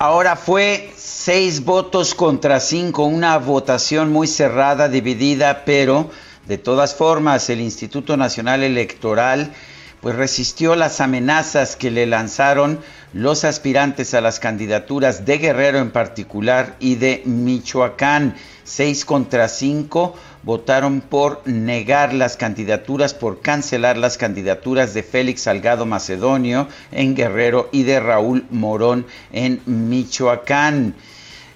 Ahora fue seis votos contra cinco, una votación muy cerrada, dividida, pero de todas formas el Instituto Nacional Electoral pues resistió las amenazas que le lanzaron los aspirantes a las candidaturas de Guerrero en particular y de Michoacán. Seis contra cinco votaron por negar las candidaturas, por cancelar las candidaturas de Félix Salgado Macedonio en Guerrero y de Raúl Morón en Michoacán.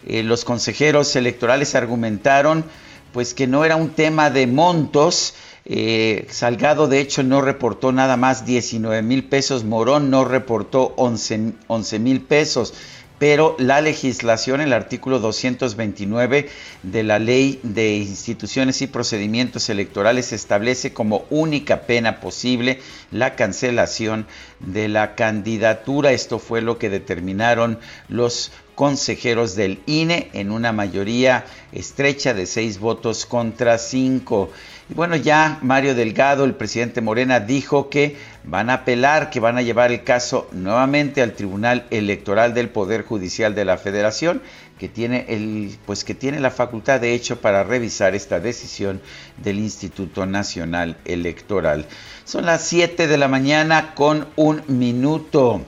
Eh, los consejeros electorales argumentaron pues que no era un tema de montos, eh, Salgado, de hecho, no reportó nada más 19 mil pesos. Morón no reportó 11 mil pesos. Pero la legislación, el artículo 229 de la Ley de Instituciones y Procedimientos Electorales establece como única pena posible la cancelación de la candidatura. Esto fue lo que determinaron los consejeros del INE en una mayoría estrecha de seis votos contra cinco. Y bueno, ya Mario Delgado, el presidente Morena, dijo que van a apelar, que van a llevar el caso nuevamente al Tribunal Electoral del Poder Judicial de la Federación, que tiene el, pues que tiene la facultad de hecho para revisar esta decisión del Instituto Nacional Electoral. Son las 7 de la mañana con un minuto.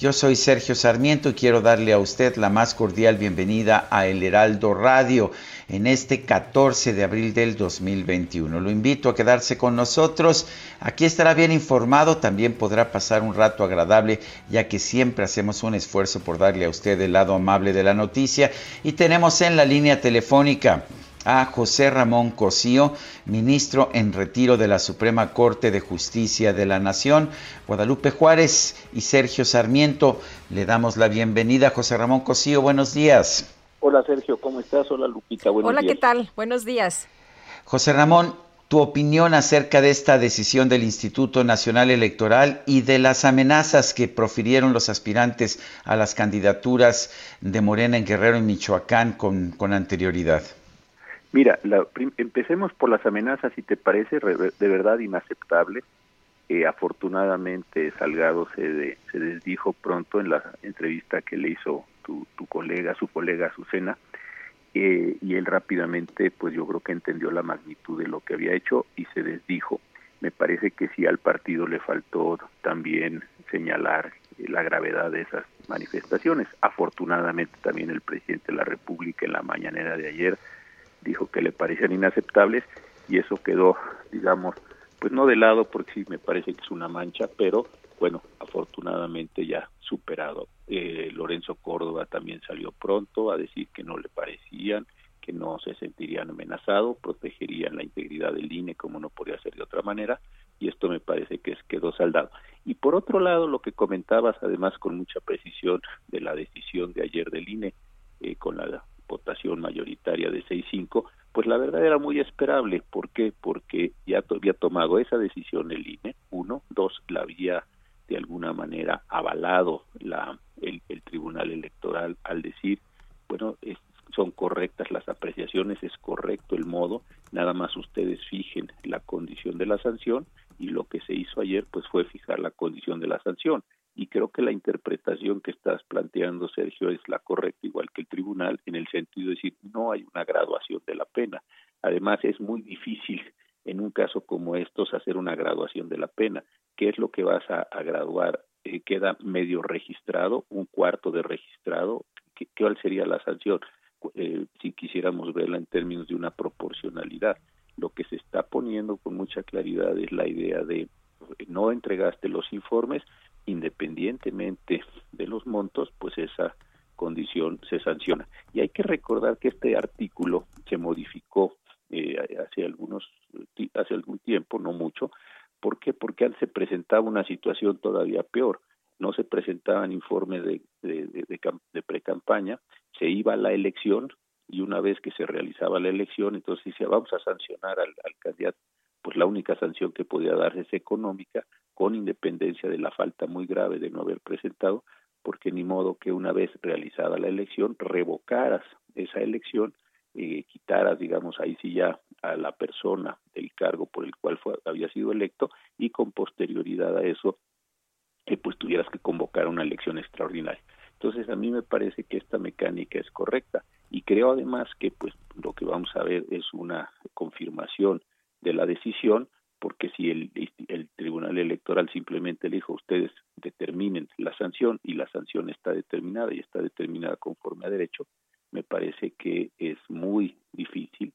Yo soy Sergio Sarmiento y quiero darle a usted la más cordial bienvenida a El Heraldo Radio en este 14 de abril del 2021. Lo invito a quedarse con nosotros. Aquí estará bien informado, también podrá pasar un rato agradable, ya que siempre hacemos un esfuerzo por darle a usted el lado amable de la noticia. Y tenemos en la línea telefónica a José Ramón Cosío, ministro en retiro de la Suprema Corte de Justicia de la Nación. Guadalupe Juárez y Sergio Sarmiento, le damos la bienvenida. José Ramón Cosío, buenos días. Hola Sergio, ¿cómo estás? Hola Lupita, buenos Hola, días. ¿qué tal? Buenos días. José Ramón, tu opinión acerca de esta decisión del Instituto Nacional Electoral y de las amenazas que profirieron los aspirantes a las candidaturas de Morena en Guerrero y Michoacán con, con anterioridad. Mira, la, empecemos por las amenazas, si te parece de verdad inaceptable. Eh, afortunadamente Salgado se, de, se desdijo pronto en la entrevista que le hizo tu, tu colega, su colega Azucena, eh, y él rápidamente, pues yo creo que entendió la magnitud de lo que había hecho y se desdijo. Me parece que sí al partido le faltó también señalar la gravedad de esas manifestaciones. Afortunadamente también el presidente de la República en la mañanera de ayer dijo que le parecían inaceptables y eso quedó, digamos, pues no de lado porque sí me parece que es una mancha, pero bueno, afortunadamente ya superado. Eh, Lorenzo Córdoba también salió pronto a decir que no le parecían, que no se sentirían amenazados, protegerían la integridad del INE como no podía ser de otra manera, y esto me parece que quedó saldado. Y por otro lado, lo que comentabas, además con mucha precisión de la decisión de ayer del INE, eh, con la votación mayoritaria de 6-5, pues la verdad era muy esperable. ¿Por qué? Porque ya había tomado esa decisión el INE, uno, dos, la había de alguna manera avalado la, el, el Tribunal Electoral al decir, bueno, es, son correctas las apreciaciones, es correcto el modo, nada más ustedes fijen la condición de la sanción y lo que se hizo ayer pues fue fijar la condición de la sanción. Y creo que la interpretación que estás planteando Sergio es la correcta igual que el tribunal en el sentido de decir no hay una graduación de la pena. Además es muy difícil en un caso como estos hacer una graduación de la pena. ¿Qué es lo que vas a, graduar? Eh, queda medio registrado, un cuarto de registrado. ¿Qué, ¿Cuál sería la sanción? Eh, si quisiéramos verla en términos de una proporcionalidad. Lo que se está poniendo con mucha claridad es la idea de no entregaste los informes, independientemente de los montos, pues esa condición se sanciona. Y hay que recordar que este artículo se modificó eh, hace algunos hace algún tiempo, no mucho. ¿Por qué? Porque se presentaba una situación todavía peor. No se presentaban informes de, de pre-campaña, se iba a la elección y una vez que se realizaba la elección, entonces decía, vamos a sancionar al, al candidato. Pues la única sanción que podía darse es económica, con independencia de la falta muy grave de no haber presentado, porque ni modo que una vez realizada la elección revocaras esa elección y quitaras, digamos, ahí sí ya a la persona del cargo por el cual fue, había sido electo y con posterioridad a eso, eh, pues tuvieras que convocar una elección extraordinaria. Entonces a mí me parece que esta mecánica es correcta y creo además que pues lo que vamos a ver es una confirmación de la decisión porque si el, el Tribunal Electoral simplemente le dijo ustedes determinen la sanción y la sanción está determinada y está determinada conforme a derecho, me parece que es muy difícil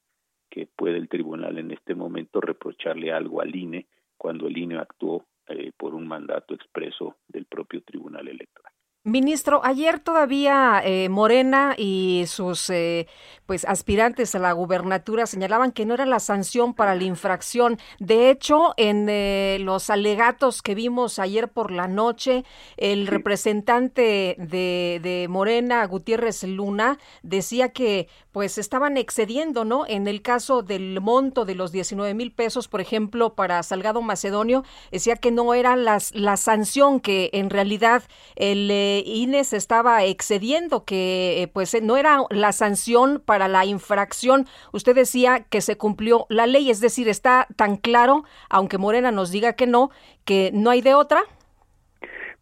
que pueda el tribunal en este momento reprocharle algo al INE cuando el INE actuó eh, por un mandato expreso del propio Tribunal Electoral. Ministro, ayer todavía eh, Morena y sus eh, pues aspirantes a la gubernatura señalaban que no era la sanción para la infracción. De hecho, en eh, los alegatos que vimos ayer por la noche, el representante de, de, Morena, Gutiérrez Luna, decía que pues estaban excediendo, ¿no? En el caso del monto de los 19 mil pesos, por ejemplo, para Salgado Macedonio, decía que no era las, la sanción, que en realidad el INE se estaba excediendo, que eh, pues no era la sanción para la infracción. Usted decía que se cumplió la ley, es decir, está tan claro, aunque Morena nos diga que no, que no hay de otra.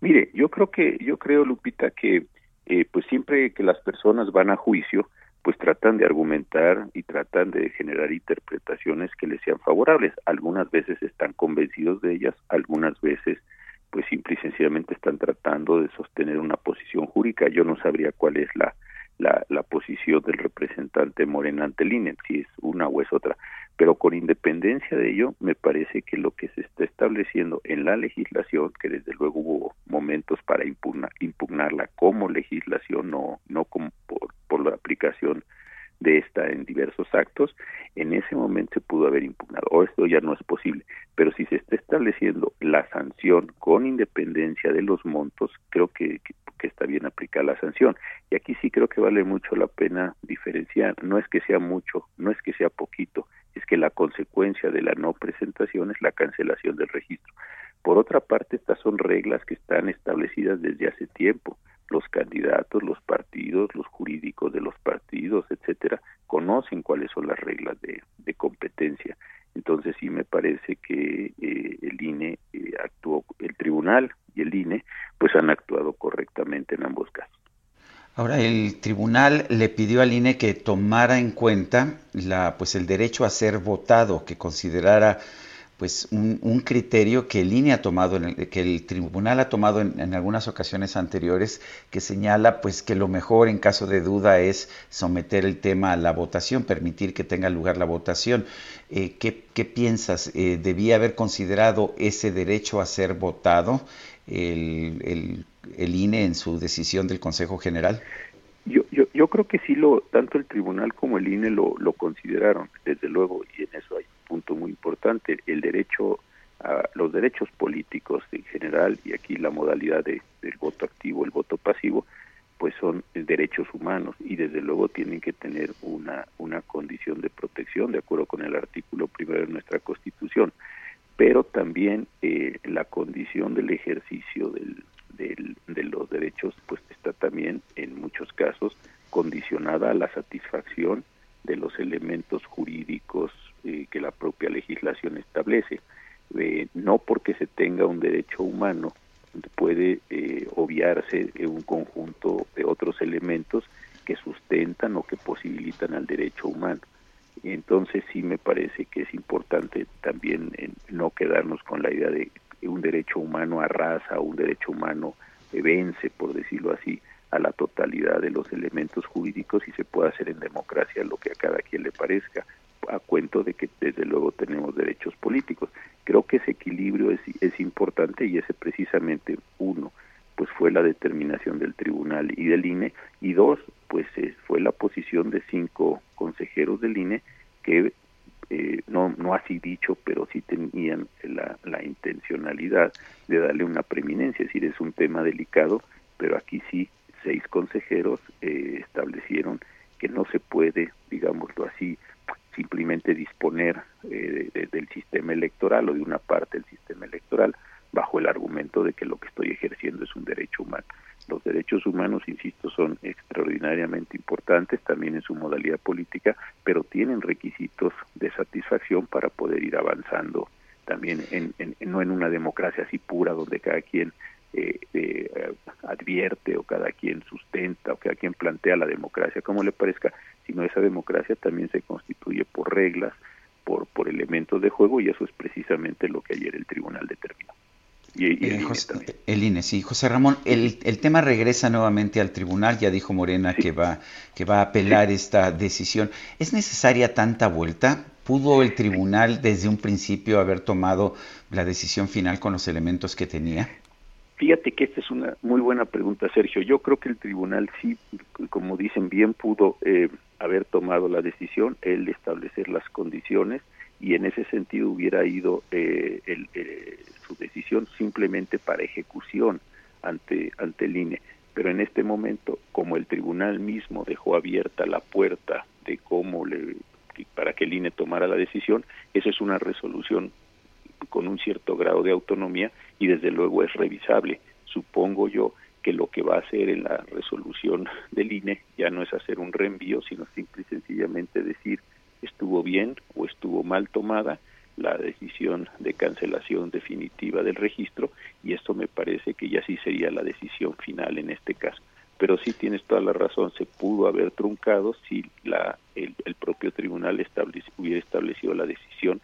Mire, yo creo que, yo creo, Lupita, que eh, pues siempre que las personas van a juicio, pues tratan de argumentar y tratan de generar interpretaciones que les sean favorables. Algunas veces están convencidos de ellas, algunas veces pues simple y sencillamente están tratando de sostener una posición jurídica. Yo no sabría cuál es la, la, la posición del representante Morena ante el si es una o es otra. Pero con independencia de ello, me parece que lo que se está estableciendo en la legislación, que desde luego hubo momentos para impugna, impugnarla como legislación, no, no como por, por la aplicación de esta en diversos actos, en ese momento se pudo haber impugnado. O esto ya no es posible. Pero si se está estableciendo la sanción con independencia de los montos, creo que, que, está bien aplicar la sanción. Y aquí sí creo que vale mucho la pena diferenciar. No es que sea mucho, no es que sea poquito, es que la consecuencia de la no presentación es la cancelación del registro. Por otra parte, estas son reglas que están establecidas desde hace tiempo los candidatos, los partidos, los jurídicos de los partidos, etcétera, conocen cuáles son las reglas de, competencia. Entonces sí me parece que eh, el INE eh, actuó, el tribunal y el INE, pues han actuado correctamente en ambos casos. Ahora el tribunal le pidió al INE que tomara en cuenta la, pues el derecho a ser votado, que considerara pues un, criterio que el INE ha tomado, el, que el tribunal ha tomado en, algunas ocasiones anteriores, que señala pues que lo mejor en caso de duda es someter el tema a la votación, permitir que tenga lugar la votación. Eh, ¿qué, piensas? Eh, ¿Debía haber considerado ese derecho a ser votado el, el, INE en su decisión del Consejo General? Yo, yo, yo creo que sí, lo, tanto el tribunal como el INE lo, lo consideraron, desde luego, y en eso hay punto muy importante, el derecho a los derechos políticos en general y aquí la modalidad de, del voto activo, el voto pasivo, pues son derechos humanos y desde luego tienen que tener una, una condición de protección de acuerdo con el artículo primero de nuestra Constitución, pero también eh, la condición del ejercicio del, de los derechos pues está también en muchos casos condicionada a la satisfacción de los elementos jurídicos eh, que la propia legislación establece. Eh, no porque se tenga un derecho humano puede eh, obviarse un conjunto de otros elementos que sustentan o que posibilitan al derecho humano. Entonces sí me parece que es importante también no quedarnos con la idea de un derecho humano a raza, un derecho humano vence, por decirlo así, a la totalidad de los elementos jurídicos y se puede hacer en democracia lo que a cada quien le parezca, a cuento de que desde luego tenemos derechos políticos. Creo que ese equilibrio es, es importante y ese precisamente uno, pues fue la determinación del tribunal y del INE y dos, pues fue la posición de cinco consejeros del INE que eh, no, no así dicho, pero sí tenían la, la intencionalidad de darle una preeminencia, es decir, es un tema delicado, pero aquí sí seis consejeros eh, establecieron que no se puede, digámoslo así, simplemente disponer eh, del sistema electoral o de una parte del sistema electoral bajo el argumento de que lo que estoy ejerciendo es un derecho humano. Los derechos humanos, insisto, son extraordinariamente importantes también en su modalidad política, pero tienen requisitos de satisfacción para poder ir avanzando también en, no en una democracia así pura donde cada quien eh, eh, advierte o cada quien sustenta o cada quien plantea la democracia como le parezca, sino esa democracia también se constituye por reglas, por, por elementos de juego y eso es precisamente lo que ayer el tribunal determinó. Y, el, INE José, el, INE sí. José Ramón, el, el, tema regresa nuevamente al tribunal, ya dijo Morena que, va, que va a apelar esta decisión. ¿Es necesaria tanta vuelta? ¿Pudo el tribunal desde un principio haber tomado la decisión final con los elementos que tenía? Fíjate que esta es una muy buena pregunta, Sergio. Yo creo que el tribunal sí, como dicen bien, pudo eh, haber tomado la decisión, el establecer las condiciones y en ese sentido hubiera ido eh, el, eh, su decisión simplemente para ejecución ante, ante el INE. Pero en este momento, como el tribunal mismo dejó abierta la puerta de cómo le para que el INE tomara la decisión, esa es una resolución con un cierto grado de autonomía y desde luego es revisable. Supongo yo que lo que va a hacer en la resolución del INE ya no es hacer un reenvío, sino simple y sencillamente decir estuvo bien o estuvo mal tomada la decisión de cancelación definitiva del registro y esto me parece que ya sí sería la decisión final en este caso. Pero sí tienes toda la razón, se pudo haber truncado si la, el, el propio tribunal hubiera establecido la decisión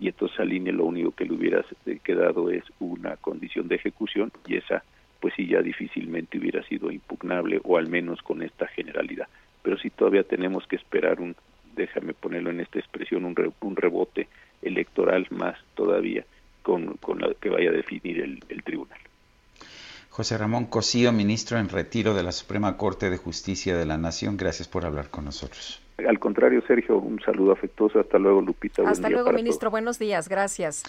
y entonces al INE lo único que le hubiera quedado es una condición de ejecución y esa pues sí ya difícilmente hubiera sido impugnable o al menos con esta generalidad. Pero sí todavía tenemos que esperar un, déjame ponerlo en esta expresión, un, un rebote electoral más todavía con, con la que vaya a definir el, el tribunal. José Ramón Cosío, ministro en retiro de la Suprema Corte de Justicia de la Nación, gracias por hablar con nosotros. Al contrario, Sergio, un saludo afectuoso. Hasta luego, Lupita. Hasta luego, ministro. Buenos días. Gracias.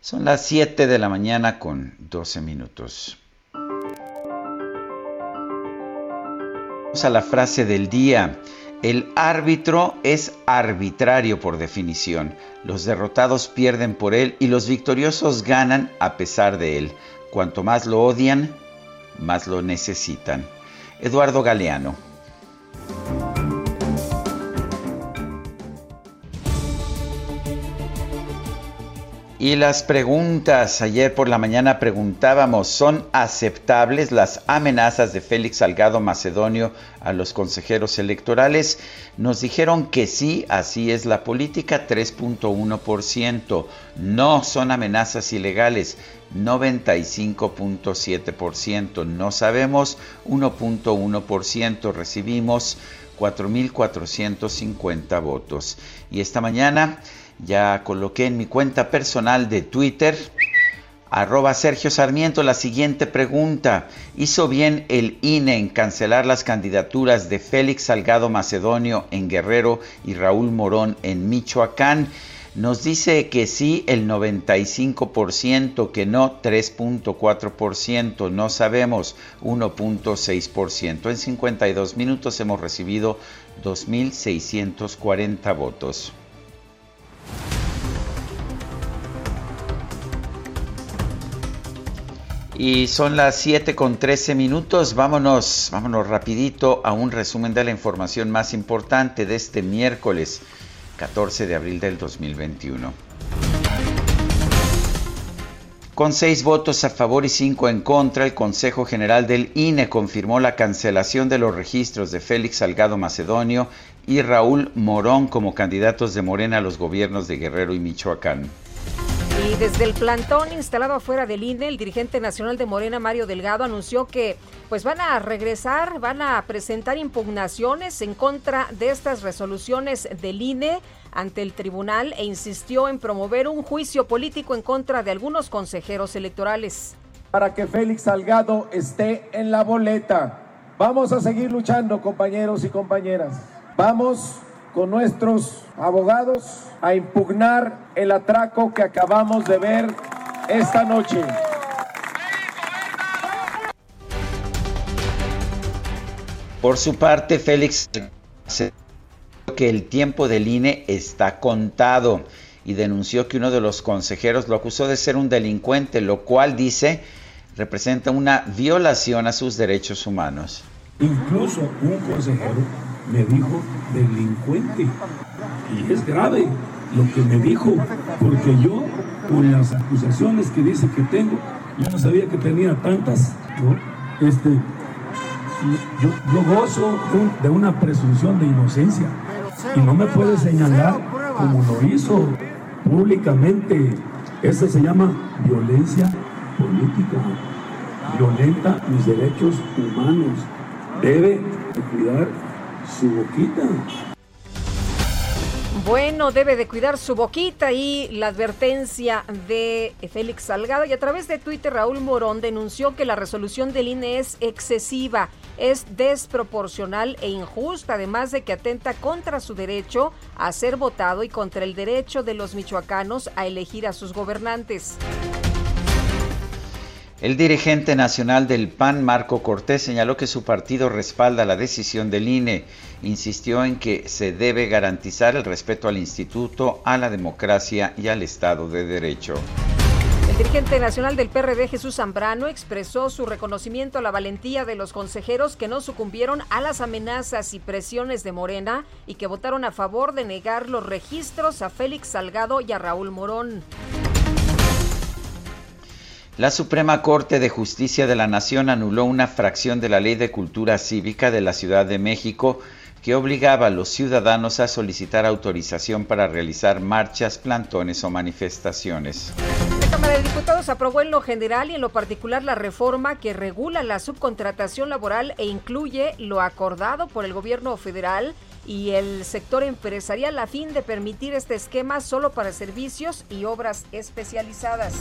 Son las 7 de la mañana con 12 minutos. Vamos a la frase del día. El árbitro es arbitrario por definición. Los derrotados pierden por él y los victoriosos ganan a pesar de él. Cuanto más lo odian, más lo necesitan. Eduardo Galeano. Y las preguntas, ayer por la mañana preguntábamos, ¿son aceptables las amenazas de Félix Salgado Macedonio a los consejeros electorales? Nos dijeron que sí, así es la política, 3.1%. No son amenazas ilegales, 95.7%. No sabemos, 1.1%. Recibimos 4.450 votos. Y esta mañana ya coloqué en mi cuenta personal de Twitter, arroba Sergio Sarmiento, la siguiente pregunta. ¿Hizo bien el INE en cancelar las candidaturas de Félix Salgado Macedonio en Guerrero y Raúl Morón en Michoacán? Nos dice que sí el 95%, que no 3.4%, no sabemos 1.6%. En 52 minutos hemos recibido 2.640 votos. Y son las 7 con 13 minutos. Vámonos, vámonos rapidito a un resumen de la información más importante de este miércoles 14 de abril del 2021. Con seis votos a favor y cinco en contra, el Consejo General del INE confirmó la cancelación de los registros de Félix Salgado Macedonio y Raúl Morón como candidatos de Morena a los gobiernos de Guerrero y Michoacán. Y desde el plantón instalado afuera del INE, el dirigente nacional de Morena, Mario Delgado, anunció que pues van a regresar, van a presentar impugnaciones en contra de estas resoluciones del INE ante el tribunal e insistió en promover un juicio político en contra de algunos consejeros electorales. Para que Félix Salgado esté en la boleta. Vamos a seguir luchando, compañeros y compañeras. Vamos con nuestros abogados a impugnar el atraco que acabamos de ver esta noche. Por su parte, Félix que el tiempo del INE está contado y denunció que uno de los consejeros lo acusó de ser un delincuente, lo cual dice representa una violación a sus derechos humanos. Incluso un consejero me dijo delincuente. Y es grave lo que me dijo, porque yo, con las acusaciones que dice que tengo, yo no sabía que tenía tantas. Este, yo, yo gozo de una presunción de inocencia y no me puede señalar como lo hizo públicamente. Eso se llama violencia política. Violenta mis derechos humanos. Debe cuidar su boquita. Bueno, debe de cuidar su boquita y la advertencia de Félix Salgado. Y a través de Twitter, Raúl Morón denunció que la resolución del INE es excesiva, es desproporcional e injusta, además de que atenta contra su derecho a ser votado y contra el derecho de los michoacanos a elegir a sus gobernantes. El dirigente nacional del PAN, Marco Cortés, señaló que su partido respalda la decisión del INE. Insistió en que se debe garantizar el respeto al instituto, a la democracia y al Estado de Derecho. El dirigente nacional del PRD, Jesús Zambrano, expresó su reconocimiento a la valentía de los consejeros que no sucumbieron a las amenazas y presiones de Morena y que votaron a favor de negar los registros a Félix Salgado y a Raúl Morón. La Suprema Corte de Justicia de la Nación anuló una fracción de la Ley de Cultura Cívica de la Ciudad de México que obligaba a los ciudadanos a solicitar autorización para realizar marchas, plantones o manifestaciones. La Cámara de Diputados aprobó en lo general y en lo particular la reforma que regula la subcontratación laboral e incluye lo acordado por el gobierno federal y el sector empresarial a fin de permitir este esquema solo para servicios y obras especializadas.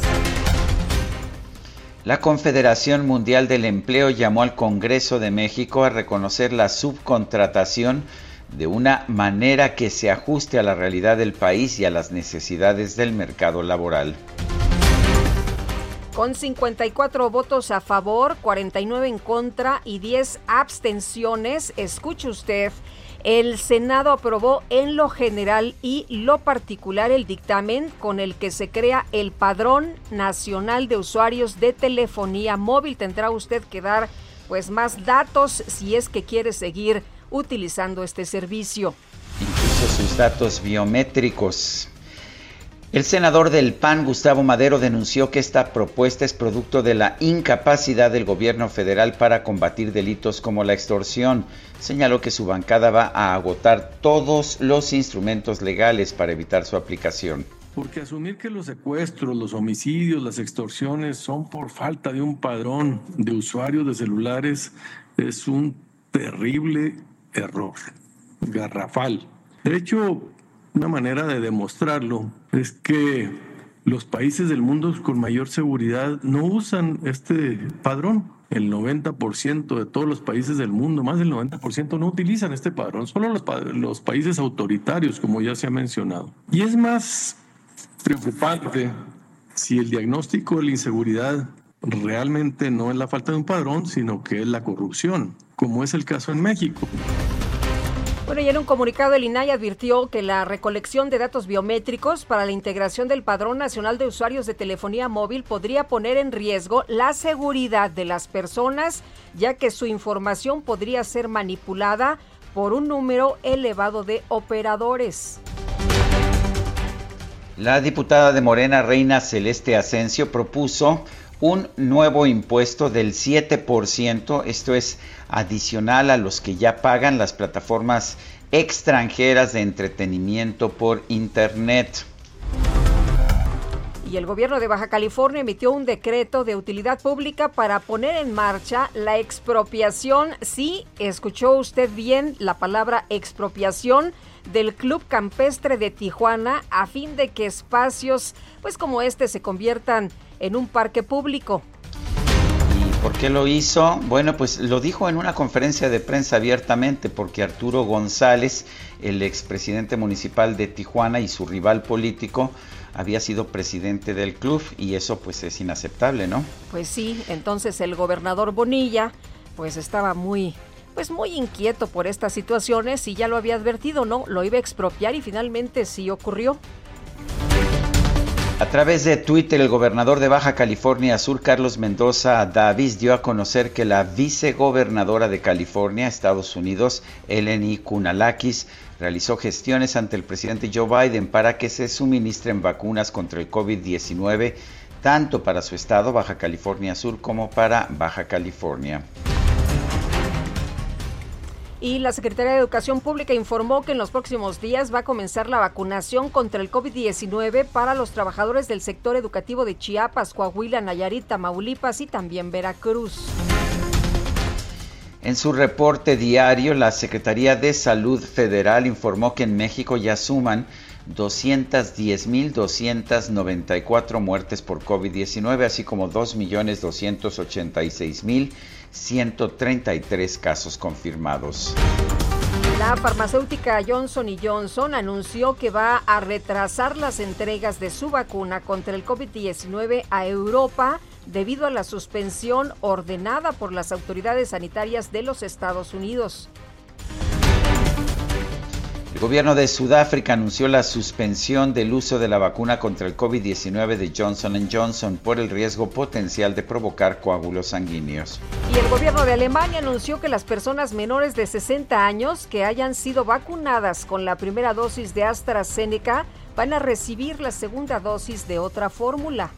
La Confederación Mundial del Empleo llamó al Congreso de México a reconocer la subcontratación de una manera que se ajuste a la realidad del país y a las necesidades del mercado laboral. Con 54 votos a favor, 49 en contra y 10 abstenciones, escuche usted, el Senado aprobó en lo general y lo particular el dictamen con el que se crea el Padrón Nacional de Usuarios de Telefonía Móvil. Tendrá usted que dar pues más datos si es que quiere seguir utilizando este servicio. Incluso sus datos biométricos. El senador del PAN, Gustavo Madero, denunció que esta propuesta es producto de la incapacidad del gobierno federal para combatir delitos como la extorsión. Señaló que su bancada va a agotar todos los instrumentos legales para evitar su aplicación. Porque asumir que los secuestros, los homicidios, las extorsiones son por falta de un padrón de usuarios de celulares es un terrible error, garrafal. De hecho, una manera de demostrarlo es que los países del mundo con mayor seguridad no usan este padrón. El 90% de todos los países del mundo, más del 90% no utilizan este padrón, solo los, los países autoritarios, como ya se ha mencionado. Y es más preocupante si el diagnóstico de la inseguridad realmente no es la falta de un padrón, sino que es la corrupción, como es el caso en México. Bueno, y en un comunicado el INAI advirtió que la recolección de datos biométricos para la integración del Padrón Nacional de Usuarios de Telefonía Móvil podría poner en riesgo la seguridad de las personas, ya que su información podría ser manipulada por un número elevado de operadores. La diputada de Morena, Reina Celeste Asensio, propuso un nuevo impuesto del 7%, esto es adicional a los que ya pagan las plataformas extranjeras de entretenimiento por Internet. Y el gobierno de Baja California emitió un decreto de utilidad pública para poner en marcha la expropiación. Sí, escuchó usted bien la palabra expropiación del Club Campestre de Tijuana a fin de que espacios pues como este se conviertan en un parque público. ¿Y por qué lo hizo? Bueno, pues lo dijo en una conferencia de prensa abiertamente porque Arturo González, el expresidente municipal de Tijuana y su rival político, había sido presidente del club y eso pues es inaceptable, ¿no? Pues sí, entonces el gobernador Bonilla pues estaba muy pues muy inquieto por estas situaciones y ya lo había advertido, ¿no? Lo iba a expropiar y finalmente sí ocurrió. A través de Twitter, el gobernador de Baja California Sur, Carlos Mendoza Davis, dio a conocer que la vicegobernadora de California, Estados Unidos, Eleni Kunalakis, realizó gestiones ante el presidente Joe Biden para que se suministren vacunas contra el COVID-19, tanto para su estado, Baja California Sur, como para Baja California. Y la Secretaría de Educación Pública informó que en los próximos días va a comenzar la vacunación contra el COVID-19 para los trabajadores del sector educativo de Chiapas, Coahuila, Nayarit, Tamaulipas y también Veracruz. En su reporte diario, la Secretaría de Salud Federal informó que en México ya suman 210.294 muertes por COVID-19, así como 2.286.133 casos confirmados. La farmacéutica Johnson Johnson anunció que va a retrasar las entregas de su vacuna contra el COVID-19 a Europa debido a la suspensión ordenada por las autoridades sanitarias de los Estados Unidos. El gobierno de Sudáfrica anunció la suspensión del uso de la vacuna contra el COVID-19 de Johnson Johnson por el riesgo potencial de provocar coágulos sanguíneos. Y el gobierno de Alemania anunció que las personas menores de 60 años que hayan sido vacunadas con la primera dosis de AstraZeneca van a recibir la segunda dosis de otra fórmula.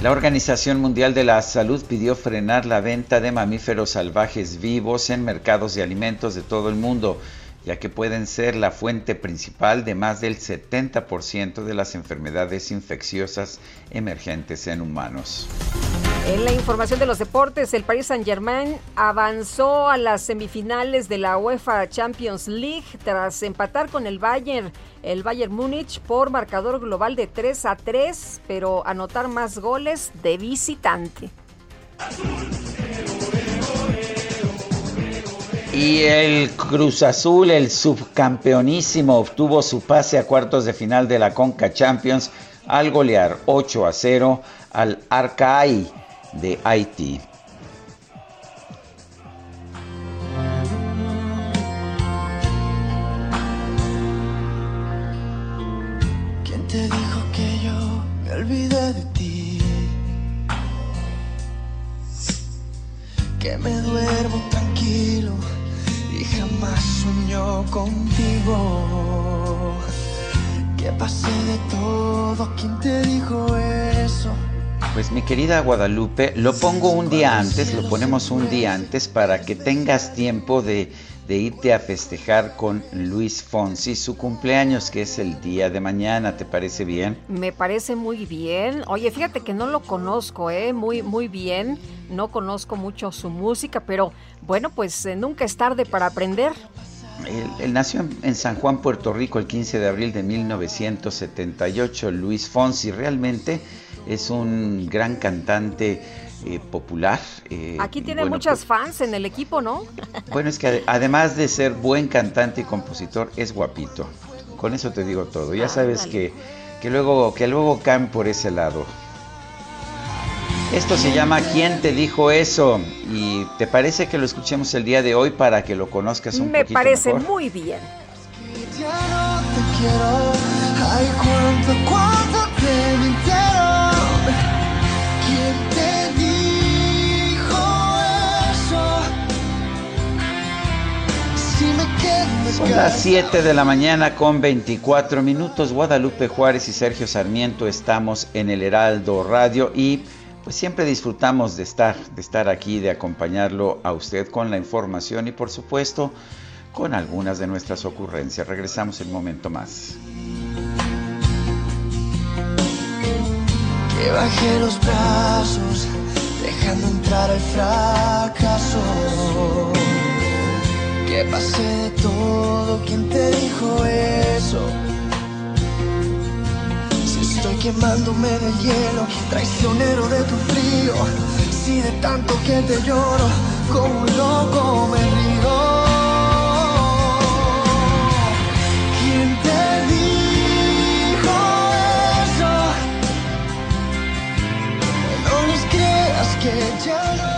La Organización Mundial de la Salud pidió frenar la venta de mamíferos salvajes vivos en mercados de alimentos de todo el mundo, ya que pueden ser la fuente principal de más del 70% de las enfermedades infecciosas emergentes en humanos. En la información de los deportes, el Paris Saint-Germain avanzó a las semifinales de la UEFA Champions League tras empatar con el Bayern, el Bayern Múnich por marcador global de 3 a 3, pero anotar más goles de visitante. Y el Cruz Azul, el subcampeonísimo, obtuvo su pase a cuartos de final de la Conca Champions al golear 8 a 0 al Arcaí de Haití. Que me duermo tranquilo y jamás sueño contigo. Que pasé de todo, ¿quién te dijo eso? Pues mi querida Guadalupe, lo pongo un día antes, lo ponemos un día antes para que tengas tiempo de, de, irte a festejar con Luis Fonsi su cumpleaños, que es el día de mañana. ¿Te parece bien? Me parece muy bien. Oye, fíjate que no lo conozco, ¿eh? Muy, muy bien. No conozco mucho su música, pero bueno, pues eh, nunca es tarde para aprender. Él, él, nació en San Juan, Puerto Rico, el 15 de abril de 1978. Luis Fonsi realmente es un gran cantante eh, popular. Eh, Aquí tiene bueno, muchas pues, fans en el equipo, ¿no? Bueno, es que además de ser buen cantante y compositor, es guapito. Con eso te digo todo. Ya ah, sabes que, que, luego, que luego caen por ese lado. Esto se llama ¿Quién te dijo eso? Y te parece que lo escuchemos el día de hoy para que lo conozcas un Me poquito parece mejor? muy bien. Ya no te quiero. Ay, cuánto, cuánto te Son las 7 de la mañana con 24 minutos. Guadalupe Juárez y Sergio Sarmiento estamos en el Heraldo Radio y pues siempre disfrutamos de estar, de estar aquí, de acompañarlo a usted con la información y por supuesto con algunas de nuestras ocurrencias. Regresamos en un momento más. Que bajé los brazos, dejando entrar el fracaso. Que pasé de todo, ¿quién te dijo eso? Si estoy quemándome de hielo, traicionero de tu frío. Si de tanto que te lloro, como un loco me río. ¿Quién te dijo eso? No les creas que ya no.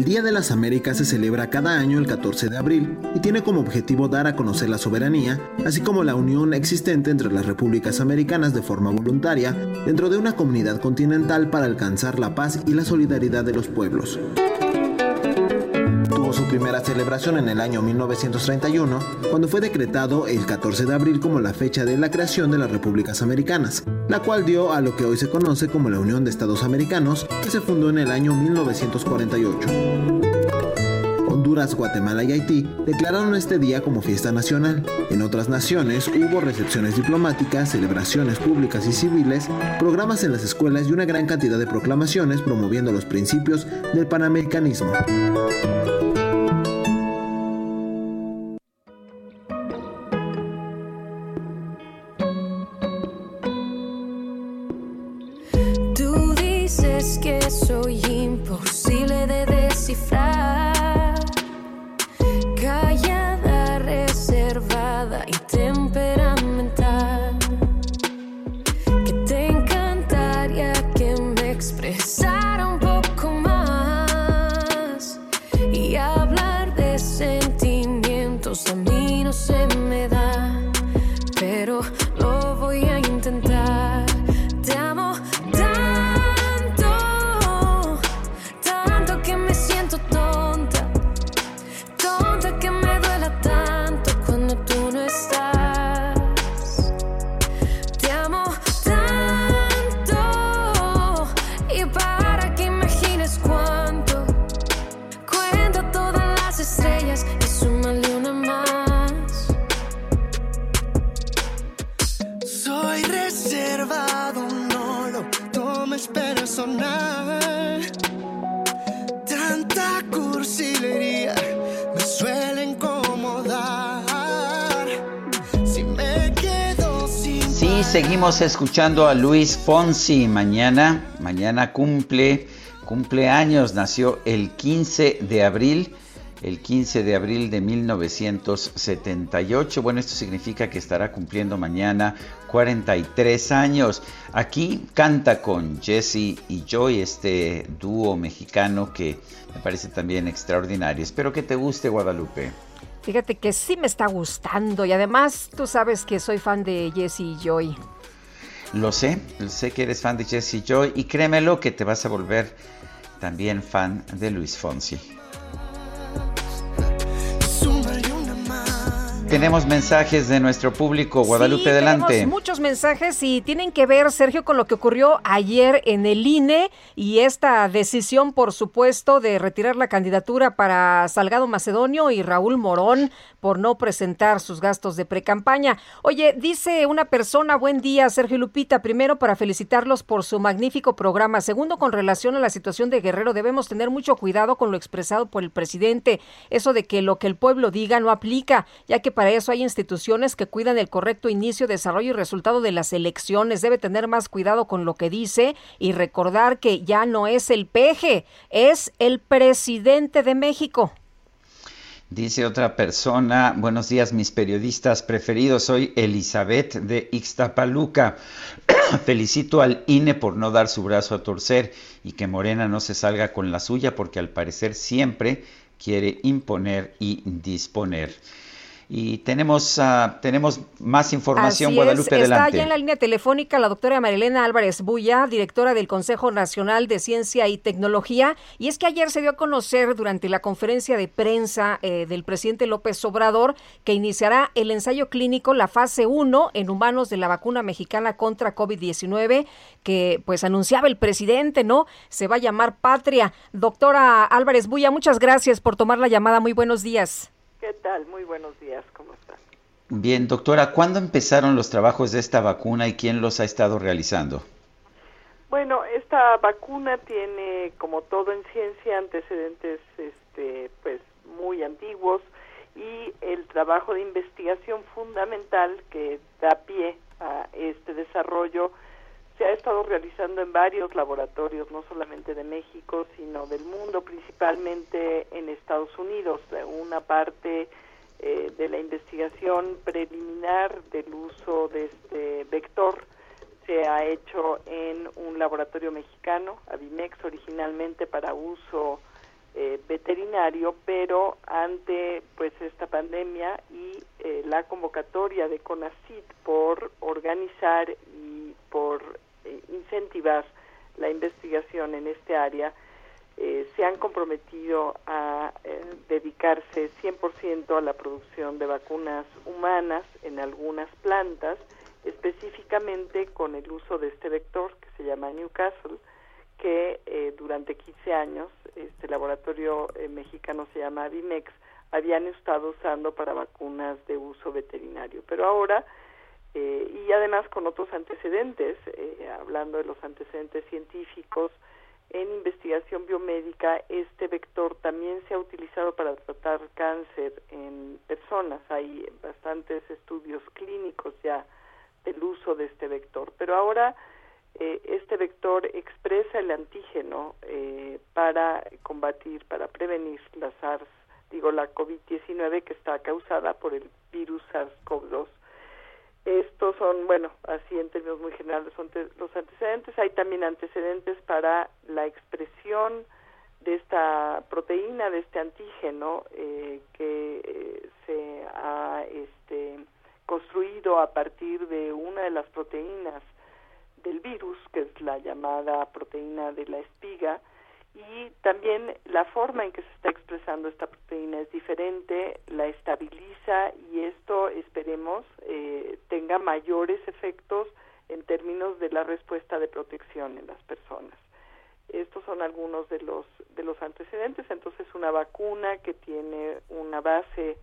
El Día de las Américas se celebra cada año el 14 de abril y tiene como objetivo dar a conocer la soberanía, así como la unión existente entre las repúblicas americanas de forma voluntaria dentro de una comunidad continental para alcanzar la paz y la solidaridad de los pueblos. Su primera celebración en el año 1931, cuando fue decretado el 14 de abril como la fecha de la creación de las repúblicas americanas, la cual dio a lo que hoy se conoce como la Unión de Estados Americanos, que se fundó en el año 1948. Honduras, Guatemala y Haití declararon este día como fiesta nacional. En otras naciones hubo recepciones diplomáticas, celebraciones públicas y civiles, programas en las escuelas y una gran cantidad de proclamaciones promoviendo los principios del panamericanismo. Seguimos escuchando a Luis Fonsi. Mañana, mañana cumple, cumple años. Nació el 15 de abril, el 15 de abril de 1978. Bueno, esto significa que estará cumpliendo mañana 43 años. Aquí canta con Jesse y Joy, este dúo mexicano que me parece también extraordinario. Espero que te guste, Guadalupe. Fíjate que sí me está gustando y además tú sabes que soy fan de Jesse y Joy. Lo sé, sé que eres fan de Jesse Joy y créemelo que te vas a volver también fan de Luis Fonsi. Tenemos mensajes de nuestro público. Guadalupe, Sí, adelante. tenemos muchos mensajes y tienen que ver, Sergio, con lo que ocurrió ayer en el INE y esta decisión, por supuesto, de retirar la candidatura para Salgado Macedonio y Raúl Morón por no presentar sus gastos de precampaña. Oye, dice una persona, buen día, Sergio Lupita, primero para felicitarlos por su magnífico programa. Segundo, con relación a la situación de Guerrero, debemos tener mucho cuidado con lo expresado por el presidente. Eso de que lo que el pueblo diga no aplica, ya que para eso hay instituciones que cuidan el correcto inicio, desarrollo y resultado de las elecciones. Debe tener más cuidado con lo que dice y recordar que ya no es el peje, es el presidente de México. Dice otra persona, buenos días mis periodistas preferidos, soy Elizabeth de Ixtapaluca. Felicito al INE por no dar su brazo a torcer y que Morena no se salga con la suya porque al parecer siempre quiere imponer y disponer. Y tenemos, uh, tenemos más información, Así Guadalupe, es. Está ya en la línea telefónica la doctora Marilena Álvarez Bulla, directora del Consejo Nacional de Ciencia y Tecnología. Y es que ayer se dio a conocer durante la conferencia de prensa eh, del presidente López Obrador que iniciará el ensayo clínico, la fase 1 en humanos de la vacuna mexicana contra COVID-19, que pues anunciaba el presidente, ¿no? Se va a llamar Patria. Doctora Álvarez Bulla, muchas gracias por tomar la llamada. Muy buenos días. ¿Qué tal? Muy buenos días, ¿cómo están? Bien, doctora, ¿cuándo empezaron los trabajos de esta vacuna y quién los ha estado realizando? Bueno, esta vacuna tiene, como todo en ciencia, antecedentes este, pues, muy antiguos y el trabajo de investigación fundamental que da pie a este desarrollo se ha estado realizando en varios laboratorios, no solamente de México, sino del mundo, principalmente en Estados Unidos. Una parte eh, de la investigación preliminar del uso de este vector se ha hecho en un laboratorio mexicano, Avimex, originalmente para uso eh, veterinario, pero ante pues esta pandemia y eh, la convocatoria de CONACIT por organizar y por eh, incentivar la investigación en este área, eh, se han comprometido a eh, dedicarse 100% a la producción de vacunas humanas en algunas plantas, específicamente con el uso de este vector que se llama Newcastle, que eh, durante 15 años este laboratorio eh, mexicano se llama Avimex, habían estado usando para vacunas de uso veterinario. Pero ahora, eh, y además con otros antecedentes, eh, hablando de los antecedentes científicos, en investigación biomédica, este vector también se ha utilizado para tratar cáncer en personas. Hay bastantes estudios clínicos ya del uso de este vector. Pero ahora eh, este vector expresa el antígeno eh, para combatir, para prevenir la SARS, digo la COVID-19 que está causada por el virus SARS-CoV-2. Estos son, bueno, así en términos muy generales son los antecedentes. Hay también antecedentes para la expresión de esta proteína, de este antígeno eh, que eh, se ha este, construido a partir de una de las proteínas del virus, que es la llamada proteína de la espiga, y también la forma en que se está expresando esta proteína es diferente, la estabiliza y esto esperemos eh, tenga mayores efectos en términos de la respuesta de protección en las personas. Estos son algunos de los de los antecedentes. Entonces, una vacuna que tiene una base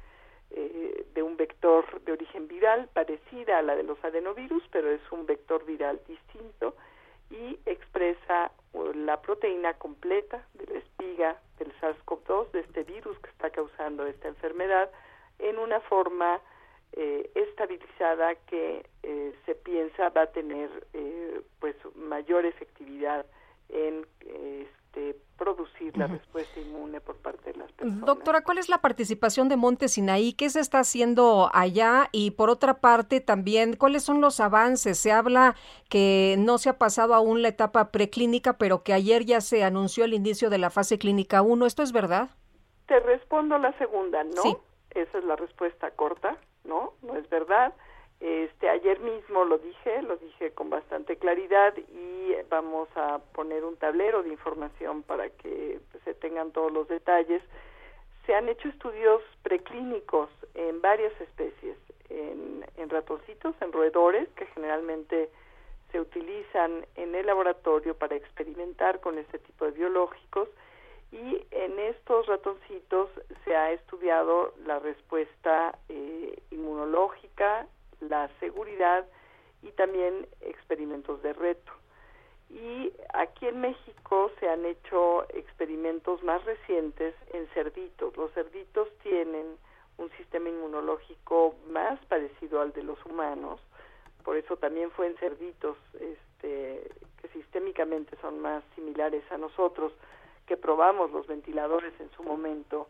eh, de un vector de origen viral parecida a la de los adenovirus, pero es un vector viral distinto y expresa la proteína completa de la espiga del SARS-CoV-2, de este virus que está causando esta enfermedad, en una forma eh, estabilizada que eh, se piensa va a tener eh, pues mayor efectividad en producir la respuesta inmune por parte de las personas. Doctora, ¿cuál es la participación de Monte Sinaí? ¿Qué se está haciendo allá? Y por otra parte, también, ¿cuáles son los avances? Se habla que no se ha pasado aún la etapa preclínica, pero que ayer ya se anunció el inicio de la fase clínica 1. ¿Esto es verdad? Te respondo la segunda, no. Sí. Esa es la respuesta corta, no, no es verdad. Este, ayer mismo lo dije, lo dije con bastante claridad y vamos a poner un tablero de información para que pues, se tengan todos los detalles. Se han hecho estudios preclínicos en varias especies, en, ratoncitos, en roedores, que generalmente se utilizan en el laboratorio para experimentar con este tipo de biológicos y en estos ratoncitos se ha estudiado la respuesta eh, inmunológica, la seguridad y también experimentos de reto. Y aquí en México se han hecho experimentos más recientes en cerditos. Los cerditos tienen un sistema inmunológico más parecido al de los humanos, por eso también fue en cerditos este, que sistémicamente son más similares a nosotros, que probamos los ventiladores en su momento,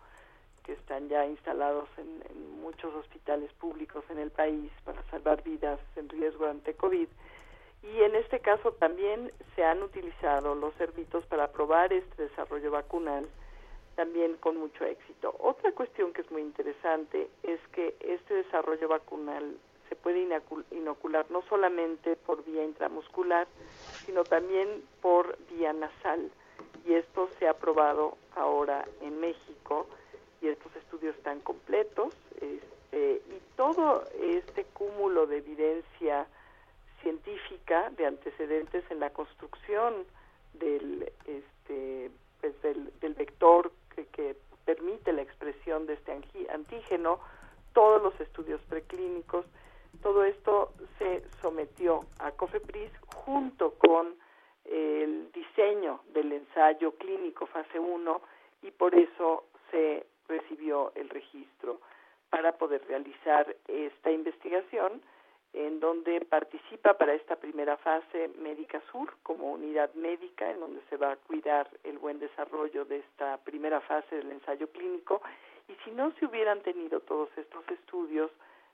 que están ya instalados en, muchos hospitales públicos en el país para salvar vidas en riesgo ante COVID. Y en este caso también se han utilizado los servicios para probar este desarrollo vacunal también con mucho éxito. Otra cuestión que es muy interesante es que este desarrollo vacunal se puede inocular no solamente por vía intramuscular, sino también por vía nasal. Y esto se ha probado ahora en México y estos estudios están completos. Este, y todo este cúmulo de evidencia científica de antecedentes en la construcción del este pues del, del vector que, que permite la expresión de este antígeno todos los estudios preclínicos todo esto se sometió a COFEPRIS junto con el diseño del ensayo clínico fase 1 y por eso se recibió el registro para poder realizar esta investigación en donde participa para esta primera fase Médica Sur como unidad médica en donde se va a cuidar el buen desarrollo de esta primera fase del ensayo clínico y si no se hubieran tenido todos estos estudios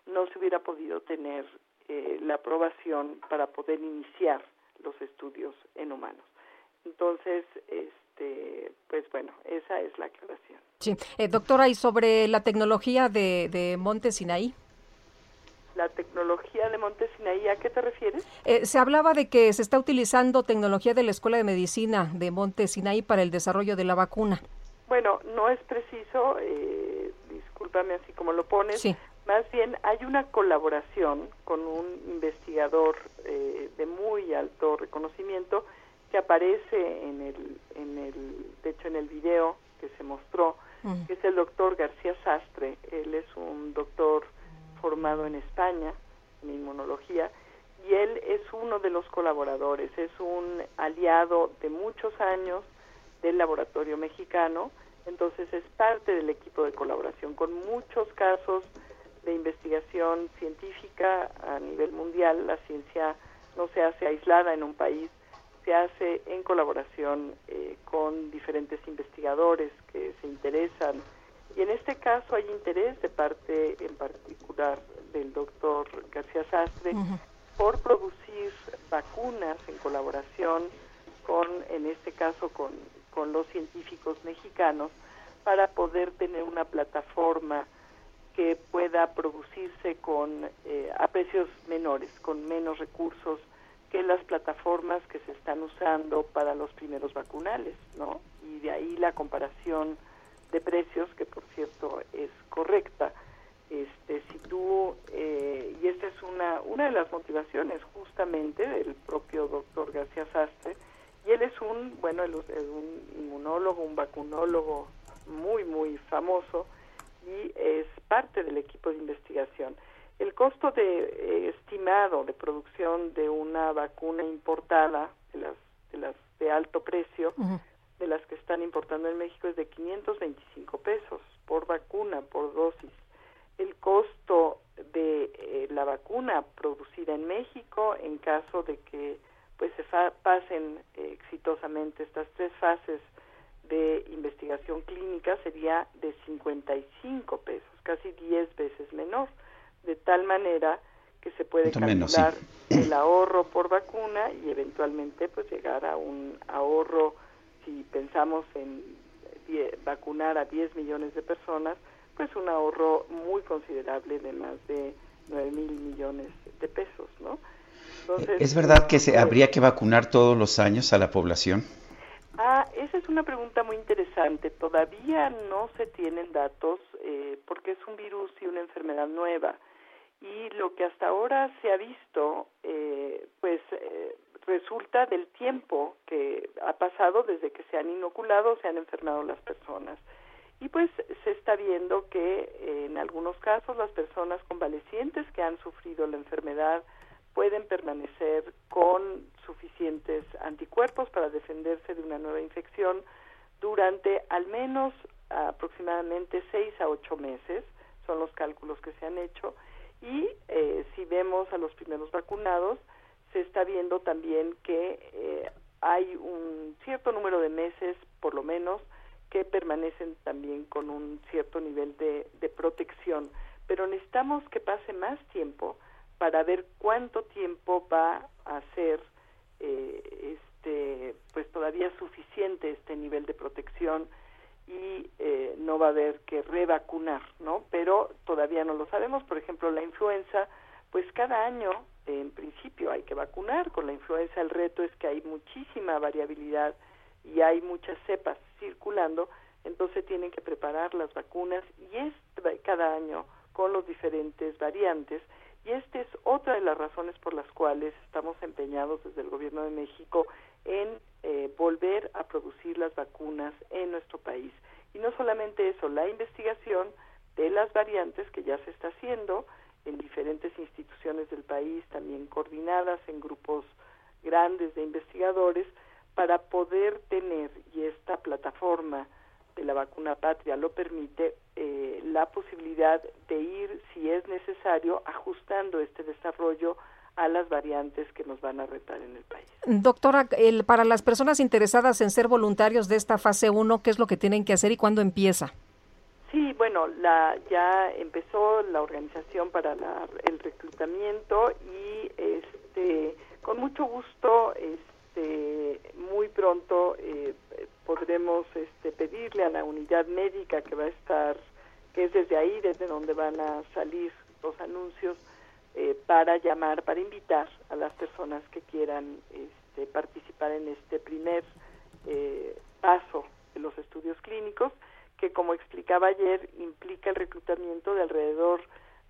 no se hubiera podido tener eh, la aprobación para poder iniciar los estudios en humanos. Entonces, este, pues bueno, esa es la aclaración. Sí. Eh, doctora, ¿y sobre la tecnología de, de Monte Sinaí? La tecnología de Monte Sinaí, ¿a qué te refieres? Eh, se hablaba de que se está utilizando tecnología de la Escuela de Medicina de Monte Sinaí para el desarrollo de la vacuna. Bueno, no es preciso, eh, discúlpame así como lo pones. Sí. Más bien hay una colaboración con un investigador eh, de muy alto reconocimiento que aparece en el, en el, de hecho en el video que se mostró, Mm. que es el doctor García Sastre. Él es un doctor formado en España en inmunología y él es uno de los colaboradores, es un aliado de muchos años del laboratorio mexicano, entonces es parte del equipo de colaboración con muchos casos de investigación científica a nivel mundial. La ciencia no se hace aislada en un país, se hace en colaboración eh, con diferentes investigadores que se interesan. Y en este caso hay interés de parte en particular del doctor García Sastre por producir vacunas en colaboración con, en este caso, con, con los científicos mexicanos para poder tener una plataforma que pueda producirse con eh, a precios menores, con menos recursos que las plataformas que se están usando para los primeros vacunales, ¿no? Y de ahí la comparación de precios, que por cierto es correcta. Este, si tú, eh, y esta es una, una de las motivaciones justamente del propio doctor García Sastre, y él es un, bueno, él es un inmunólogo, un vacunólogo muy, muy famoso, y es parte del equipo de investigación. El costo de eh, estimado de producción de una vacuna importada, de las de, las de alto precio, de las que están importando en México, es de 525 pesos por vacuna, por dosis. El costo de eh, la vacuna producida en México, en caso de que pues se pasen eh, exitosamente estas tres fases de investigación clínica, sería de 55 pesos, casi 10 veces menor de tal manera que se puede menos, calcular sí. el ahorro por vacuna y eventualmente pues llegar a un ahorro si pensamos en die- vacunar a 10 millones de personas pues un ahorro muy considerable de más de 9 mil millones de pesos no entonces ¿Es verdad que se habría que vacunar todos los años a la población? Ah, esa es una pregunta muy interesante. Todavía no se tienen datos eh, porque es un virus y una enfermedad nueva. Y lo que hasta ahora se ha visto, eh, pues eh, resulta del tiempo que ha pasado desde que se han inoculado, se han enfermado las personas. Y pues se está viendo que eh, en algunos casos las personas convalecientes que han sufrido la enfermedad pueden permanecer con suficientes anticuerpos para defenderse de una nueva infección durante al menos aproximadamente seis a ocho meses, son los cálculos que se han hecho, y eh, si vemos a los primeros vacunados, se está viendo también que eh, hay un cierto número de meses, por lo menos, que permanecen también con un cierto nivel de, de protección. Pero necesitamos que pase más tiempo para ver cuánto tiempo va a ser eh, este, pues todavía suficiente este nivel de protección y eh, no va a haber que revacunar, ¿no? Pero todavía no lo sabemos. Por ejemplo, la influenza, pues cada año, en principio, hay que vacunar. Con la influenza el reto es que hay muchísima variabilidad y hay muchas cepas circulando, entonces tienen que preparar las vacunas y es cada año con los diferentes variantes. Y esta es otra de las razones por las cuales estamos empeñados desde el Gobierno de México en eh, volver a producir las vacunas en nuestro país. Y no solamente eso, la investigación de las variantes que ya se está haciendo en diferentes instituciones del país, también coordinadas en grupos grandes de investigadores, para poder tener, y esta plataforma de la vacuna patria lo permite, eh, la posibilidad de ir, si es necesario, ajustando este desarrollo a las variantes que nos van a retar en el país. Doctora, el, para las personas interesadas en ser voluntarios de esta fase 1, ¿qué es lo que tienen que hacer y cuándo empieza? Sí, bueno, la, ya empezó la organización para la, el reclutamiento y este, con mucho gusto este, muy pronto eh, podremos este, pedirle a la unidad médica que va a estar, que es desde ahí, desde donde van a salir los anuncios, eh, para llamar, para invitar a las personas que quieran este, participar en este primer eh, paso de los estudios clínicos, que como explicaba ayer implica el reclutamiento de alrededor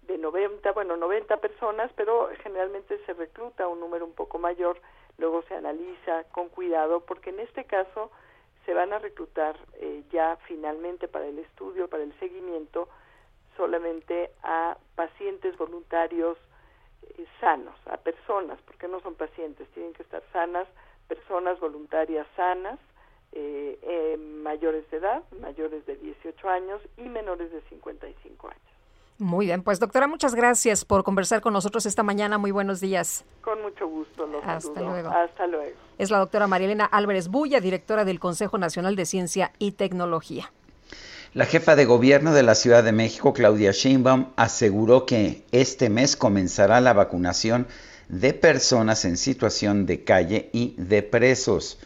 de 90, bueno, 90 personas, pero generalmente se recluta un número un poco mayor, luego se analiza con cuidado, porque en este caso se van a reclutar eh, ya finalmente para el estudio, para el seguimiento, solamente a pacientes voluntarios eh, sanos, a personas, porque no son pacientes, tienen que estar sanas, personas voluntarias sanas, eh, eh, mayores de edad, mayores de 18 años y menores de 55 años. Muy bien, pues doctora, muchas gracias por conversar con nosotros esta mañana. Muy buenos días. Con mucho gusto. Los Hasta luego. Hasta luego. Es la doctora Marielena Álvarez Bulla, directora del Consejo Nacional de Ciencia y Tecnología. La jefa de gobierno de la Ciudad de México, Claudia Sheinbaum, aseguró que este mes comenzará la vacunación de personas en situación de calle y de presos.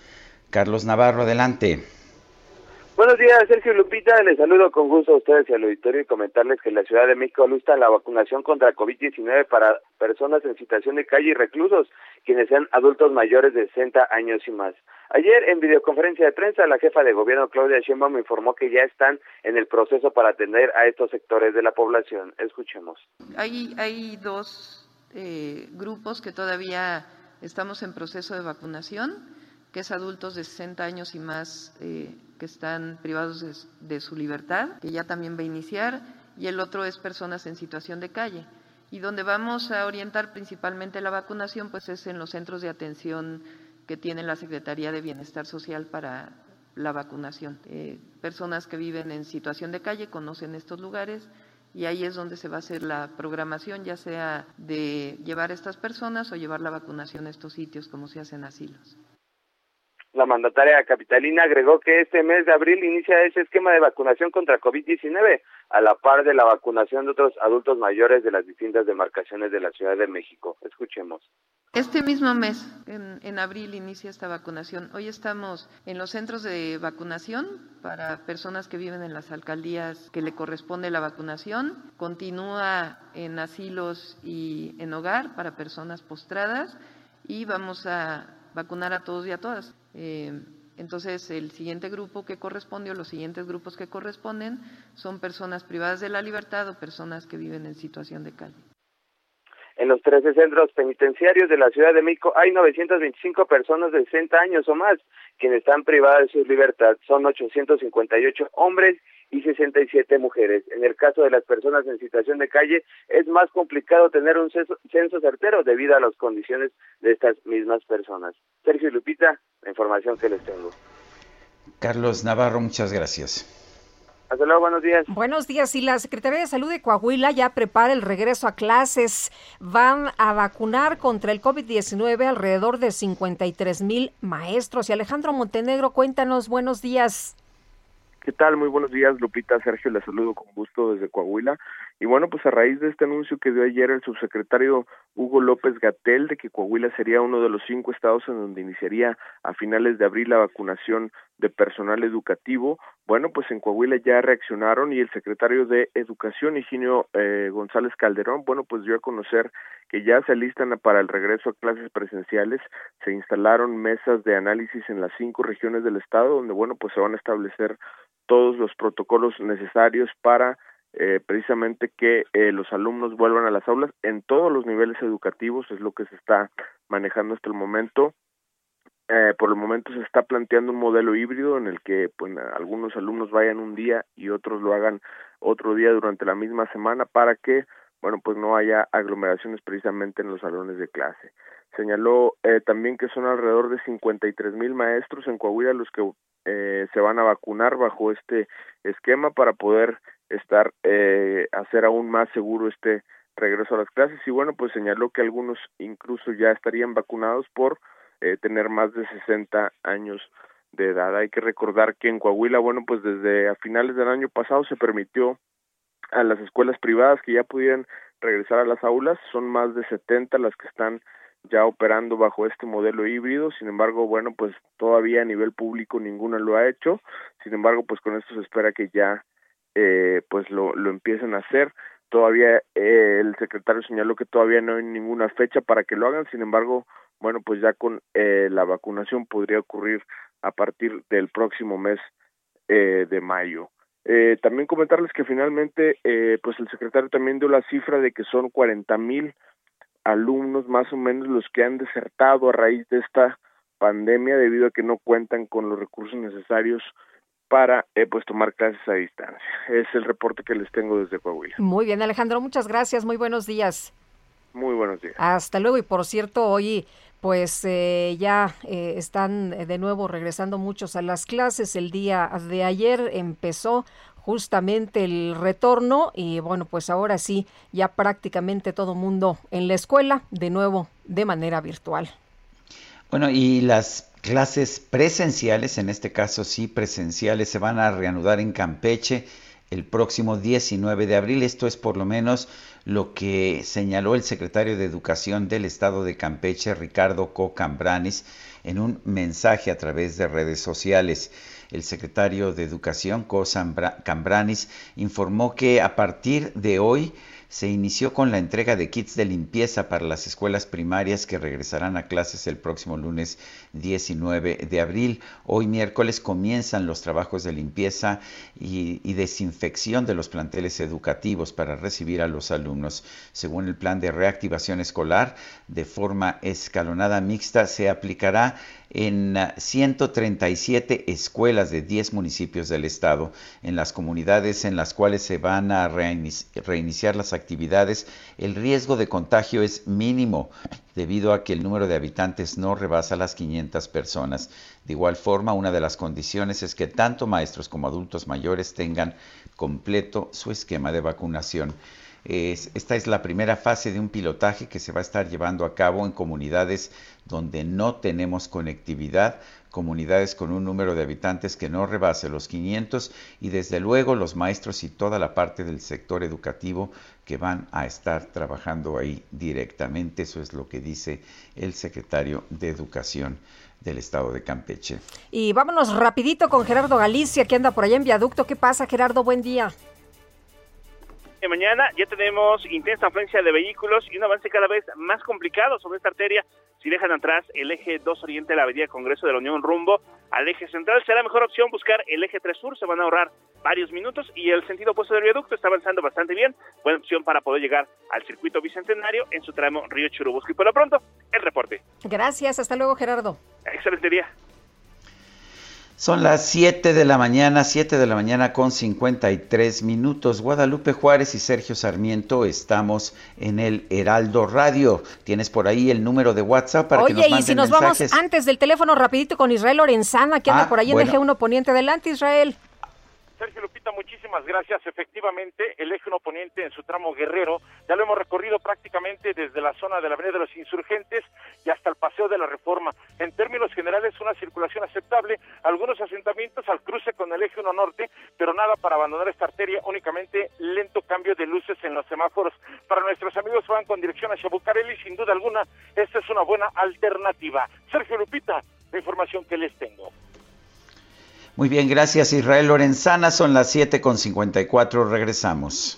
Carlos Navarro, adelante. Buenos días, Sergio Lupita. Les saludo con gusto a ustedes y al auditorio y comentarles que la Ciudad de México alusta la vacunación contra COVID-19 para personas en situación de calle y reclusos, quienes sean adultos mayores de 60 años y más. Ayer, en videoconferencia de prensa, la jefa de gobierno, Claudia Sheinbaum, informó que ya están en el proceso para atender a estos sectores de la población. Escuchemos. Hay, hay dos eh, grupos que todavía estamos en proceso de vacunación que es adultos de 60 años y más eh, que están privados de, de, su libertad, que ya también va a iniciar, y el otro es personas en situación de calle. Y donde vamos a orientar principalmente la vacunación, pues es en los centros de atención que tiene la Secretaría de Bienestar Social para la vacunación. Eh, personas que viven en situación de calle conocen estos lugares y ahí es donde se va a hacer la programación, ya sea de llevar a estas personas o llevar la vacunación a estos sitios como se hacen asilos. La mandataria capitalina agregó que este mes de abril inicia ese esquema de vacunación contra COVID-19, a la par de la vacunación de otros adultos mayores de las distintas demarcaciones de la Ciudad de México. Escuchemos. Este mismo mes, en, en, abril, inicia esta vacunación. Hoy estamos en los centros de vacunación para personas que viven en las alcaldías que le corresponde la vacunación. Continúa en asilos y en hogar para personas postradas y vamos a vacunar a todos y a todas. Eh, entonces, el siguiente grupo que corresponde o los siguientes grupos que corresponden son personas privadas de la libertad o personas que viven en situación de calle. En los 13 centros penitenciarios de la Ciudad de México hay 925 personas de 60 años o más quienes están privadas de su libertad. Son 858 hombres y 67 mujeres. En el caso de las personas en situación de calle, es más complicado tener un censo, censo certero debido a las condiciones de estas mismas personas. Sergio Lupita, la información que les tengo. Carlos Navarro, muchas gracias. Hasta luego, buenos días. Buenos días. Y la Secretaría de Salud de Coahuila ya prepara el regreso a clases. Van a vacunar contra el COVID-19 alrededor de 53 mil maestros. Y Alejandro Montenegro, cuéntanos, buenos días. ¿Qué tal? Muy buenos días, Lupita. Sergio, le saludo con gusto desde Coahuila. Y bueno, pues a raíz de este anuncio que dio ayer el subsecretario Hugo López Gatel de que Coahuila sería uno de los cinco estados en donde iniciaría a finales de abril la vacunación de personal educativo, bueno, pues en Coahuila ya reaccionaron y el secretario de Educación, Higinio eh, González Calderón, bueno, pues dio a conocer que ya se alistan para el regreso a clases presenciales, se instalaron mesas de análisis en las cinco regiones del estado, donde, bueno, pues se van a establecer todos los protocolos necesarios para eh, precisamente que eh, los alumnos vuelvan a las aulas en todos los niveles educativos, es lo que se está manejando hasta el momento. Eh, por el momento se está planteando un modelo híbrido en el que pues, algunos alumnos vayan un día y otros lo hagan otro día durante la misma semana para que bueno pues no haya aglomeraciones precisamente en los salones de clase. Señaló eh, también que son alrededor de 53 mil maestros en Coahuila los que eh, se van a vacunar bajo este esquema para poder estar eh, hacer aún más seguro este regreso a las clases y bueno pues señaló que algunos incluso ya estarían vacunados por eh, tener más de 60 años de edad. Hay que recordar que en Coahuila, bueno, pues desde a finales del año pasado se permitió a las escuelas privadas que ya pudieran regresar a las aulas, son más de 70 las que están ya operando bajo este modelo híbrido, sin embargo, bueno, pues todavía a nivel público ninguna lo ha hecho, sin embargo, pues con esto se espera que ya eh, pues lo, lo empiecen a hacer, todavía eh, el secretario señaló que todavía no hay ninguna fecha para que lo hagan, sin embargo, bueno, pues ya con eh, la vacunación podría ocurrir a partir del próximo mes eh, de mayo. Eh, también comentarles que finalmente, eh, pues el secretario también dio la cifra de que son 40 mil alumnos más o menos los que han desertado a raíz de esta pandemia debido a que no cuentan con los recursos necesarios para eh, pues tomar clases a distancia. Es el reporte que les tengo desde Coahuila. Muy bien, Alejandro, muchas gracias. Muy buenos días. Muy buenos días. Hasta luego. Y por cierto, hoy pues eh, ya eh, están de nuevo regresando muchos a las clases. El día de ayer empezó justamente el retorno y bueno, pues ahora sí, ya prácticamente todo mundo en la escuela, de nuevo de manera virtual. Bueno, y las clases presenciales, en este caso sí presenciales, se van a reanudar en Campeche el próximo 19 de abril. Esto es por lo menos lo que señaló el secretario de Educación del Estado de Campeche, Ricardo Co. Cambranis, en un mensaje a través de redes sociales. El secretario de Educación, Co. Cambranis, informó que a partir de hoy se inició con la entrega de kits de limpieza para las escuelas primarias que regresarán a clases el próximo lunes 19 de abril. Hoy miércoles comienzan los trabajos de limpieza y, desinfección de los planteles educativos para recibir a los alumnos. Según el plan de reactivación escolar, de forma escalonada mixta, se aplicará en 137 escuelas de 10 municipios del estado, en las comunidades en las cuales se van a reiniciar las actividades, el riesgo de contagio es mínimo debido a que el número de habitantes no rebasa las 500 personas. De igual forma, una de las condiciones es que tanto maestros como adultos mayores tengan completo su esquema de vacunación. Es, esta es la primera fase de un pilotaje que se va a estar llevando a cabo en comunidades donde no tenemos conectividad, comunidades con un número de habitantes que no rebase los 500 y desde luego los maestros y toda la parte del sector educativo que van a estar trabajando ahí directamente. Eso es lo que dice el secretario de Educación del estado de Campeche. Y vámonos rapidito con Gerardo Galicia, que anda por allá en viaducto. ¿Qué pasa, Gerardo? Buen día mañana ya tenemos intensa afluencia de vehículos y un avance cada vez más complicado sobre esta arteria. Si dejan atrás el eje 2 Oriente de la Avenida Congreso de la Unión rumbo al eje central, será mejor opción buscar el eje 3 Sur, se van a ahorrar varios minutos y el sentido opuesto del viaducto está avanzando bastante bien. Buena opción para poder llegar al circuito bicentenario en su tramo Río Churubusco. Y por lo pronto, el reporte. Gracias, hasta luego Gerardo. Excelente día. Son las 7 de la mañana, 7 de la mañana con 53 minutos. Guadalupe Juárez y Sergio Sarmiento estamos en el Heraldo Radio. Tienes por ahí el número de WhatsApp para Oye, que nos manden y si nos mensajes? vamos antes del teléfono rapidito con Israel Lorenzana, que anda Ah, por ahí bueno. en Eje 1 Poniente. Adelante, Israel. Sergio Lupita, muchísimas gracias. Efectivamente, el eje 1 poniente en su tramo guerrero ya lo hemos recorrido prácticamente desde la zona de la Avenida de los Insurgentes y hasta el Paseo de la Reforma. En términos generales una circulación aceptable, algunos asentamientos al cruce con el eje 1 norte, pero nada para abandonar esta arteria, únicamente lento cambio de luces en los semáforos. Para nuestros amigos que van con dirección hacia Bucareli, sin duda alguna, esta es una buena alternativa. Sergio Lupita, la información que les tengo. Muy bien, gracias Israel Lorenzana. Son las 7 con 54. Regresamos.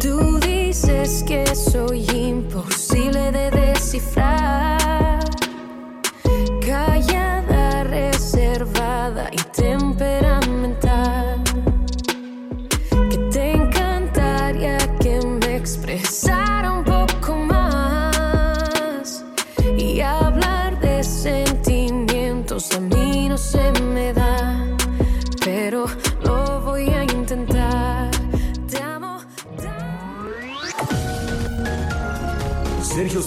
Tú dices que soy imposible de descifrar.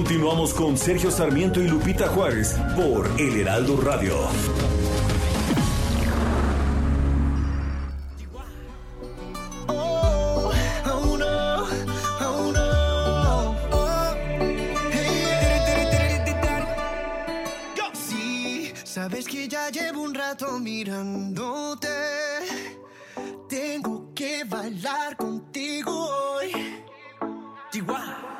Continuamos con Sergio Sarmiento y Lupita Juárez por El Heraldo Radio. Oh, oh oh sabes que ya llevo un rato mirándote. Tengo que bailar contigo hoy. Chihuahua.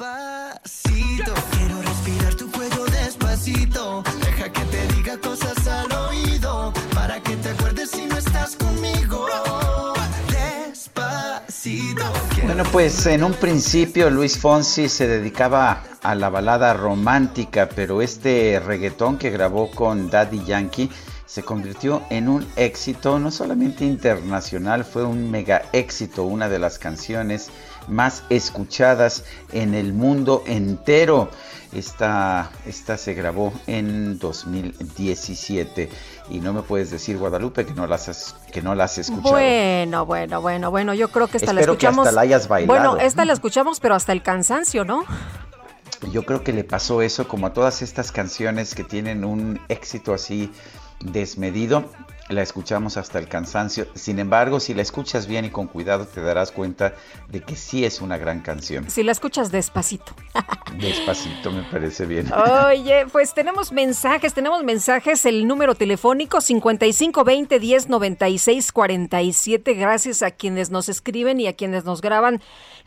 Despacito, quiero respirar tu cuello despacito. Deja que te diga cosas al oído. Para que te acuerdes si no estás conmigo. Despacito. Bueno, pues en un principio Luis Fonsi se dedicaba a la balada romántica, pero este reggaetón que grabó con Daddy Yankee se convirtió en un éxito no solamente internacional, fue un mega éxito, una de las canciones más escuchadas en el mundo entero. Esta, esta se grabó en 2017 y no me puedes decir Guadalupe que no las has, que no la has escuchado. Bueno, bueno, bueno, bueno, yo creo que esta la Espero que escuchamos. hasta la hayas bailado. Bueno, esta la escuchamos, pero hasta el cansancio, ¿no? Yo creo que le pasó eso como a todas estas canciones que tienen un éxito así desmedido. La escuchamos hasta el cansancio. Sin embargo, si la escuchas bien y con cuidado, te darás cuenta de que sí es una gran canción. Si la escuchas despacito. Despacito me parece bien. Oye, pues tenemos mensajes, tenemos mensajes, el número telefónico 5520 1096 47. Gracias a quienes nos escriben y a quienes nos graban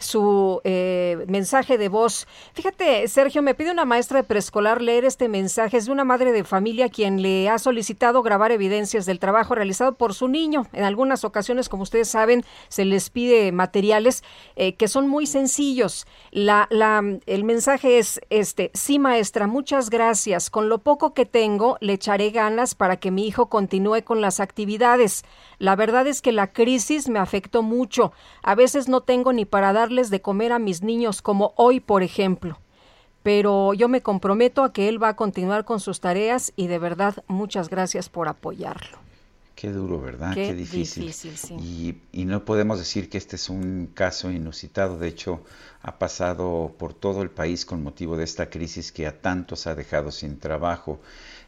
su eh, mensaje de voz. Fíjate, Sergio, me pide una maestra de preescolar leer este mensaje. Es de una madre de familia quien le ha solicitado grabar evidencias del trabajo realizado por su niño. En algunas ocasiones, como ustedes saben, se les pide materiales eh, que son muy sencillos. La, la, el mensaje es este, sí maestra, muchas gracias. Con lo poco que tengo, le echaré ganas para que mi hijo continúe con las actividades. La verdad es que la crisis me afectó mucho. A veces no tengo ni para darles de comer a mis niños, como hoy, por ejemplo. Pero yo me comprometo a que él va a continuar con sus tareas y de verdad muchas gracias por apoyarlo. Qué duro, ¿verdad? Qué Qué, difícil. difícil, sí. y, y no podemos decir que este es un caso inusitado. De hecho, ha pasado por todo el país con motivo de esta crisis que a tantos ha dejado sin trabajo.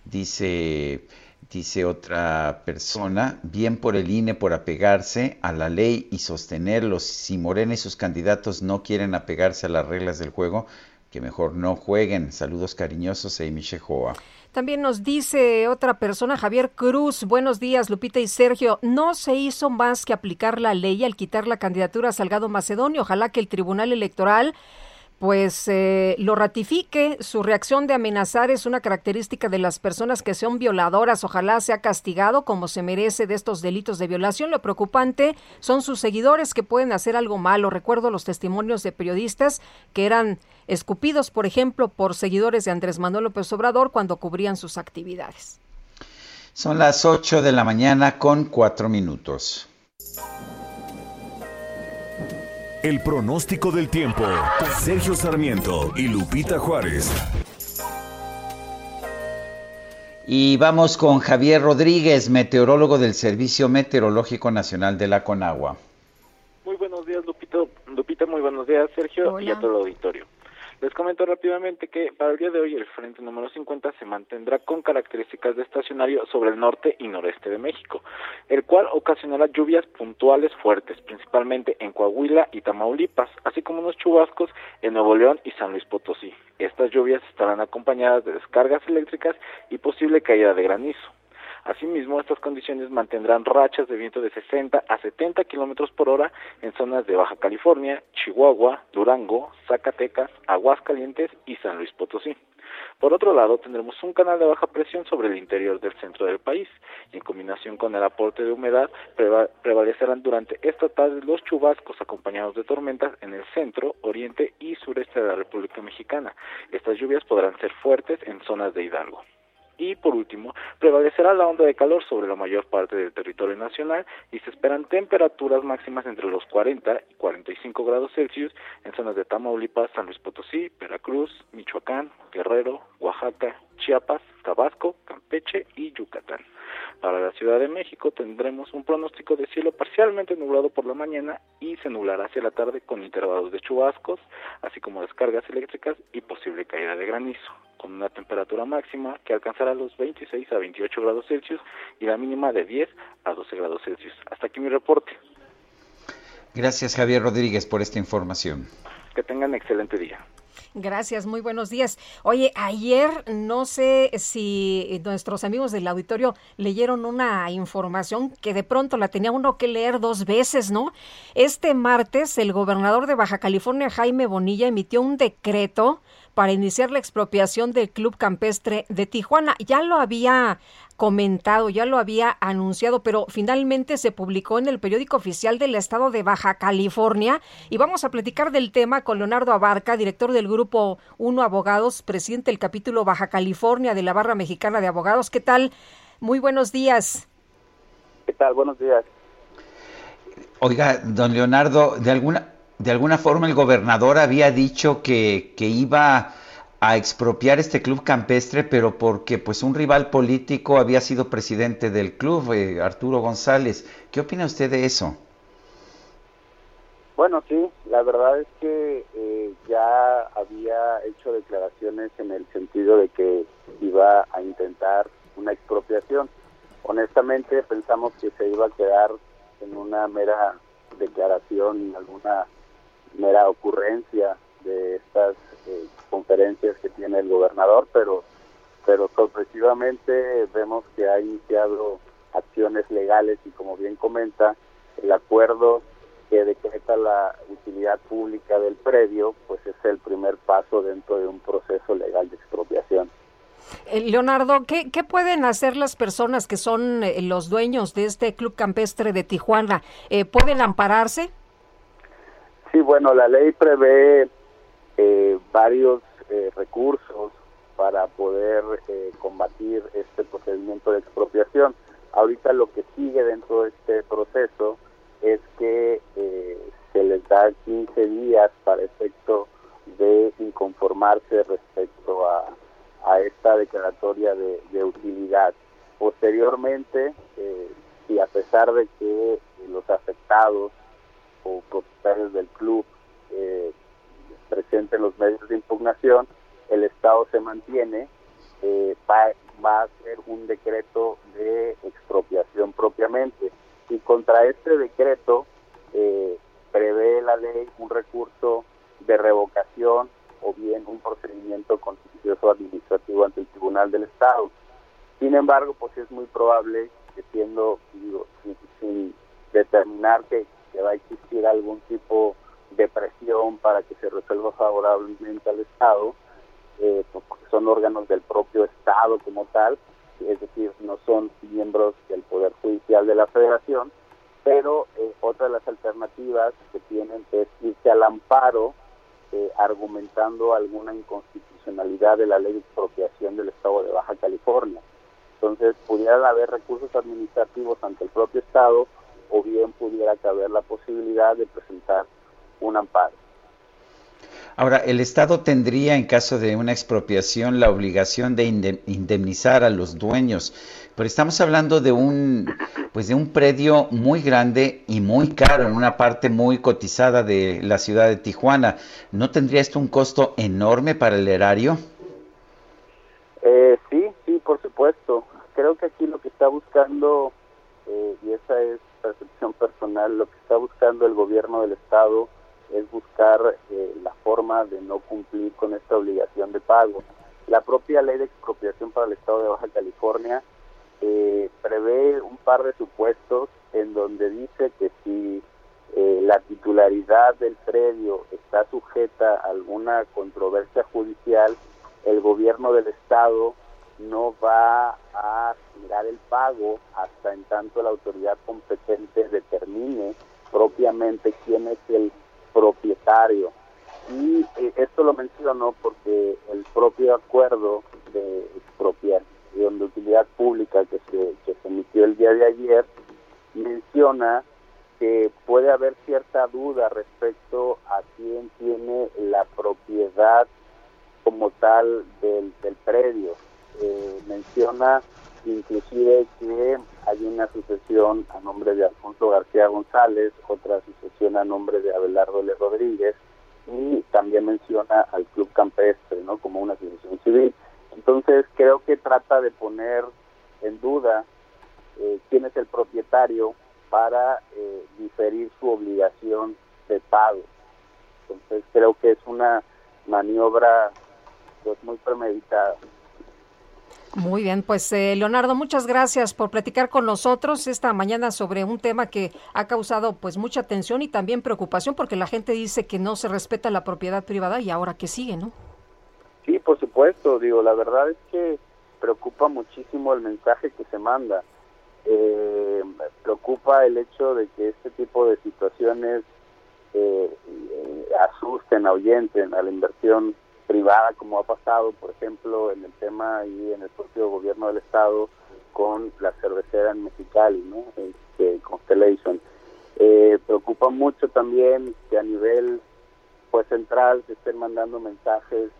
Dice, dice otra persona, bien por el INE por apegarse a la ley y sostenerlos. Si Morena y sus candidatos no quieren apegarse a las reglas del juego, que mejor no jueguen. Saludos cariñosos, Amy Shehoa. También nos dice otra persona, Javier Cruz, buenos días, Lupita y Sergio. No se hizo más que aplicar la ley al quitar la candidatura a Salgado Macedonio. Ojalá que el Tribunal Electoral pues eh, lo ratifique. Su reacción de amenazar es una característica de las personas que son violadoras. Ojalá sea castigado como se merece de estos delitos de violación. Lo preocupante son sus seguidores que pueden hacer algo malo. Recuerdo los testimonios de periodistas que eran escupidos, por ejemplo, por seguidores de Andrés Manuel López Obrador cuando cubrían sus actividades. Son las 8 de la mañana con cuatro minutos. El pronóstico del tiempo. Sergio Sarmiento y Lupita Juárez. Y vamos con Javier Rodríguez, meteorólogo del Servicio Meteorológico Nacional de la Conagua. Muy buenos días, Lupita. Lupita, muy buenos días, Sergio, y a todo el auditorio. Les comento rápidamente que para el día de hoy el frente número 50 se mantendrá con características de estacionario sobre el norte y noreste de México, el cual ocasionará lluvias puntuales fuertes, principalmente en Coahuila y Tamaulipas, así como unos chubascos en Nuevo León y San Luis Potosí. Estas lluvias estarán acompañadas de descargas eléctricas y posible caída de granizo. Asimismo, estas condiciones mantendrán rachas de viento de 60 a 70 kilómetros por hora en zonas de Baja California, Chihuahua, Durango, Zacatecas, Aguascalientes y San Luis Potosí. Por otro lado, tendremos un canal de baja presión sobre el interior del centro del país en combinación con el aporte de humedad prevalecerán durante esta tarde los chubascos acompañados de tormentas en el centro, oriente y sureste de la República Mexicana. Estas lluvias podrán ser fuertes en zonas de Hidalgo. Y por último, prevalecerá la onda de calor sobre la mayor parte del territorio nacional y se esperan temperaturas máximas entre los 40 y 45 grados Celsius en zonas de Tamaulipas, San Luis Potosí, Veracruz, Michoacán, Guerrero, Oaxaca, Chiapas, Tabasco, Campeche y Yucatán. Para la Ciudad de México tendremos un pronóstico de cielo parcialmente nublado por la mañana y se nublará hacia la tarde con intervalos de chubascos, así como descargas eléctricas y posible caída de granizo con una temperatura máxima que alcanzará los 26 a 28 grados Celsius y la mínima de 10 a 12 grados Celsius. Hasta aquí mi reporte. Gracias Javier Rodríguez por esta información. Que tengan excelente día. Gracias, muy buenos días. Oye, ayer no sé si nuestros amigos del auditorio leyeron una información que de pronto la tenía uno que leer dos veces, ¿no? Este martes el gobernador de Baja California, Jaime Bonilla, emitió un decreto para iniciar la expropiación del Club Campestre de Tijuana. Ya lo había comentado, ya lo había anunciado, pero finalmente se publicó en el periódico oficial del estado de Baja California y vamos a platicar del tema con Leonardo Abarca, director del grupo Uno Abogados, presidente del capítulo Baja California de la Barra Mexicana de Abogados. ¿Qué tal? Muy buenos días. ¿Qué tal? Buenos días. Oiga, don Leonardo, de alguna de alguna forma el gobernador había dicho que, que iba a expropiar este club campestre, pero porque pues un rival político había sido presidente del club, eh, Arturo González. ¿Qué opina usted de eso? Bueno, sí, la verdad es que eh, ya había hecho declaraciones en el sentido de que iba a intentar una expropiación. Honestamente pensamos que se iba a quedar en una mera declaración y alguna mera ocurrencia de estas eh, conferencias que tiene el gobernador, pero pero sorpresivamente vemos que ha iniciado acciones legales y como bien comenta, el acuerdo que decreta la utilidad pública del predio, pues es el primer paso dentro de un proceso legal de expropiación. Eh, Leonardo, ¿qué, ¿qué, pueden hacer las personas que son eh, los dueños de este club campestre de Tijuana? ¿Pueden ampararse? Sí, bueno, la ley prevé eh, varios eh, recursos para poder eh, combatir este procedimiento de expropiación. Ahorita lo que sigue dentro de este proceso es que se les da 15 días para efecto de inconformarse respecto a, a esta declaratoria de, utilidad. Posteriormente, si a pesar de que los afectados o propietarios del club eh, presenten los medios de impugnación, el Estado se mantiene, eh, va, va, a hacer un decreto de expropiación propiamente. Y contra este decreto eh, prevé la ley un recurso de revocación o bien un procedimiento contencioso administrativo ante el Tribunal del Estado. Sin embargo, pues es muy probable que siendo, digo, sin, determinar que, va a existir algún tipo de presión para que se resuelva favorablemente al Estado, eh, pues, porque son órganos del propio Estado como tal, es decir, no son miembros del Poder Judicial de la Federación, pero eh, otra de las alternativas que tienen es irse al amparo eh, argumentando alguna inconstitucionalidad de la ley de expropiación del Estado de Baja California. Entonces, pudiera haber recursos administrativos ante el propio Estado o bien pudiera caber la posibilidad de presentar un amparo. Ahora, el Estado tendría, en caso de una expropiación, la obligación de indemnizar a los dueños, pero estamos hablando de un, pues de un predio muy grande y muy caro, en una parte muy cotizada de la ciudad de Tijuana. ¿No tendría esto un costo enorme para el erario? Eh, sí, sí, por supuesto creo que aquí lo que está buscando, eh, y esa es percepción personal, lo que está buscando el gobierno del Estado es buscar eh, la forma de no cumplir con esta obligación de pago. La propia ley de expropiación para el Estado de Baja California eh, prevé un par de supuestos en donde dice que si la titularidad del predio está sujeta a alguna controversia judicial, el gobierno del Estado no va a mirar el pago hasta en tanto la autoridad competente determine propiamente quién es el propietario. Y eh, esto lo menciono porque el propio acuerdo de expropiación de utilidad pública que se, que se emitió el día de ayer menciona que puede haber cierta duda respecto a quién tiene la propiedad como tal del, del predio eh, menciona inclusive que hay una sucesión a nombre de Alfonso García González, otra sucesión a nombre de Abelardo L. Rodríguez y también menciona al Club Campestre, ¿no? Como una asociación civil. Entonces creo que trata de poner en duda eh, quién es el propietario para eh, diferir su obligación de pago. Entonces creo que es una maniobra pues muy premeditada. Muy bien, pues eh, Leonardo, muchas gracias por platicar con nosotros esta mañana sobre un tema que ha causado pues mucha atención y también preocupación porque la gente dice que no se respeta la propiedad privada y ahora que sigue, ¿no? Sí, por supuesto, digo, la verdad es que preocupa muchísimo el mensaje que se manda. Eh, preocupa el hecho de que este tipo de situaciones eh, eh asusten, ahuyenten a la inversión privada, como ha pasado, por ejemplo, en el tema y en el propio gobierno del Estado con la cervecera en Mexicali, ¿no? Este, Constellation. Eh, preocupa mucho también que a nivel pues central se estén mandando mensajes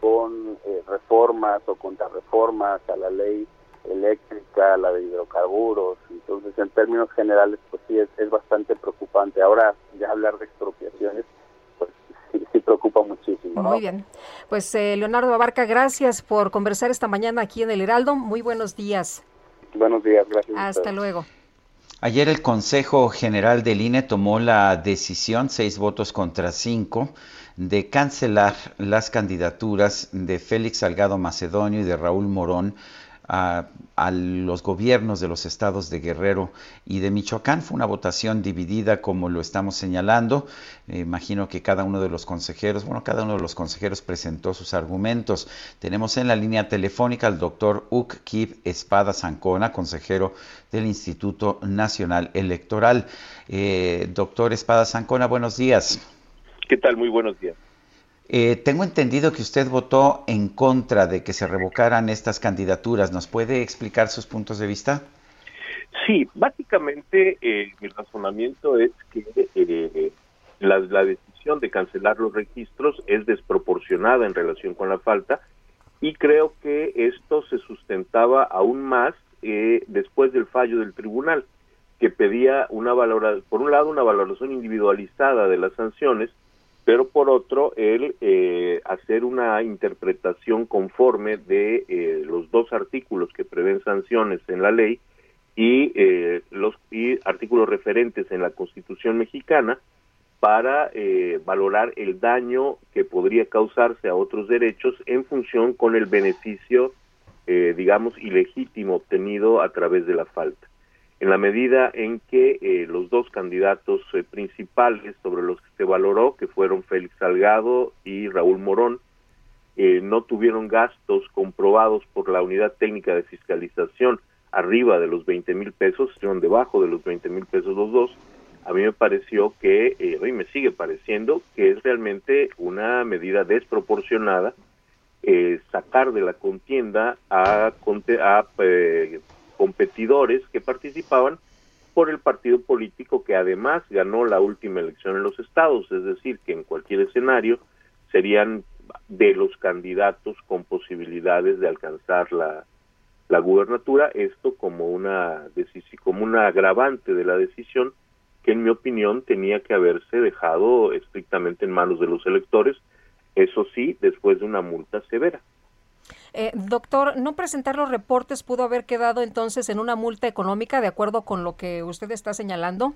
con eh, reformas o contrarreformas a la ley eléctrica, a la de hidrocarburos. Entonces, en términos generales, pues sí, es, es bastante preocupante. Ahora, ya hablar de expropiaciones sí, preocupa muchísimo. Muy bien. Pues eh, Leonardo Abarca, gracias por conversar esta mañana aquí en el Heraldo. Muy buenos días. Buenos días, gracias. Hasta luego. Ayer el Consejo General del INE tomó la decisión, seis votos contra cinco, de cancelar las candidaturas de Félix Salgado Macedonio y de Raúl Morón a, los gobiernos de los estados de Guerrero y de Michoacán. Fue una votación dividida como lo estamos señalando. imagino que cada uno de los consejeros, bueno, cada uno de los consejeros presentó sus argumentos. Tenemos en la línea telefónica al doctor Uk Kib Espada Zancona, consejero del Instituto Nacional Electoral. Eh, doctor Espada Zancona, buenos días. ¿Qué tal? Muy buenos días. Eh, tengo entendido que usted votó en contra de que se revocaran estas candidaturas. ¿Nos puede explicar sus puntos de vista? Sí, básicamente eh, mi razonamiento es que eh, la, decisión de cancelar los registros es desproporcionada en relación con la falta y creo que esto se sustentaba aún más después del fallo del tribunal que pedía una valoración, por un lado una valoración individualizada de las sanciones pero por otro, el eh, hacer una interpretación conforme de eh, los dos artículos que prevén sanciones en la ley y eh, los y artículos referentes en la Constitución mexicana para eh, valorar el daño que podría causarse a otros derechos en función con el beneficio, eh, digamos, ilegítimo obtenido a través de la falta. En la medida en que eh, los dos candidatos principales sobre los que se valoró, que fueron Félix Salgado y Raúl Morón, no tuvieron gastos comprobados por la unidad técnica de fiscalización arriba de los 20 mil pesos, estuvieron debajo de los 20 mil pesos los dos, a mí me pareció que, eh, y me sigue pareciendo, que es realmente una medida desproporcionada eh, sacar de la contienda a, a eh, competidores que participaban por el partido político que además ganó la última elección en los estados, es decir, que en cualquier escenario serían de los candidatos con posibilidades de alcanzar la, la gubernatura, esto como una como una agravante de la decisión que en mi opinión tenía que haberse dejado estrictamente en manos de los electores, eso sí, después de una multa severa. Eh, doctor, ¿no presentar los reportes pudo haber quedado entonces en una multa económica de acuerdo con lo que usted está señalando?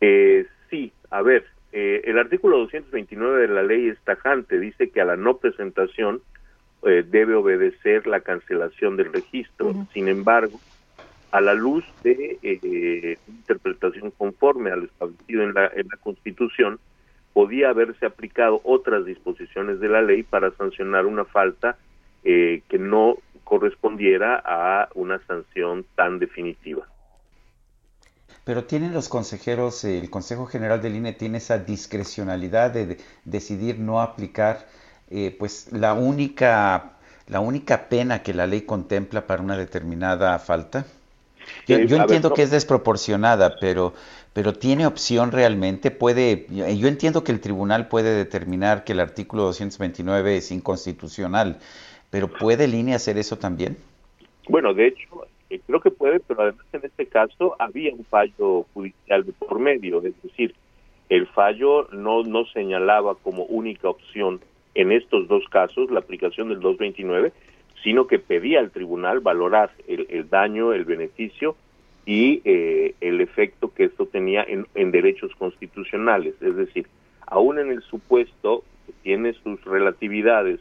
Eh, sí, a ver, eh, el artículo 229 de la ley es tajante, dice que a la no presentación debe obedecer la cancelación del registro. Sin embargo, a la luz de eh, interpretación conforme a lo establecido en la, en la Constitución, podía haberse aplicado otras disposiciones de la ley para sancionar una falta eh, que no correspondiera a una sanción tan definitiva. Pero tienen los consejeros, el Consejo General del INE tiene esa discrecionalidad de, decidir no aplicar eh, pues la única, la única pena que la ley contempla para una determinada falta. Yo, eh, entiendo que es desproporcionada, pero, pero tiene opción realmente, puede, yo entiendo que el tribunal puede determinar que el artículo 229 es inconstitucional, pero ¿puede línea hacer eso también? Bueno, de hecho, eh, creo que puede, pero además en este caso había un fallo judicial de por medio, es decir, el fallo no, no señalaba como única opción en estos dos casos la aplicación del 229, sino que pedía al tribunal valorar el, daño, el beneficio y eh, el efecto que esto tenía en, derechos constitucionales. Es decir, aún en el supuesto que tiene sus relatividades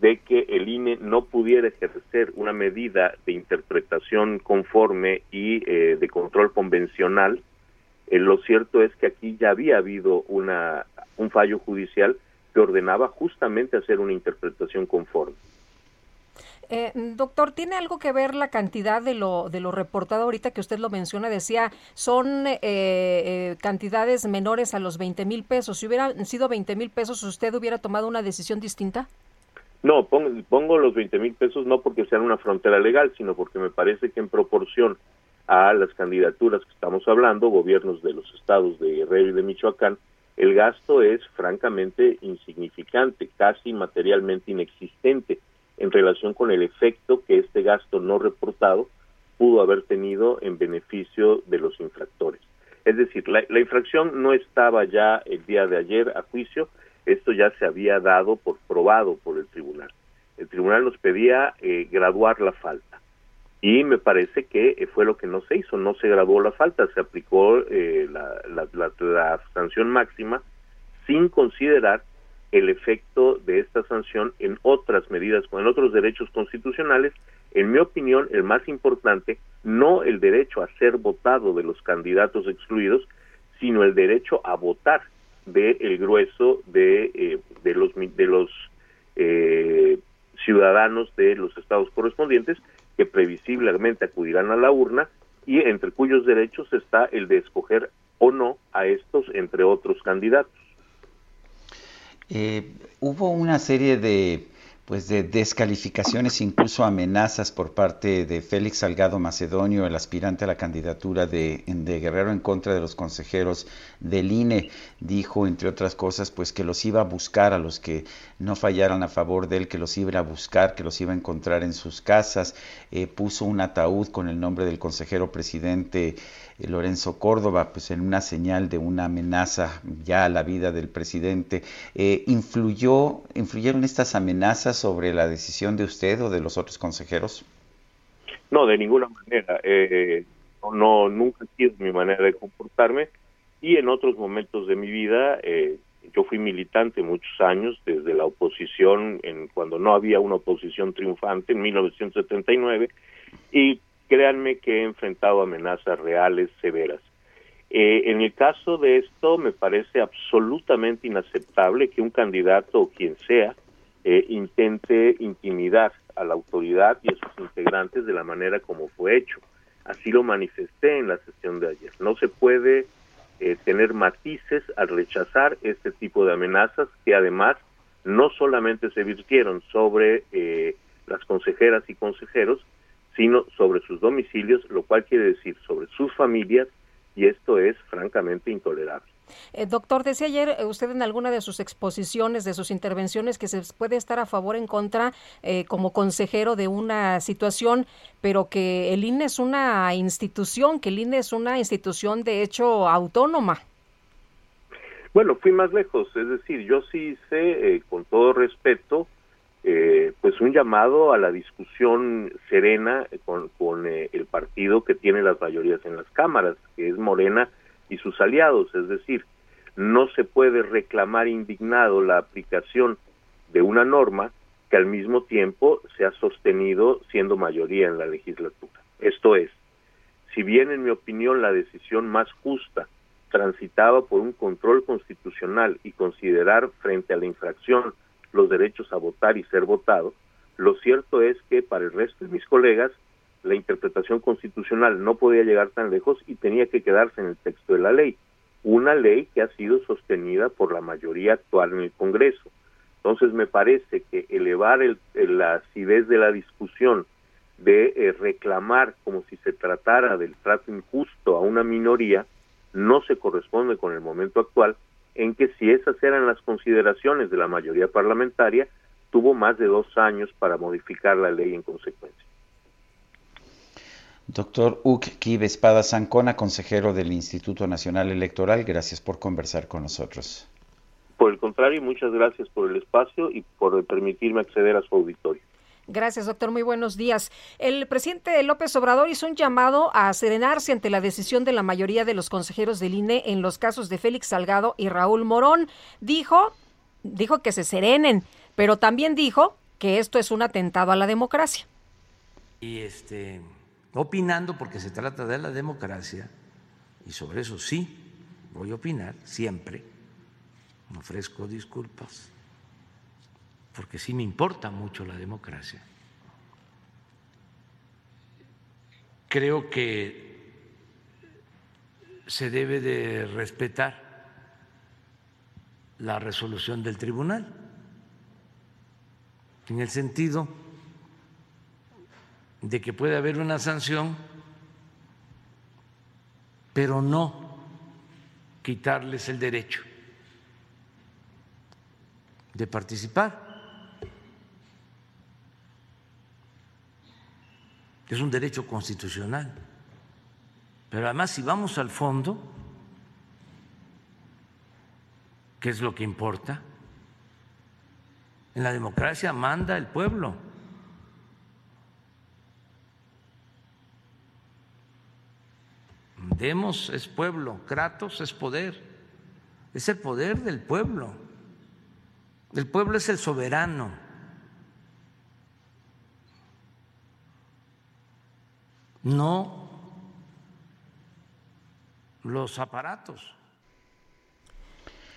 de que el INE no pudiera ejercer una medida de interpretación conforme y eh, de control convencional, eh, lo cierto es que aquí ya había habido una, un fallo judicial que ordenaba justamente hacer una interpretación conforme. Eh, doctor, ¿tiene algo que ver la cantidad de lo, de lo reportado ahorita que usted lo menciona? Decía, son eh, eh, cantidades menores a los 20 mil pesos. Si hubieran sido 20 mil pesos, ¿usted hubiera tomado una decisión distinta? No, pongo, pongo los 20 mil pesos no porque sean una frontera legal, sino porque me parece que en proporción a las candidaturas que estamos hablando, gobiernos de los estados de Guerrero y de Michoacán, el gasto es francamente insignificante, casi materialmente inexistente en relación con el efecto que este gasto no reportado pudo haber tenido en beneficio de los infractores. Es decir, la, infracción no estaba ya el día de ayer a juicio, esto ya se había dado por probado por el tribunal. El tribunal nos pedía eh, graduar la falta y me parece que eh, fue lo que no se hizo, no se graduó la falta, se aplicó eh, la sanción máxima sin considerar el efecto de esta sanción en otras medidas, en otros derechos constitucionales, en mi opinión, el más importante, no el derecho a ser votado de los candidatos excluidos, sino el derecho a votar del grueso de, eh, de los, de los eh, ciudadanos de los estados correspondientes que previsiblemente acudirán a la urna y entre cuyos derechos está el de escoger o no a estos entre otros candidatos. Eh, hubo una serie de pues de descalificaciones, incluso amenazas por parte de Félix Salgado Macedonio, el aspirante a la candidatura de, Guerrero en contra de los consejeros del INE. Dijo, entre otras cosas, pues que los iba a buscar a los que no fallaran a favor de él, que los iba a buscar, que los iba a encontrar en sus casas. Eh, puso un ataúd con el nombre del consejero presidente Lorenzo Córdoba, pues en una señal de una amenaza ya a la vida del presidente. Eh, ¿influyó, ¿Influyeron estas amenazas sobre la decisión de usted o de los otros consejeros? No, de ninguna manera. Eh, no, nunca ha sido mi manera de comportarme y en otros momentos de mi vida eh, yo fui militante muchos años desde la oposición en cuando no había una oposición triunfante en 1979 y créanme que he enfrentado amenazas reales severas eh, en el caso de esto, me parece absolutamente inaceptable que un candidato o quien sea eh, intente intimidar a la autoridad y a sus integrantes de la manera como fue hecho. Así lo manifesté en la sesión de ayer. No se puede eh, tener matices al rechazar este tipo de amenazas que además no solamente se virtieron sobre las consejeras y consejeros, sino sobre sus domicilios, lo cual quiere decir sobre sus familias y esto es francamente intolerable. Eh, doctor, decía ayer eh, usted en alguna de sus exposiciones, de sus intervenciones, que se puede estar a favor o en contra eh, como consejero de una situación, pero que el INE es una institución, que el INE es una institución de hecho autónoma. Bueno, fui más lejos, es decir, yo sí hice, con todo respeto, eh, pues un llamado a la discusión serena con, con eh, el partido que tiene las mayorías en las cámaras, que es Morena y sus aliados, es decir, no se puede reclamar indignado la aplicación de una norma que al mismo tiempo se ha sostenido siendo mayoría en la legislatura. Esto es, si bien en mi opinión la decisión más justa transitaba por un control constitucional y considerar frente a la infracción los derechos a votar y ser votado, lo cierto es que para el resto de mis colegas la interpretación constitucional no podía llegar tan lejos y tenía que quedarse en el texto de la ley, una ley que ha sido sostenida por la mayoría actual en el Congreso. Entonces me parece que elevar el, la acidez de la discusión, de eh, reclamar como si se tratara del trato injusto a una minoría, no se corresponde con el momento actual en que si esas eran las consideraciones de la mayoría parlamentaria, tuvo más de dos años para modificar la ley en consecuencia. Doctor Uc Kib Espada Sancona, consejero del Instituto Nacional Electoral, gracias por conversar con nosotros. Por el contrario, muchas gracias por el espacio y por permitirme acceder a su auditorio. Gracias, doctor. Muy buenos días. El presidente López Obrador hizo un llamado a serenarse ante la decisión de la mayoría de los consejeros del INE en los casos de Félix Salgado y Raúl Morón. Dijo, dijo que se serenen, pero también dijo que esto es un atentado a la democracia. Y este, opinando porque se trata de la democracia, y sobre eso sí voy a opinar siempre, ofrezco disculpas porque sí me importa mucho la democracia. Creo que se debe de respetar la resolución del tribunal, en el sentido de que puede haber una sanción, pero no quitarles el derecho de participar. Es un derecho constitucional. Pero además, si vamos al fondo, ¿qué es lo que importa? En la democracia manda el pueblo. Demos es pueblo, Kratos es poder, es el poder del pueblo. El pueblo es el soberano. No los aparatos.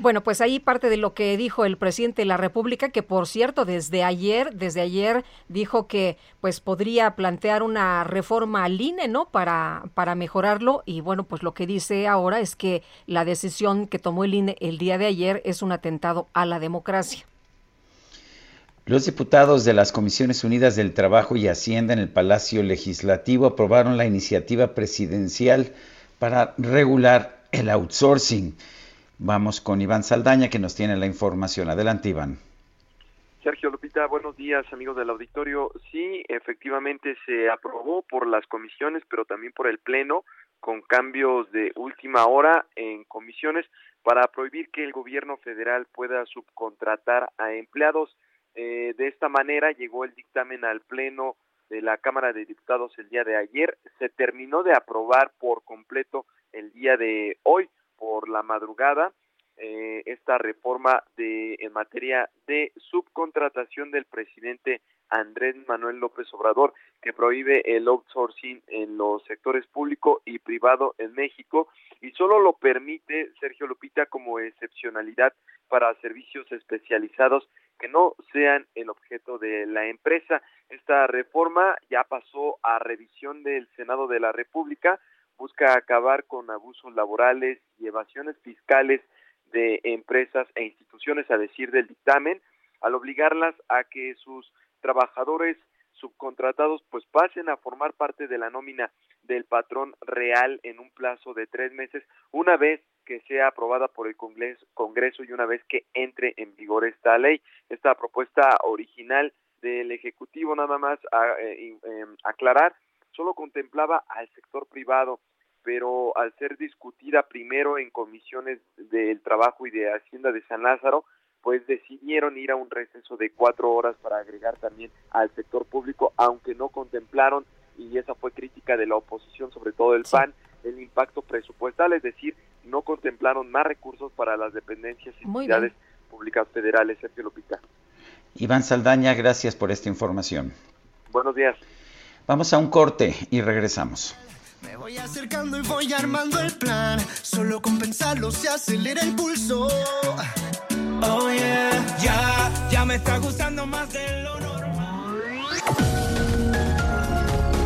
Bueno, pues ahí parte de lo que dijo el presidente de la República, que por cierto, desde ayer, desde ayer dijo que pues podría plantear una reforma al INE, ¿no? Para, para mejorarlo. Y bueno, pues lo que dice ahora es que la decisión que tomó el INE el día de ayer es un atentado a la democracia. Los diputados de las Comisiones Unidas del Trabajo y Hacienda en el Palacio Legislativo aprobaron la iniciativa presidencial para regular el outsourcing. Vamos con Iván Saldaña que nos tiene la información. Adelante, Iván. Sergio Lupita, buenos días, amigos del auditorio. Sí, efectivamente se aprobó por las comisiones, pero también por el Pleno, con cambios de última hora en comisiones para prohibir que el gobierno federal pueda subcontratar a empleados eh, de esta manera llegó el dictamen al Pleno de la Cámara de Diputados el día de ayer. Se terminó de aprobar por completo el día de hoy, por la madrugada eh, esta reforma de en materia de subcontratación del presidente Andrés Manuel López Obrador, que prohíbe el outsourcing en los sectores público y privado en México y solo lo permite Sergio Lupita como excepcionalidad para servicios especializados que no sean el objeto de la empresa. Esta reforma ya pasó a revisión del Senado de la República, busca acabar con abusos laborales y evasiones fiscales de empresas e instituciones a decir del dictamen, al obligarlas a que sus trabajadores subcontratados pues pasen a formar parte de la nómina del patrón real en un plazo de tres meses, una vez que sea aprobada por el Congreso, y una vez que entre en vigor esta ley. Esta propuesta original del Ejecutivo, nada más a, eh, em, aclarar, solo contemplaba al sector privado, pero al ser discutida primero en comisiones del trabajo y de Hacienda de San Lázaro, pues decidieron ir a un receso de cuatro horas para agregar también al sector público, aunque no contemplaron, y esa fue crítica de la oposición, sobre todo del PAN, el impacto presupuestal, es decir, no contemplaron más recursos para las dependencias y entidades públicas federales, Sergio Lupita. Iván Saldaña, gracias por esta información. Buenos días. Vamos a un corte y regresamos. Me voy acercando y voy armando el plan. Solo con pensarlo se acelera el pulso. Oh yeah, ya, ya me está gustando más de lo